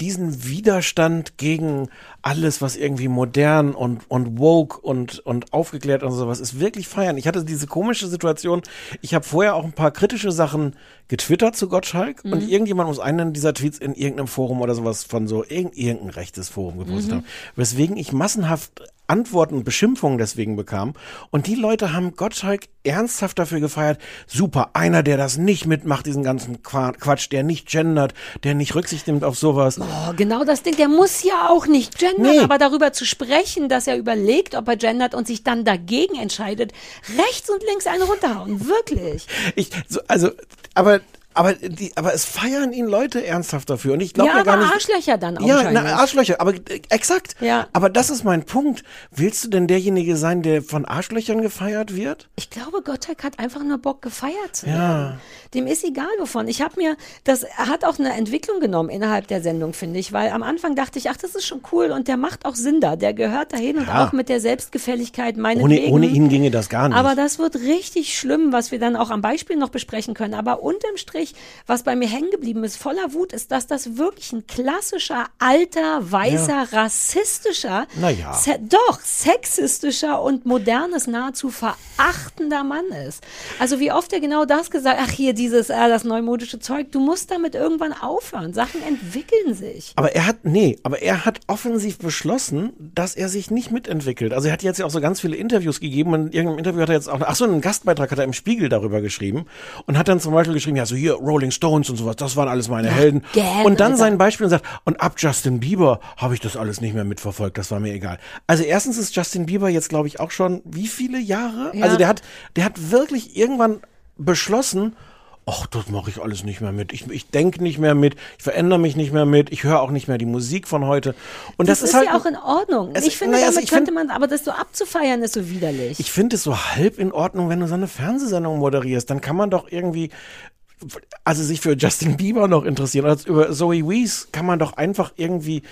diesen Widerstand gegen alles, was irgendwie modern und, und woke und, und aufgeklärt und sowas ist, wirklich feiern. Ich hatte diese komische Situation, ich habe vorher auch ein paar kritische Sachen getwittert zu Gottschalk Mhm. und irgendjemand muss einen dieser Tweets in irgendeinem Forum oder sowas von so irgend, irgendein rechtes Forum gepostet Mhm. haben, weswegen ich massenhaft Antworten und Beschimpfungen deswegen bekam. Und die Leute haben Gottschalk ernsthaft dafür gefeiert. Super, einer, der das nicht mitmacht, diesen ganzen Qua- Quatsch, der nicht gendert, der nicht Rücksicht nimmt auf sowas. Oh, genau das Ding. Der muss ja auch nicht gendern, Nee. aber darüber zu sprechen, dass er überlegt, ob er gendert und sich dann dagegen entscheidet, rechts und links einen runterhauen. Wirklich. Ich, so, also, aber, aber, die, aber es feiern ihn Leute ernsthaft dafür. Und ich glaube ja, ja, gar nicht. Arschlöcher dann auch. Ja, na, Arschlöcher, aber äh, exakt. Ja. Aber das ist mein Punkt. Willst du denn derjenige sein, der von Arschlöchern gefeiert wird? Ich glaube, Gottschalk hat einfach nur Bock, gefeiert zu werden. Ja. Dem ist egal wovon. Ich habe mir, das hat auch eine Entwicklung genommen innerhalb der Sendung, finde ich, weil am Anfang dachte ich, ach, das ist schon cool und der macht auch Sinn da. Der gehört dahin und Ja. auch mit der Selbstgefälligkeit meine Ohne, ohne ihn ginge das gar nicht. Aber das wird richtig schlimm, was wir dann auch am Beispiel noch besprechen können. Aber unterm Strich was bei mir hängen geblieben ist, voller Wut, ist, dass das wirklich ein klassischer, alter, weißer, rassistischer, Naja. se doch, sexistischer und modernes, nahezu verachtender Mann ist. Also wie oft er genau das gesagt, ach hier dieses, äh, das neumodische Zeug, du musst damit irgendwann aufhören. Sachen entwickeln sich. Aber er hat, nee, aber er hat offensiv beschlossen, dass er sich nicht mitentwickelt. Also er hat jetzt ja auch so ganz viele Interviews gegeben und in irgendeinem Interview hat er jetzt auch, ach so, einen Gastbeitrag hat er im Spiegel darüber geschrieben und hat dann zum Beispiel geschrieben, ja, so hier Rolling Stones und sowas, das waren alles meine Helden. gern, Und dann Alter. sein Beispiel und sagt, und ab Justin Bieber habe ich das alles nicht mehr mitverfolgt, das war mir egal. Also erstens ist Justin Bieber jetzt, glaube ich, auch schon wie viele Jahre? Ja. Also der hat, der hat wirklich irgendwann beschlossen, ach, das mache ich alles nicht mehr mit. Ich, ich denke nicht mehr mit, ich verändere mich nicht mehr mit, ich höre auch nicht mehr die Musik von heute. Und das, ist, halt ja auch in Ordnung. Es- ich finde, naja, also damit ich könnte find- man, aber das so abzufeiern ist so widerlich. Ich finde es so halb in Ordnung, wenn du so eine Fernsehsendung moderierst. Dann kann man doch irgendwie, also sich für Justin Bieber noch interessieren. Oder über Zoe Wees kann man doch einfach irgendwie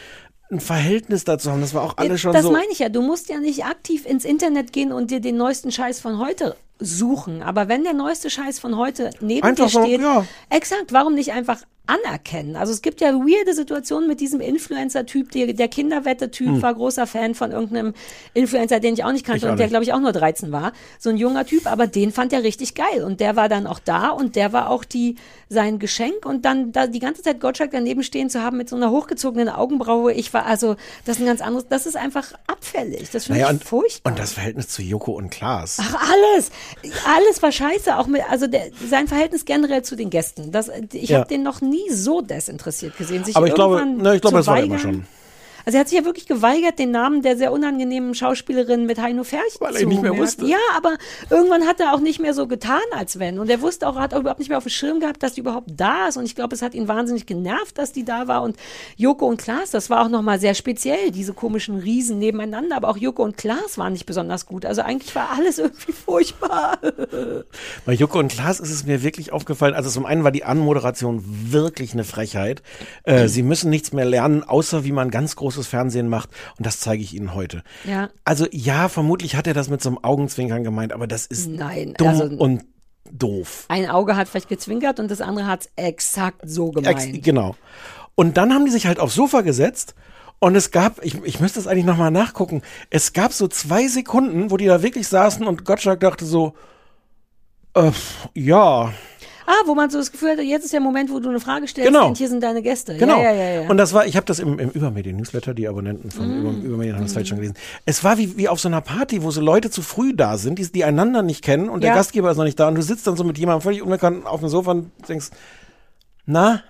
ein Verhältnis dazu haben. Das war auch alles schon das so. meine ich ja. Du musst ja nicht aktiv ins Internet gehen und dir den neuesten Scheiß von heute suchen. Aber wenn der neueste Scheiß von heute neben Einfach dir so, steht, ja. exakt, warum nicht einfach anerkennen? Also es gibt ja weirde Situationen mit diesem Influencer-Typ, der, der Kinderwette-Typ Hm. war großer Fan von irgendeinem Influencer, den ich auch nicht kannte auch und der, nicht. glaube ich, auch nur 13 war. So ein junger Typ, aber den fand er richtig geil. Und der war dann auch da und der war auch die, sein Geschenk. Und dann da die ganze Zeit Gottschalk daneben stehen zu haben mit so einer hochgezogenen Augenbraue, ich war, also, das ist ein ganz anderes, das ist einfach abfällig. Das finde naja, ich und, furchtbar. und das Verhältnis zu Joko und Klaas. Ach, alles. Alles war scheiße. Auch mit, also der, sein Verhältnis generell zu den Gästen. Das, ich Ja. habe den noch nie so desinteressiert gesehen. Sich Aber ich glaube, ne, ich glaube, das war immer schon. Also er hat sich ja wirklich geweigert, den Namen der sehr unangenehmen Schauspielerin mit Heino Ferch Weil er zu ihn nicht mehr merken. wusste. Ja, aber irgendwann hat er auch nicht mehr so getan, als wenn. Und er wusste auch, er hat auch überhaupt nicht mehr auf dem Schirm gehabt, dass die überhaupt da ist. Und ich glaube, es hat ihn wahnsinnig genervt, dass die da war. Und Joko und Klaas, das war auch nochmal sehr speziell, diese komischen Riesen nebeneinander. Aber auch Joko und Klaas waren nicht besonders gut. Also eigentlich war alles irgendwie furchtbar. Bei Joko und Klaas ist es mir wirklich aufgefallen. Also zum einen war die Anmoderation wirklich eine Frechheit. Äh, sie müssen nichts mehr lernen, außer wie man ganz großes Fernsehen macht. Und das zeige ich Ihnen heute. Ja. Also ja, vermutlich hat er das mit so einem Augenzwinkern gemeint, aber das ist Nein, dumm also- und doof. Ein Auge hat vielleicht gezwinkert und das andere hat es exakt so gemeint. Ex genau. Und dann haben die sich halt aufs Sofa gesetzt und es gab, ich, ich müsste es eigentlich nochmal nachgucken, es gab so zwei Sekunden, wo die da wirklich saßen und Gottschalk dachte so, äh, ja, Ah, wo man so das Gefühl hatte, jetzt ist der Moment, wo du eine Frage stellst Genau. und hier sind deine Gäste. Genau. Ja, ja, ja, ja. Und das war, ich habe das im, im Übermedien-Newsletter, die Abonnenten von Mm. Über, Übermedien haben das vielleicht schon gelesen. Es war wie, wie auf so einer Party, wo so Leute zu früh da sind, die, die einander nicht kennen und der. Gastgeber ist noch nicht da und du sitzt dann so mit jemandem völlig unbekannt auf dem Sofa und denkst, na?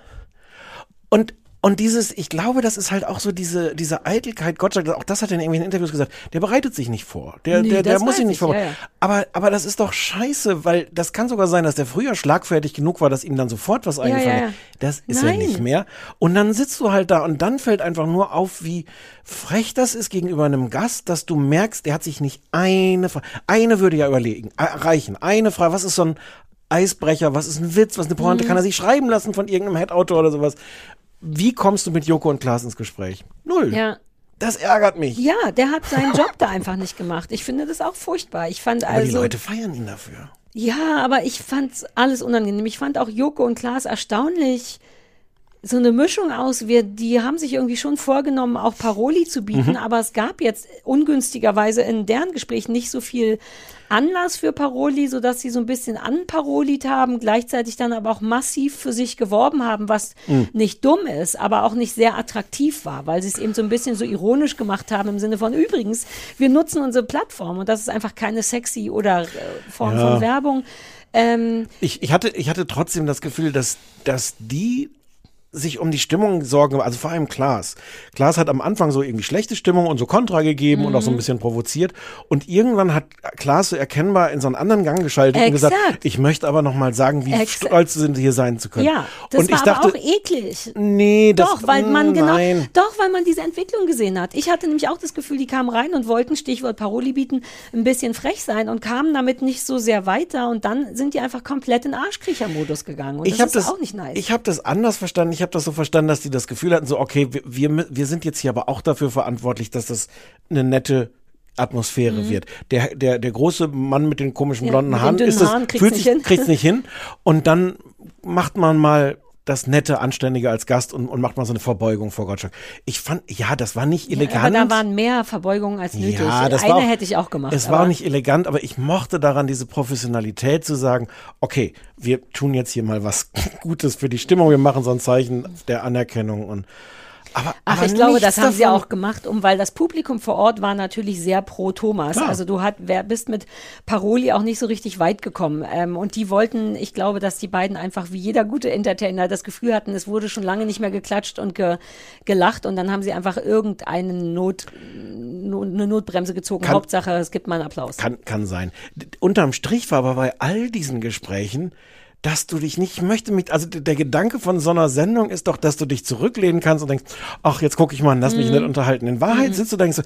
Und und dieses, ich glaube, das ist halt auch so diese, diese Eitelkeit, Gottschalk, auch das hat er in irgendwelchen Interviews gesagt, der bereitet sich nicht vor. Der, Nee, der, der muss sich nicht ich, vorbereiten. ja, ja. Aber, aber das ist doch scheiße, weil das kann sogar sein, dass der früher schlagfertig genug war, dass ihm dann sofort was eingefallen ja, ist. Das ist Nein. er nicht mehr. Und dann sitzt du halt da und dann fällt einfach nur auf, wie frech das ist gegenüber einem Gast, dass du merkst, der hat sich nicht eine Frage, eine würde ja überlegen, äh, reichen. Eine Frage, was ist so ein Eisbrecher, was ist ein Witz, was ist eine Pointe, Mhm. kann er sich schreiben lassen von irgendeinem Head-Autor oder sowas. Wie kommst du mit Joko und Klaas ins Gespräch? Null. Ja. Das ärgert mich. Ja, der hat seinen Job da einfach nicht gemacht. Ich finde das auch furchtbar. Ich fand Aber die also. Leute feiern ihn dafür. Ja, aber ich fand's alles unangenehm. Ich fand auch Joko und Klaas erstaunlich so eine Mischung aus. Wir, die haben sich irgendwie schon vorgenommen, auch Paroli zu bieten, Mhm. aber es gab jetzt ungünstigerweise in deren Gespräch nicht so viel Anlass für Paroli, sodass sie so ein bisschen anparolit haben, gleichzeitig dann aber auch massiv für sich geworben haben, was Mhm. nicht dumm ist, aber auch nicht sehr attraktiv war, weil sie es eben so ein bisschen so ironisch gemacht haben im Sinne von übrigens, wir nutzen unsere Plattform und das ist einfach keine sexy oder äh, Form Ja. von Werbung. Ähm, Ich, ich, hatte, ich hatte trotzdem das Gefühl, dass, dass die sich um die Stimmung sorgen, also vor allem Klaas. Klaas hat am Anfang so irgendwie schlechte Stimmung und so Kontra gegeben und auch so ein Mhm. bisschen provoziert. Und irgendwann hat Klaas so erkennbar in so einen anderen Gang geschaltet und gesagt, Exakt. ich möchte aber noch mal sagen, wie Exakt. stolz sie sind, hier sein zu können. Ja, das und war ich dachte, aber auch eklig. nee, das, Doch, weil man genau, nein. doch, weil man diese Entwicklung gesehen hat. Ich hatte nämlich auch das Gefühl, die kamen rein und wollten, Stichwort Paroli bieten, ein bisschen frech sein und kamen damit nicht so sehr weiter und dann sind die einfach komplett in Arschkriecher-Modus gegangen und ich das ist das auch nicht nice. Ich habe das anders verstanden. Ich habe das so verstanden, dass die das Gefühl hatten, so okay, wir, wir, wir sind jetzt hier aber auch dafür verantwortlich, dass das eine nette Atmosphäre wird. Der, der, der große Mann mit den komischen Ja, blonden den Haaren ist das, Haaren kriegt's fühlt nicht sich, hin. kriegt's nicht hin. Und dann macht man mal das nette, anständige als Gast und, und macht mal so eine Verbeugung vor Gottschalk. Ich fand, ja, das war nicht Ja, elegant. aber da waren mehr Verbeugungen als nötig. Ja, das Eine war auch, hätte ich auch gemacht. Es war nicht elegant, aber ich mochte daran diese Professionalität zu sagen, okay, wir tun jetzt hier mal was Gutes für die Stimmung, wir machen so ein Zeichen der Anerkennung und aber, Ach, aber ich glaube, das haben sie auch gemacht, um, weil das Publikum vor Ort war natürlich sehr pro Thomas. Klar. Also du hat, wer, bist mit Paroli auch nicht so richtig weit gekommen. Ähm, und die wollten, ich glaube, dass die beiden einfach wie jeder gute Entertainer das Gefühl hatten, es wurde schon lange nicht mehr geklatscht und ge, gelacht und dann haben sie einfach irgendeine Not, no, eine Notbremse gezogen. Kann- Hauptsache, es gibt mal einen Applaus. Kann, kann sein. Unterm Strich war aber bei all diesen Gesprächen, dass du dich nicht, ich möchte mich, also der Gedanke von so einer Sendung ist doch, dass du dich zurücklehnen kannst und denkst, ach, jetzt gucke ich mal, lass mich Mhm. nicht unterhalten. In Wahrheit sitzt du und denkst,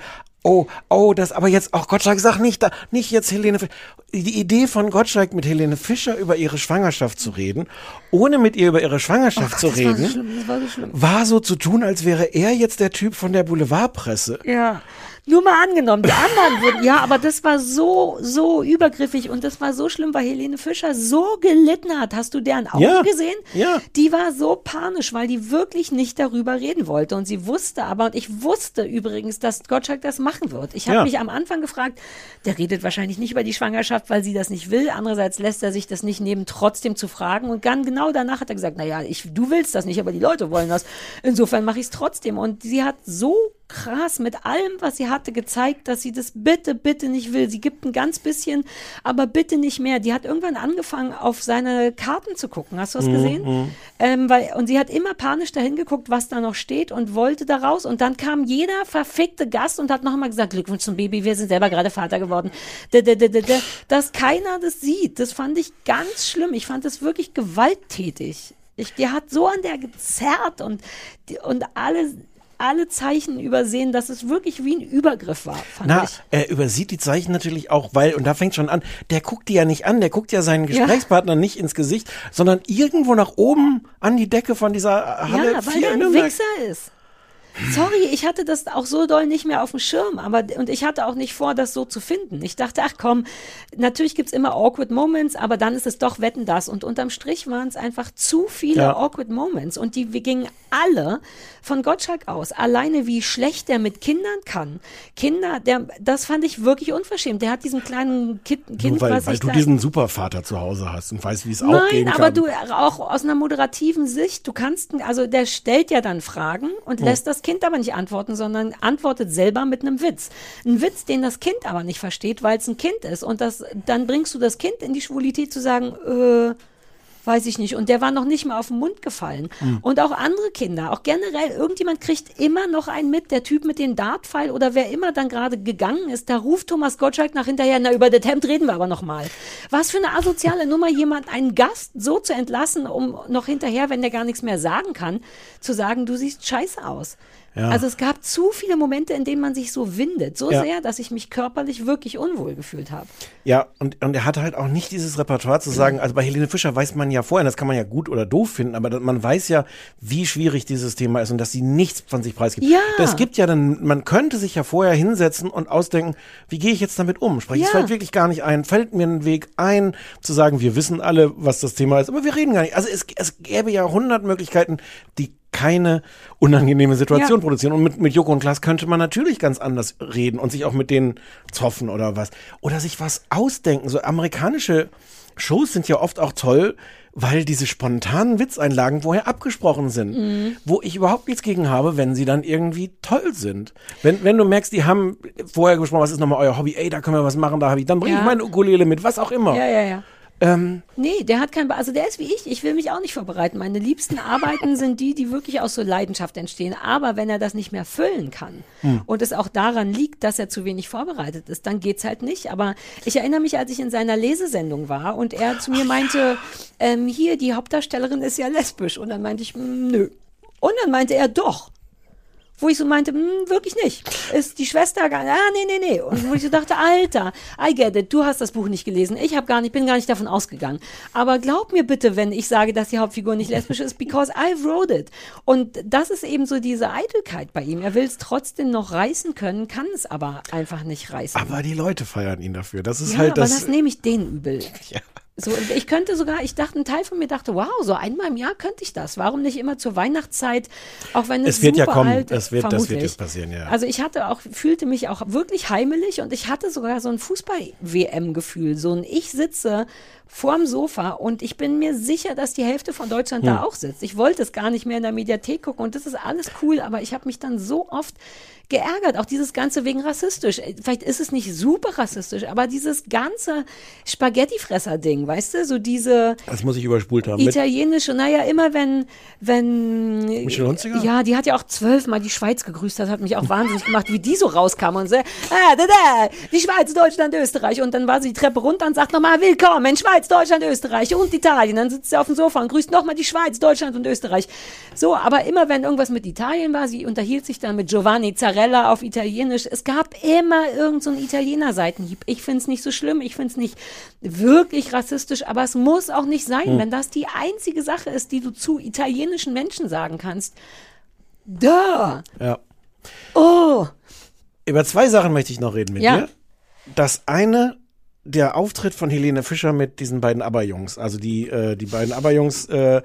oh, oh, das, aber jetzt, ach Gottschalk, sag nicht da, nicht jetzt Helene Fischer. Die Idee von Gottschalk mit Helene Fischer über ihre Schwangerschaft zu reden, ohne mit ihr über ihre Schwangerschaft zu das war so reden, schlimm, war so war so zu tun, als wäre er jetzt der Typ von der Boulevardpresse. Ja. Nur mal angenommen, die anderen wurden, ja, aber das war so, so übergriffig und das war so schlimm, weil Helene Fischer so gelitten hat. Hast du deren Augen Ja, gesehen? ja. Die war so panisch, weil die wirklich nicht darüber reden wollte und sie wusste aber, und ich wusste übrigens, dass Gottschalk das machen wird. Ich habe Ja. mich am Anfang gefragt, der redet wahrscheinlich nicht über die Schwangerschaft, weil sie das nicht will. Andererseits lässt er sich das nicht nehmen, trotzdem zu fragen und dann genau danach hat er gesagt, naja, ich, du willst das nicht, aber die Leute wollen das. Insofern mache ich es trotzdem und sie hat so krass mit allem, was sie hatte, gezeigt, dass sie das bitte, bitte nicht will. Sie gibt ein ganz bisschen, aber bitte nicht mehr. Die hat irgendwann angefangen, auf seine Karten zu gucken. Hast du das Mhm, gesehen? mhm. Ähm, weil, und sie hat immer panisch dahin geguckt, was da noch steht und wollte da raus. Und dann kam jeder verfickte Gast und hat nochmal gesagt, Glückwunsch zum Baby, wir sind selber gerade Vater geworden. Dass keiner das sieht, das fand ich ganz schlimm. Ich fand das wirklich gewalttätig. Ich, die hat so an der gezerrt und, die, und alle, alle Zeichen übersehen, dass es wirklich wie ein Übergriff war, fand Na, ich. er übersieht die Zeichen natürlich auch, weil, und da fängt schon an, der guckt die ja nicht an, der guckt ja seinen Gesprächspartner nicht ins Gesicht, sondern irgendwo nach oben an die Decke von dieser Halle Ja, weil 4 der in ein. Wichser ist. Sorry, ich hatte das auch so doll nicht mehr auf dem Schirm, aber und ich hatte auch nicht vor, das so zu finden. Ich dachte, ach komm, natürlich gibt's immer awkward Moments, aber dann ist es doch Wetten das. Und unterm Strich waren es einfach zu viele Ja. awkward Moments. Und die wir gingen alle von Gottschalk aus. Alleine wie schlecht der mit Kindern kann. Kinder, der, das fand ich wirklich unverschämt. Der hat diesen kleinen Kind, kind Nur weil, was weil du diesen Supervater zu Hause hast und weißt, wie es auch Nein, gehen aber kann. du auch aus einer moderativen Sicht, du kannst, also der stellt ja dann Fragen und Hm. lässt das Kind aber nicht antworten, sondern antwortet selber mit einem Witz. Ein Witz, den das Kind aber nicht versteht, weil es ein Kind ist. Und das, dann bringst du das Kind in die Schwulität zu sagen, äh, weiß ich nicht. Und der war noch nicht mal auf den Mund gefallen. Hm. Und auch andere Kinder, auch generell, irgendjemand kriegt immer noch einen mit, der Typ mit dem Dartpfeil oder wer immer dann gerade gegangen ist, da ruft Thomas Gottschalk nach hinterher, na, über das Hemd reden wir aber noch mal. Was für eine asoziale Nummer, jemand, einen Gast so zu entlassen, um noch hinterher, wenn der gar nichts mehr sagen kann, zu sagen, du siehst scheiße aus. Ja. Also es gab zu viele Momente, in denen man sich so windet, so Ja. sehr, dass ich mich körperlich wirklich unwohl gefühlt habe. Ja, und, und er hat halt auch nicht dieses Repertoire zu sagen, also bei Helene Fischer weiß man ja vorher, das kann man ja gut oder doof finden, aber man weiß ja, wie schwierig dieses Thema ist und dass sie nichts von sich preisgibt. Ja. Es gibt ja dann, man könnte sich ja vorher hinsetzen und ausdenken, wie gehe ich jetzt damit um? Spreche ich es Ja. fällt wirklich gar nicht ein, fällt mir ein Weg ein, zu sagen, wir wissen alle, was das Thema ist, aber wir reden gar nicht. Also es, es gäbe ja hundert Möglichkeiten, die keine unangenehme Situation Ja. produzieren. Und mit, mit Joko und Klaas könnte man natürlich ganz anders reden und sich auch mit denen zoffen oder was. Oder sich was ausdenken. So amerikanische Shows sind ja oft auch toll, weil diese spontanen Witzeinlagen vorher abgesprochen sind. Mhm. Wo ich überhaupt nichts gegen habe, wenn sie dann irgendwie toll sind. Wenn, wenn du merkst, die haben vorher gesprochen, was ist nochmal euer Hobby? Ey, da können wir was machen, da habe ich, dann bringe Ja. ich meine Ukulele mit, was auch immer. Ja, ja, ja. Ähm, Nee, der hat kein, also der ist wie ich. Ich will mich auch nicht vorbereiten. Meine liebsten Arbeiten sind die, die wirklich aus so Leidenschaft entstehen. Aber wenn er das nicht mehr füllen kann Hm. und es auch daran liegt, dass er zu wenig vorbereitet ist, dann geht's halt nicht. Aber ich erinnere mich, als ich in seiner Lesesendung war und er zu mir meinte, ähm, hier, die Hauptdarstellerin ist ja lesbisch. Und dann meinte ich, "Mm, nö. Und dann meinte er, doch. Wo ich so meinte, hm, wirklich nicht. Ist die Schwester gar ah, nee, nee, nee. Und wo ich so dachte, Alter, I get it, du hast das Buch nicht gelesen. Ich habe gar nicht, bin gar nicht davon ausgegangen. Aber glaub mir bitte, wenn ich sage, dass die Hauptfigur nicht lesbisch ist, because I wrote it. Und das ist eben so diese Eitelkeit bei ihm. Er will es trotzdem noch reißen können, kann es aber einfach nicht reißen. Aber die Leute feiern ihn dafür. Das ist ja, halt aber das. das nehme ich denen übel. Ja. So, ich könnte sogar, ich dachte, ein Teil von mir dachte, wow, so einmal im Jahr könnte ich das. Warum nicht immer zur Weihnachtszeit, auch wenn es, Es wird ja super kommen. alt Es wird- das wird jetzt passieren, ja. Also ich hatte auch, fühlte mich auch wirklich heimelig und ich hatte sogar so ein Fußball-WM-Gefühl. So ein Ich sitze vorm Sofa und ich bin mir sicher, dass die Hälfte von Deutschland da Hm. auch sitzt. Ich wollte es gar nicht mehr in der Mediathek gucken und das ist alles cool, aber ich habe mich dann so oft geärgert, auch dieses Ganze wegen rassistisch. Äh, Vielleicht ist es nicht super rassistisch, aber dieses ganze Spaghettifresser-Ding, weißt du, so diese Das muss ich überspult haben. Italienische, naja, immer wenn, wenn. Michel Hunziker? Ja, die hat ja auch zwölfmal die Schweiz gegrüßt, das hat mich auch wahnsinnig gemacht, wie die so rauskam und so, ah, da, da, die Schweiz, Deutschland, Österreich. Und dann war sie die Treppe runter und sagt nochmal, willkommen in Schweiz, Deutschland, Österreich und Italien. Dann sitzt sie auf dem Sofa und grüßt nochmal die Schweiz, Deutschland und Österreich. So, aber immer wenn irgendwas mit Italien war, sie unterhielt sich dann mit Giovanni Zarella auf Italienisch. Es gab immer irgend so Italiener-Seitenhieb. Ich finde es nicht so schlimm, ich finde es nicht wirklich rassistisch, aber es muss auch nicht sein, Hm. wenn das die einzige Sache ist, die du zu italienischen Menschen sagen kannst. Da! ja. Oh! Über zwei Sachen möchte ich noch reden mit Ja. dir. Das eine, der Auftritt von Helene Fischer mit diesen beiden ABBA-Jungs. Also die, äh, die beiden ABBA-Jungs äh,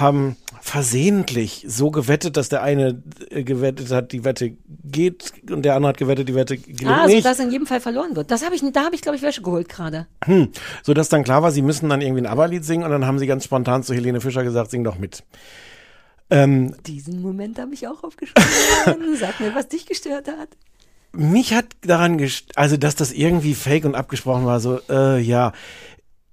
haben versehentlich so gewettet, dass der eine äh, gewettet hat, die Wette geht und der andere hat gewettet, die Wette gelingt Ah, also nicht. dass in jedem Fall verloren wird. Das habe ich, da habe ich, glaube ich, Wäsche geholt gerade. Hm. So dass dann klar war, sie müssen dann irgendwie ein ABBA-Lied singen und dann haben sie ganz spontan zu Helene Fischer gesagt, sing doch mit. Ähm, Diesen Moment habe ich auch aufgeschrieben. Sag mir, was dich gestört hat. mich hat daran gest also dass das irgendwie fake und abgesprochen war, so, äh, ja.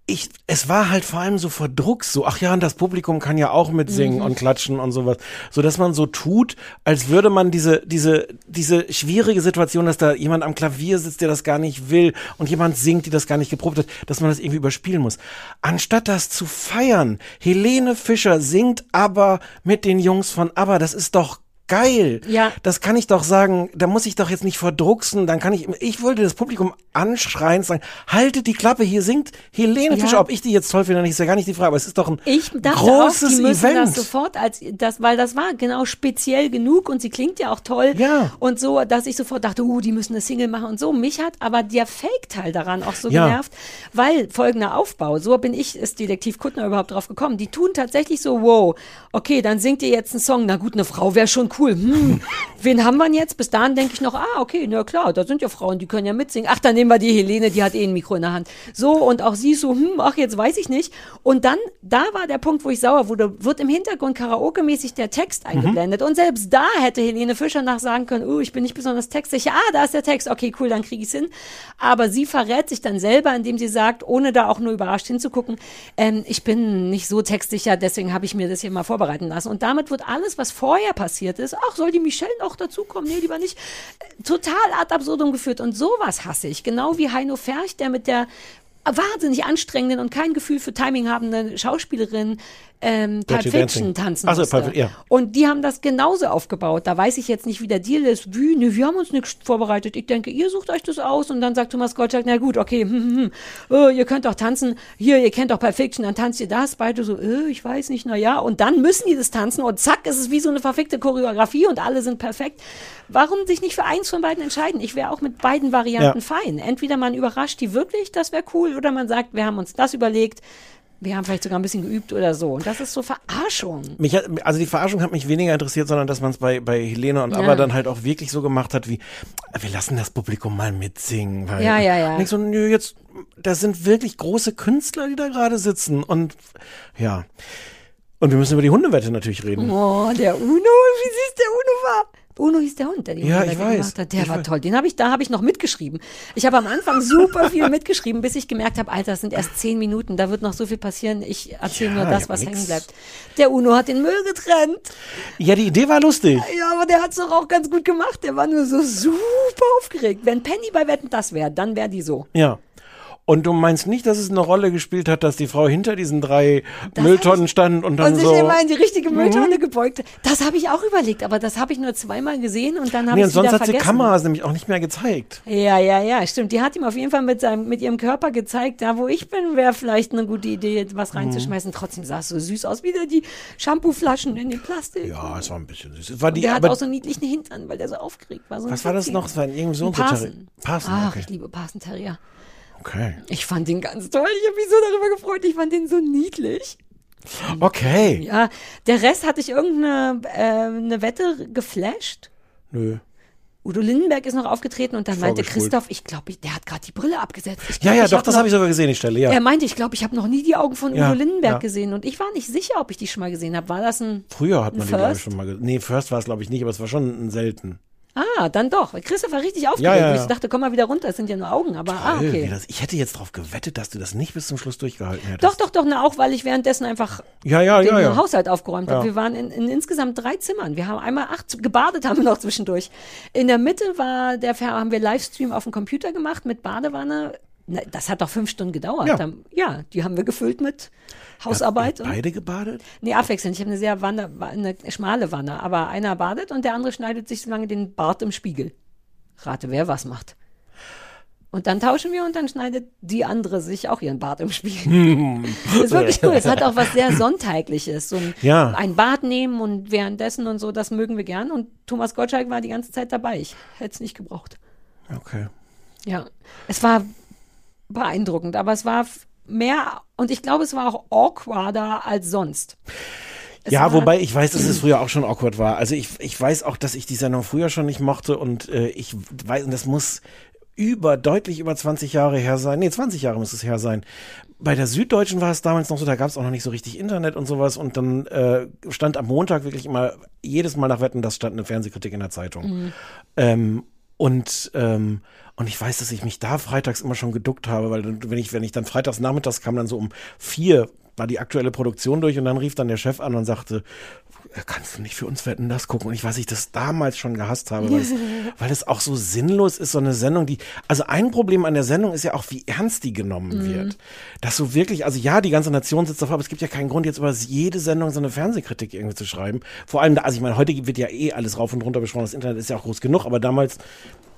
Ich, es war halt vor allem so verdrucks, so, ach ja, und das Publikum kann ja auch mitsingen Mhm. und klatschen und sowas. So dass man so tut, als würde man diese, diese, diese schwierige Situation, dass da jemand am Klavier sitzt, der das gar nicht will und jemand singt, die das gar nicht geprobt hat, dass man das irgendwie überspielen muss. Anstatt das zu feiern, Helene Fischer singt aber mit den Jungs von ABBA, das ist doch geil. Ja. Das kann ich doch sagen, da muss ich doch jetzt nicht verdrucksen, dann kann ich, ich wollte das Publikum anschreien, sagen, haltet die Klappe, hier singt Helene Ja. Fischer, ob ich die jetzt toll finde, ist ja gar nicht die Frage, aber es ist doch ein Ich dachte großes auch, die müssen Event. das sofort als das, weil das war genau speziell genug und sie klingt ja auch toll. Ja. Und so, dass ich sofort dachte, uh, die müssen eine Single machen und so. Mich hat aber der Fake-Teil daran auch so Ja. genervt, weil folgender Aufbau, so bin ich, ist Detektiv Kuttner überhaupt drauf gekommen. Die tun tatsächlich so, wow, okay, dann singt ihr jetzt einen Song, na gut, eine Frau wäre schon cool. Hm, wen haben wir denn jetzt? Bis dahin denke ich noch, ah, okay, na klar, da sind ja Frauen, die können ja mitsingen. Ach, dann nehmen wir die Helene, die hat eh ein Mikro in der Hand. So, und auch sie so, hm, ach, jetzt weiß ich nicht. Und dann, da war der Punkt, wo ich sauer wurde, wird im Hintergrund karaoke-mäßig der Text eingeblendet. Und selbst da hätte Helene Fischer nach sagen können, oh, ich bin nicht besonders textsicher. Ah, da ist der Text. Okay, cool, dann kriege ich hin. Aber sie verrät sich dann selber, indem sie sagt, ohne da auch nur überrascht hinzugucken, ähm, ich bin nicht so textsicher, deswegen habe ich mir das hier mal vorbereiten lassen. Und damit wird alles, was vorher passiert ist, ach, soll die Michelle noch dazukommen? Nee, lieber nicht. Äh, Total ad absurdum geführt. Und sowas hasse ich. Genau wie Heino Ferch, der mit der wahnsinnig anstrengenden und kein Gefühl für Timing habenden Schauspielerin ähm, Pulp Dirty Fiction Dancing. tanzen Ach so, musste. Pulp- ja. Und die haben das genauso aufgebaut. Da weiß ich jetzt nicht, wie der Deal ist. Wie, ne, wir haben uns nichts vorbereitet. Ich denke, ihr sucht euch das aus. Und dann sagt Thomas Gottschalk, na gut, okay, hm, hm, hm. Oh, ihr könnt doch tanzen. Hier, ihr kennt doch Pulp Fiction, dann tanzt ihr das. Beide so, äh, ich weiß nicht, na ja. Und dann müssen die das tanzen und zack, ist es wie so eine verfickte Choreografie und alle sind perfekt. Warum sich nicht für eins von beiden entscheiden? Ich wäre auch mit beiden Varianten Ja. fein. Entweder man überrascht die wirklich, das wäre cool, oder man sagt, wir haben uns das überlegt. Wir haben vielleicht sogar ein bisschen geübt oder so. Und das ist so Verarschung. Mich hat, also die Verarschung hat mich weniger interessiert, sondern dass man es bei, bei Helene und Ja. ABBA dann halt auch wirklich so gemacht hat, wie, wir lassen das Publikum mal mitsingen. Weil, Ja, ja, ja. Und ich so, nö, jetzt, das sind wirklich große Künstler, die da gerade sitzen. Und ja. Und wir müssen über die Hundewette natürlich reden. Oh, der Uno, wie süß der Uno war. Uno hieß der Hund, der die Ja, ich weiß. gemacht hat. Der Ich war weiß. toll. Den habe ich, da habe ich noch mitgeschrieben. Ich habe am Anfang super viel mitgeschrieben, bis ich gemerkt habe, Alter, das sind erst zehn Minuten, da wird noch so viel passieren. Ich erzähle Ja, nur das, was nix. hängen bleibt. Der Uno hat den Müll getrennt. Ja, die Idee war lustig. Ja, aber der hat es doch auch ganz gut gemacht. Der war nur so super aufgeregt. Wenn Penny bei Wetten das wäre, dann wäre die so. Ja. Und du meinst nicht, dass es eine Rolle gespielt hat, dass die Frau hinter diesen drei Das Mülltonnen stand und dann und sich so. immer in die richtige Mhm. Mülltonne gebeugt. Das habe ich auch überlegt, aber das habe ich nur zweimal gesehen und dann habe Nee, ich und es sonst wieder hat sie vergessen. Kameras nämlich auch nicht mehr gezeigt. Ja, ja, ja, stimmt. Die hat ihm auf jeden Fall mit, seinem, mit ihrem Körper gezeigt, da wo ich bin, wäre vielleicht eine gute Idee, was reinzuschmeißen. Trotzdem sah es so süß aus, wieder die Shampooflaschen in den Plastik. Ja, es war ein bisschen süß. Es war Und die, der hat auch so einen niedlichen Hintern, weil der so aufgeregt war. So Was war das noch? Es war irgendwie so ein Parsen. Parsen, Ach, okay. ich liebe Parsen Terrier. Okay. Ich fand den ganz toll. Ich habe mich so darüber gefreut. Ich fand den so niedlich. Okay. Ja, der Rest hatte ich irgendeine äh, eine Wette geflasht. Nö. Udo Lindenberg ist noch aufgetreten und dann meinte. Christoph, ich glaube, der hat gerade die Brille abgesetzt. Ich Ja, glaub, ja, ich doch, hab das habe ich sogar gesehen, die Stelle, ja. Er meinte, ich glaube, ich habe noch nie die Augen von Ja, Udo Lindenberg ja. gesehen und ich war nicht sicher, ob ich die schon mal gesehen habe. War das ein Früher hat man die, glaube ich, schon mal gesehen. Nee, First war es, glaube ich, nicht, aber es war schon ein selten. Ah, dann doch. Christoph war richtig aufgeregt. Ja, ja, ja. Ich dachte, komm mal wieder runter, es sind ja nur Augen, aber ah, Toll, okay. wie das, ich hätte jetzt darauf gewettet, dass du das nicht bis zum Schluss durchgehalten hättest. Doch, doch, doch, na, auch weil ich währenddessen einfach Ja, ja, den. Haushalt aufgeräumt habe. Wir waren in, in insgesamt drei Zimmern. Wir haben einmal acht, gebadet haben wir noch zwischendurch. In der Mitte war der, haben wir Livestream auf dem Computer gemacht mit Badewanne. Na, das hat doch fünf Stunden gedauert. Ja. Dann, ja, die haben wir gefüllt mit Hausarbeit. und- Beide gebadet? Nee, abwechselnd. Ich habe eine sehr Wanne, eine schmale Wanne, aber einer badet und der andere schneidet sich so lange den Bart im Spiegel. Rate, wer was macht. Und dann tauschen wir und dann schneidet die andere sich auch ihren Bart im Spiegel. das ist wirklich cool. Es hat auch was sehr Sonntägliches. So ein, Ja. ein Bad nehmen und währenddessen und so, das mögen wir gern. Und Thomas Gottschalk war die ganze Zeit dabei. Ich hätte es nicht gebraucht. Okay. Ja, es war beeindruckend, aber es war mehr und ich glaube, es war auch awkwarder als sonst. Es ja, wobei ich weiß, dass es früher auch schon awkward war. Also ich, ich weiß auch, dass ich die Sendung früher schon nicht mochte und äh, ich weiß, und das muss über, deutlich über 20 Jahre her sein. Nee, 20 Jahre muss es her sein. Bei der Süddeutschen war es damals noch so, da gab es auch noch nicht so richtig Internet und sowas und dann äh, stand am Montag wirklich immer, jedes Mal nach Wetten, das stand eine Fernsehkritik in der Zeitung. Mhm. Ähm, und, ähm, und ich weiß, dass ich mich da freitags immer schon geduckt habe, weil wenn ich, wenn ich dann freitags nachmittags kam, dann so um vier war die aktuelle Produktion durch und dann rief dann der Chef an und sagte, kannst du nicht für uns wetten das gucken? Und ich weiß, ich das damals schon gehasst habe, weil es, weil es auch so sinnlos ist, so eine Sendung, die, also ein Problem an der Sendung ist ja auch, wie ernst die genommen Mhm. wird. Dass so wirklich, also ja, die ganze Nation sitzt davor, aber es gibt ja keinen Grund, jetzt über jede Sendung so eine Fernsehkritik irgendwie zu schreiben. Vor allem, da, also ich meine, heute wird ja eh alles rauf und runter besprochen, das Internet ist ja auch groß genug, aber damals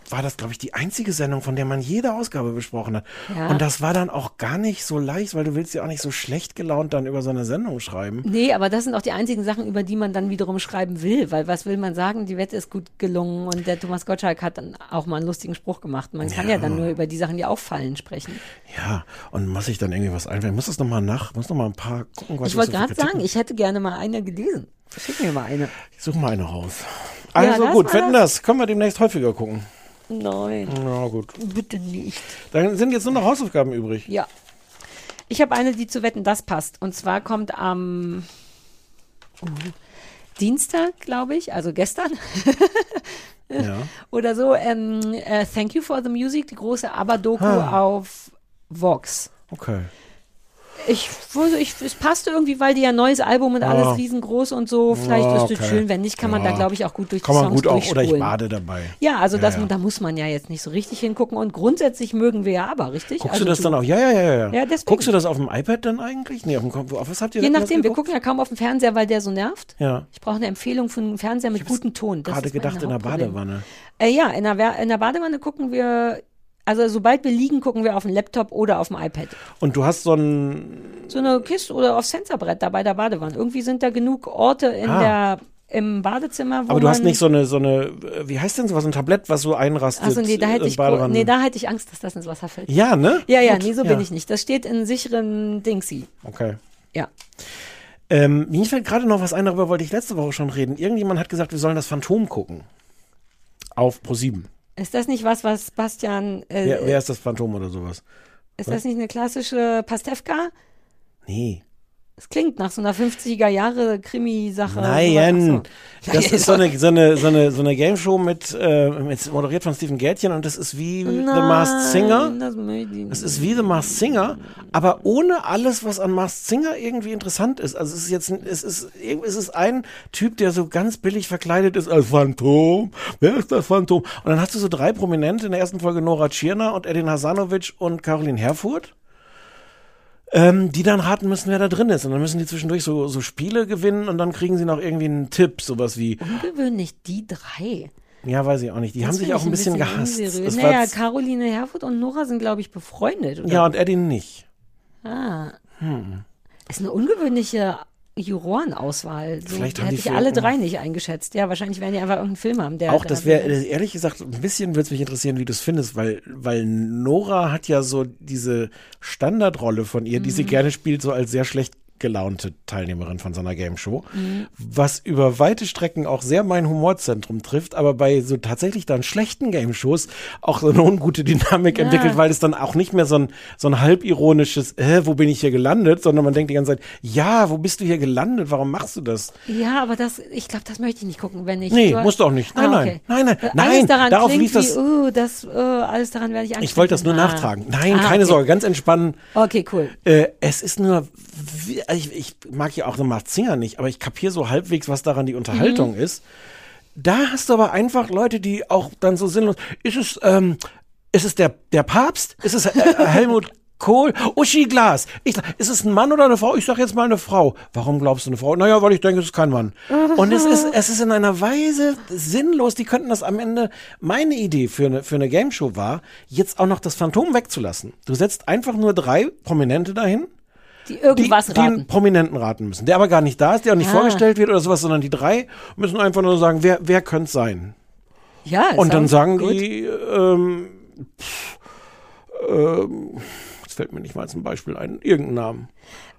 war das, glaube ich, die einzige Sendung, von der man jede Ausgabe besprochen hat. Ja. Und das war dann auch gar nicht so leicht, weil du willst ja auch nicht so schlecht gelaunt dann über so eine Sendung schreiben. Nee, aber das sind auch die einzigen Sachen, über die man dann wiederum schreiben will, weil was will man sagen? Die Wette ist gut gelungen und der Thomas Gottschalk hat dann auch mal einen lustigen Spruch gemacht. Man kann ja, Ja. dann nur über die Sachen, die auffallen, sprechen. Ja, und muss ich dann irgendwie was einfallen? Muss das nochmal nach, muss noch mal ein paar gucken, was ich wollte so gerade sagen, ich hätte gerne mal eine gelesen. Schick mir mal eine. Ich suche mal eine raus. Ja, Also das gut, wetten das. Können wir demnächst häufiger gucken. Nein. Na gut. Bitte nicht. Dann sind jetzt nur noch Hausaufgaben übrig. Ja. Ich habe eine, die zu wetten, das passt. Und zwar kommt am oh, Dienstag, glaube ich, also gestern. Ja. Oder so, ähm, äh, Thank You for the Music, die große ABBA-Doku Ah. auf Vox. Okay. Ich, wusste, ich, es passte irgendwie, weil die ja neues Album und Ja. alles riesengroß und so. Vielleicht Ja, ist es okay. schön, wenn nicht, kann man da, Ja. glaube ich, auch gut durch Kann die man Songs gut auch, oder ich bade dabei. Ja, also Ja, das, ja. da muss man ja jetzt nicht so richtig hingucken. Und grundsätzlich mögen wir ja aber, richtig? Guckst also du das dann auch? Ja, ja, ja, ja. Ja. Guckst du das auf dem iPad dann eigentlich? Nee, auf dem auf was habt ihr Je nachdem, wir gucken ja kaum auf dem Fernseher, weil der so nervt. Ja. Ich brauche eine Empfehlung von einem Fernseher mit gutem Ton. Das Gerade ist mein gedacht in der. Badewanne. Äh, ja, in der, in der Badewanne gucken wir, also sobald wir liegen, gucken wir auf dem Laptop oder auf dem iPad. Und du hast so ein, So eine Kiste oder aufs Sensorbrett da bei der Badewanne. Irgendwie sind da genug Orte in Ah. der, im Badezimmer, wo aber du hast nicht so eine, so eine, äh, wie heißt denn sowas, ein Tablett, was so einrastet? Also nee, da hätte äh, ich, nee, da hätte ich Angst, dass das ins Wasser fällt. Ja, ne? Ja, ja, Gut, nee, so ja. bin ich nicht. Das steht in sicheren Dingsy. Okay. Ja. Ähm, mir fällt gerade noch was ein, darüber wollte ich letzte Woche schon reden. Irgendjemand hat gesagt, wir sollen das Phantom gucken. Auf Pro7. Ist das nicht was, was Bastian, äh, wer, wer ist das Phantom oder sowas? ist das nicht eine klassische Pastewka? Nee. Es klingt nach so einer 50er Jahre Krimi-Sache. Nein, so. das ist so eine, so eine, so eine, so eine Game Show mit, äh, mit, moderiert von Steven Gätchen und das ist wie The Masked Singer. Nein, Das Es ist wie The Masked Singer, aber ohne alles, was an Masked Singer irgendwie interessant ist. Also es ist jetzt, ein- es ist, es ist ein Typ, der so ganz billig verkleidet ist als Phantom. Wer ist das Phantom? Und dann hast du so drei Prominente in der ersten Folge Nora Tschirner und Edin Hasanovic und Caroline Herfurth. Ähm, die dann raten müssen, wer da drin ist. Und dann müssen die zwischendurch so, so Spiele gewinnen und dann kriegen sie noch irgendwie einen Tipp, sowas wie, Ungewöhnlich, die drei. ja, weiß ich auch nicht. Die Das haben sich auch ein bisschen, gehasst. Es war Naja, Caroline Herfurth und Nora sind, glaube ich, befreundet. Oder? ja, und Edin nicht. Ah, Hm. ist eine ungewöhnliche Jurorenauswahl. So Vielleicht hätte die ich alle drei nicht eingeschätzt. Ja, wahrscheinlich werden die einfach irgendeinen Film haben, der. Auch das wäre, ehrlich gesagt, ein bisschen würde es mich interessieren, wie du es findest, weil, weil Nora hat ja so diese Standardrolle von ihr, die sie Mhm. gerne spielt, so als sehr schlecht gelaunte Teilnehmerin von so einer Game Show, Mhm. was über weite Strecken auch sehr mein Humorzentrum trifft, aber bei so tatsächlich dann schlechten Game Shows auch so eine ungute Dynamik Ja. entwickelt, weil es dann auch nicht mehr so ein, so ein halbironisches, äh, wo bin ich hier gelandet, sondern man denkt die ganze Zeit, ja, wo bist du hier gelandet, warum machst du das? Ja, aber das, ich glaube, das möchte ich nicht gucken, wenn ich. Nee, du- musst du auch nicht. Nein, Ah, nein. okay. Nein, nein. Nein, Alles daran darauf lief das- Wie, uh, das, uh, alles daran werde ich Ich wollte das nur Ah. nachtragen. Nein, Ah, keine okay. Sorge, ganz entspannen. Okay, cool. Äh, es ist nur, also ich, ich mag ja auch Masked Singer nicht, aber ich kapiere so halbwegs, was daran die Unterhaltung Mhm. ist. Da hast du aber einfach Leute, die auch dann so sinnlos, ist es, ähm, ist es der, der Papst? Ist es äh, Helmut Kohl? Uschi Glas. Ich, ist es ein Mann oder eine Frau? Ich sag jetzt mal eine Frau. Warum glaubst du eine Frau? Naja, weil ich denke, es ist kein Mann. Und es ist, es ist in einer Weise sinnlos. Die könnten das am Ende, meine Idee für eine, für eine Game Show war, jetzt auch noch das Phantom wegzulassen. Du setzt einfach nur drei Prominente dahin. Die irgendwas die, die raten. einen Prominenten raten müssen, der aber gar nicht da ist, der auch nicht Ah. vorgestellt wird oder sowas, sondern die drei müssen einfach nur sagen, wer, wer könnte es sein? Ja, Und dann sagen gut. die, ähm, pff, ähm, fällt mir nicht mal zum Beispiel ein, irgendeinen Namen.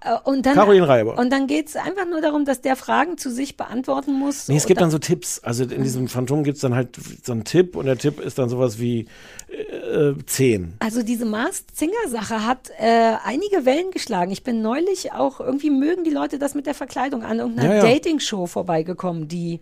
Äh, Und dann, Caroline Reiber. Und dann geht es einfach nur darum, dass der Fragen zu sich beantworten muss. Nee, es gibt dann so Tipps. Also in diesem Phantom gibt es dann halt so einen Tipp und der Tipp ist dann sowas wie äh, 10. Also diese Masked Singer Sache hat äh, einige Wellen geschlagen. Ich bin neulich auch irgendwie mögen die Leute das mit der Verkleidung an irgendeiner Ja, ja. Dating Show vorbeigekommen, die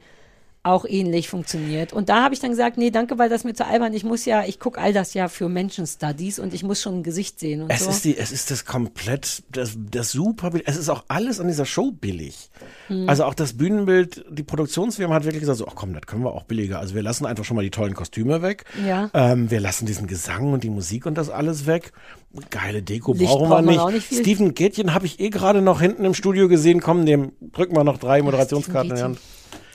auch ähnlich funktioniert. Und da habe ich dann gesagt, nee, danke, weil das mir zu albern. Ich muss ja, ich gucke all das ja für Menschen-Studies und ich muss schon ein Gesicht sehen und Es so. ist die, es ist das komplett, das, das super. Es ist auch alles an dieser Show billig. Hm. Also auch das Bühnenbild, die Produktionsfirma hat wirklich gesagt, so, ach komm, das können wir auch billiger. Also wir lassen einfach schon mal die tollen Kostüme weg. Ja. Ähm, wir lassen diesen Gesang und die Musik und das alles weg. Geile Deko Licht brauchen wir nicht. nicht viel. Steven Gätchen habe ich eh gerade noch hinten im Studio gesehen. Komm, dem drücken wir noch drei Moderationskarten in die Hand.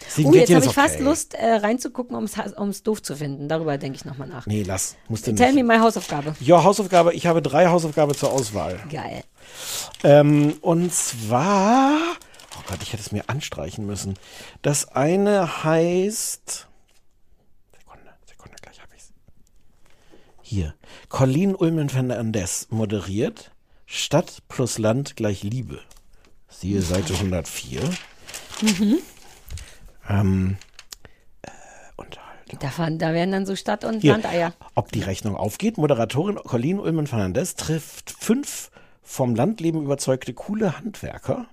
Steven Oh, jetzt Gätchen habe ich fast okay. Lust äh, reinzugucken, um es doof zu finden. Darüber denke ich nochmal nach. Nee, lass. Musst du Tell nicht. me my Hausaufgabe. Ja, Hausaufgabe. Ich habe drei Hausaufgaben zur Auswahl. Geil. Ähm, und zwar, oh Gott, ich hätte es mir anstreichen müssen. Das eine heißt, Sekunde, Sekunde, gleich habe ich's. Hier, Colleen Ulmen Fernandez moderiert Stadt plus Land gleich Liebe. Siehe Seite 104. Mhm. Ähm, Davon, da werden dann so Stadt- und Hier, Landeier. ob die Rechnung aufgeht. Moderatorin Colleen Ulmen Fernandez trifft fünf vom Landleben überzeugte coole Handwerker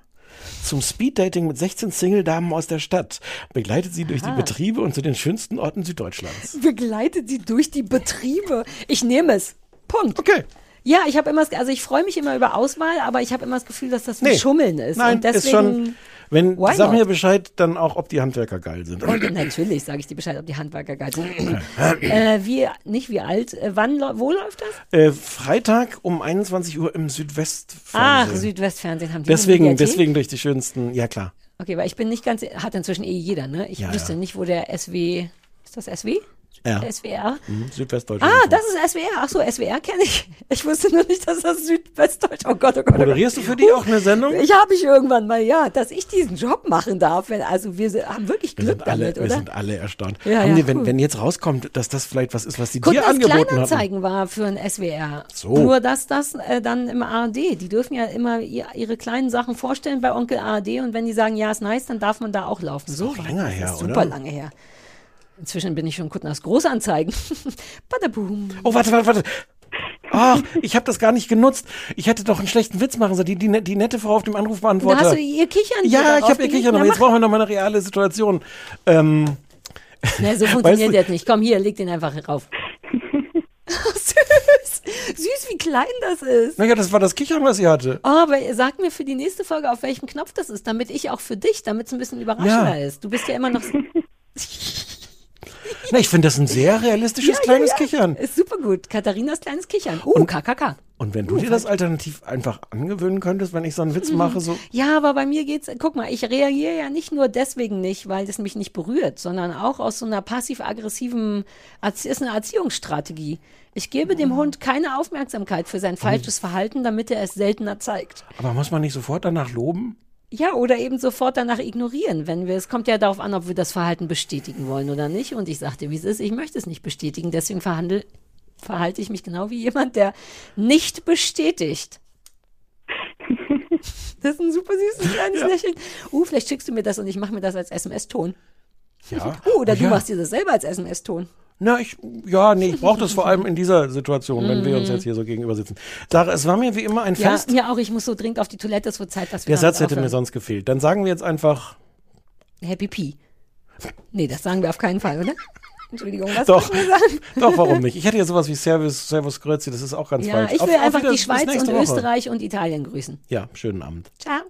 zum Speeddating mit 16 Single-Damen aus der Stadt. Begleitet sie durch Aha. die Betriebe und zu den schönsten Orten Süddeutschlands. Begleitet sie durch die Betriebe. Ich nehme es. Punkt. Okay. Ja, ich habe immer, also ich freue mich immer über Auswahl, aber ich habe immer das Gefühl, dass das wie Nee. Schummeln ist. Nein, und deswegen, ist schon. Wenn, Why sag not? mir Bescheid, dann auch, ob die Handwerker geil sind. Natürlich sage ich dir Bescheid, ob die Handwerker geil sind. äh, wie, nicht wie alt, äh, wann, wo läuft das? Äh, Freitag um 21 Uhr im Südwestfernsehen. Ach, Südwestfernsehen haben die Deswegen, deswegen durch die schönsten, ja klar. Okay, weil ich bin nicht ganz, hat inzwischen eh jeder, ne? Ich Ja, wüsste ja. nicht, wo der SW, ist das SW? Ja. SWR? Mhm, Südwestdeutschland. Ah, das ist SWR. Ach so, SWR kenne ich. Ich wusste nur nicht, dass das Südwestdeutsch. Oh Gott, oh Gott. Oh Gott. Moderierst du für die auch eine Sendung? Ich habe ich irgendwann mal, ja, dass ich diesen Job machen darf. Wenn, also wir sind- haben wirklich Wir Glück sind, alle, damit, wir oder? sind alle erstaunt. Ja, Haben ja, die, wenn, cool. wenn jetzt rauskommt, dass das vielleicht was ist, was die Guck, dir das angeboten haben. Kleinanzeigen war für ein SWR. So. Nur, dass das äh, dann im ARD, die dürfen ja immer ihr, ihre kleinen Sachen vorstellen bei Onkel ARD und wenn die sagen, ja, ist nice, dann darf man da auch laufen. so das. her, ist super oder? lange her. Inzwischen bin ich schon Kuttners Großanzeigen. Badaboom. Oh, warte, warte, warte. Ach, ich habe das gar nicht genutzt. Ich hätte doch einen schlechten Witz machen sollen. Die, die, die nette Frau auf dem Da Anrufbeantworter. hast du ihr Kichern ja, ich habe ihr. Kichern, jetzt brauchen wir noch mal eine reale Situation. Ähm, Ne, so Weißt funktioniert du- jetzt nicht. Komm, hier, leg den einfach rauf. Süß. Süß, wie klein das ist. naja, das war das Kichern, was sie hatte. Oh, aber sag mir für die nächste Folge, auf welchem Knopf das ist, damit ich auch für dich, damit es ein bisschen überraschender Ja. ist. Du bist ja immer noch so, Na, ich finde das ein sehr realistisches kleines Kichern. ist super gut. Katharinas kleines Kichern. Uh, KKK. Und wenn du dir das alternativ einfach angewöhnen könntest, wenn ich so einen Witz mache, so. Ja, aber bei mir geht's, guck mal, ich reagiere ja nicht nur deswegen nicht, weil es mich nicht berührt, sondern auch aus so einer passiv-aggressiven, ist eine Erziehungsstrategie. Ich gebe dem Hund keine Aufmerksamkeit für sein falsches Verhalten, damit er es seltener zeigt. Aber muss man nicht sofort danach loben? Ja, oder eben sofort danach ignorieren, wenn wir, es kommt ja darauf an, ob wir das Verhalten bestätigen wollen oder nicht. Und ich sagte, wie es ist, ich möchte es nicht bestätigen, deswegen verhandel, verhalte ich mich genau wie jemand, der nicht bestätigt. Das ist ein super süßes kleines Lächeln. Uh, vielleicht schickst du mir das und ich mache mir das als SMS-Ton. Ja. Uh, oder Oh, du ja. machst dir das selber als SMS-Ton. Na, ich, ja, nee, ich brauche das vor allem in dieser Situation, wenn wir uns Mhm. jetzt hier so gegenüber sitzen. Sarah, es war mir wie immer ein Ja, Fest. mir auch. Ich muss so dringend auf die Toilette. Es wird Zeit, dass wir Der Satz hätte mir sonst gefehlt. Dann sagen wir jetzt einfach, Happy Pee. Nee, das sagen wir auf keinen Fall, oder? Entschuldigung, was doch, wir sagen? doch, warum nicht? Ich hätte ja sowas wie Servus, Servus Grüezi, das ist auch ganz Ja, falsch. ich Auf- will auf einfach wieder- die Schweiz und Woche. Österreich und Italien grüßen. Ja, schönen Abend. Ciao.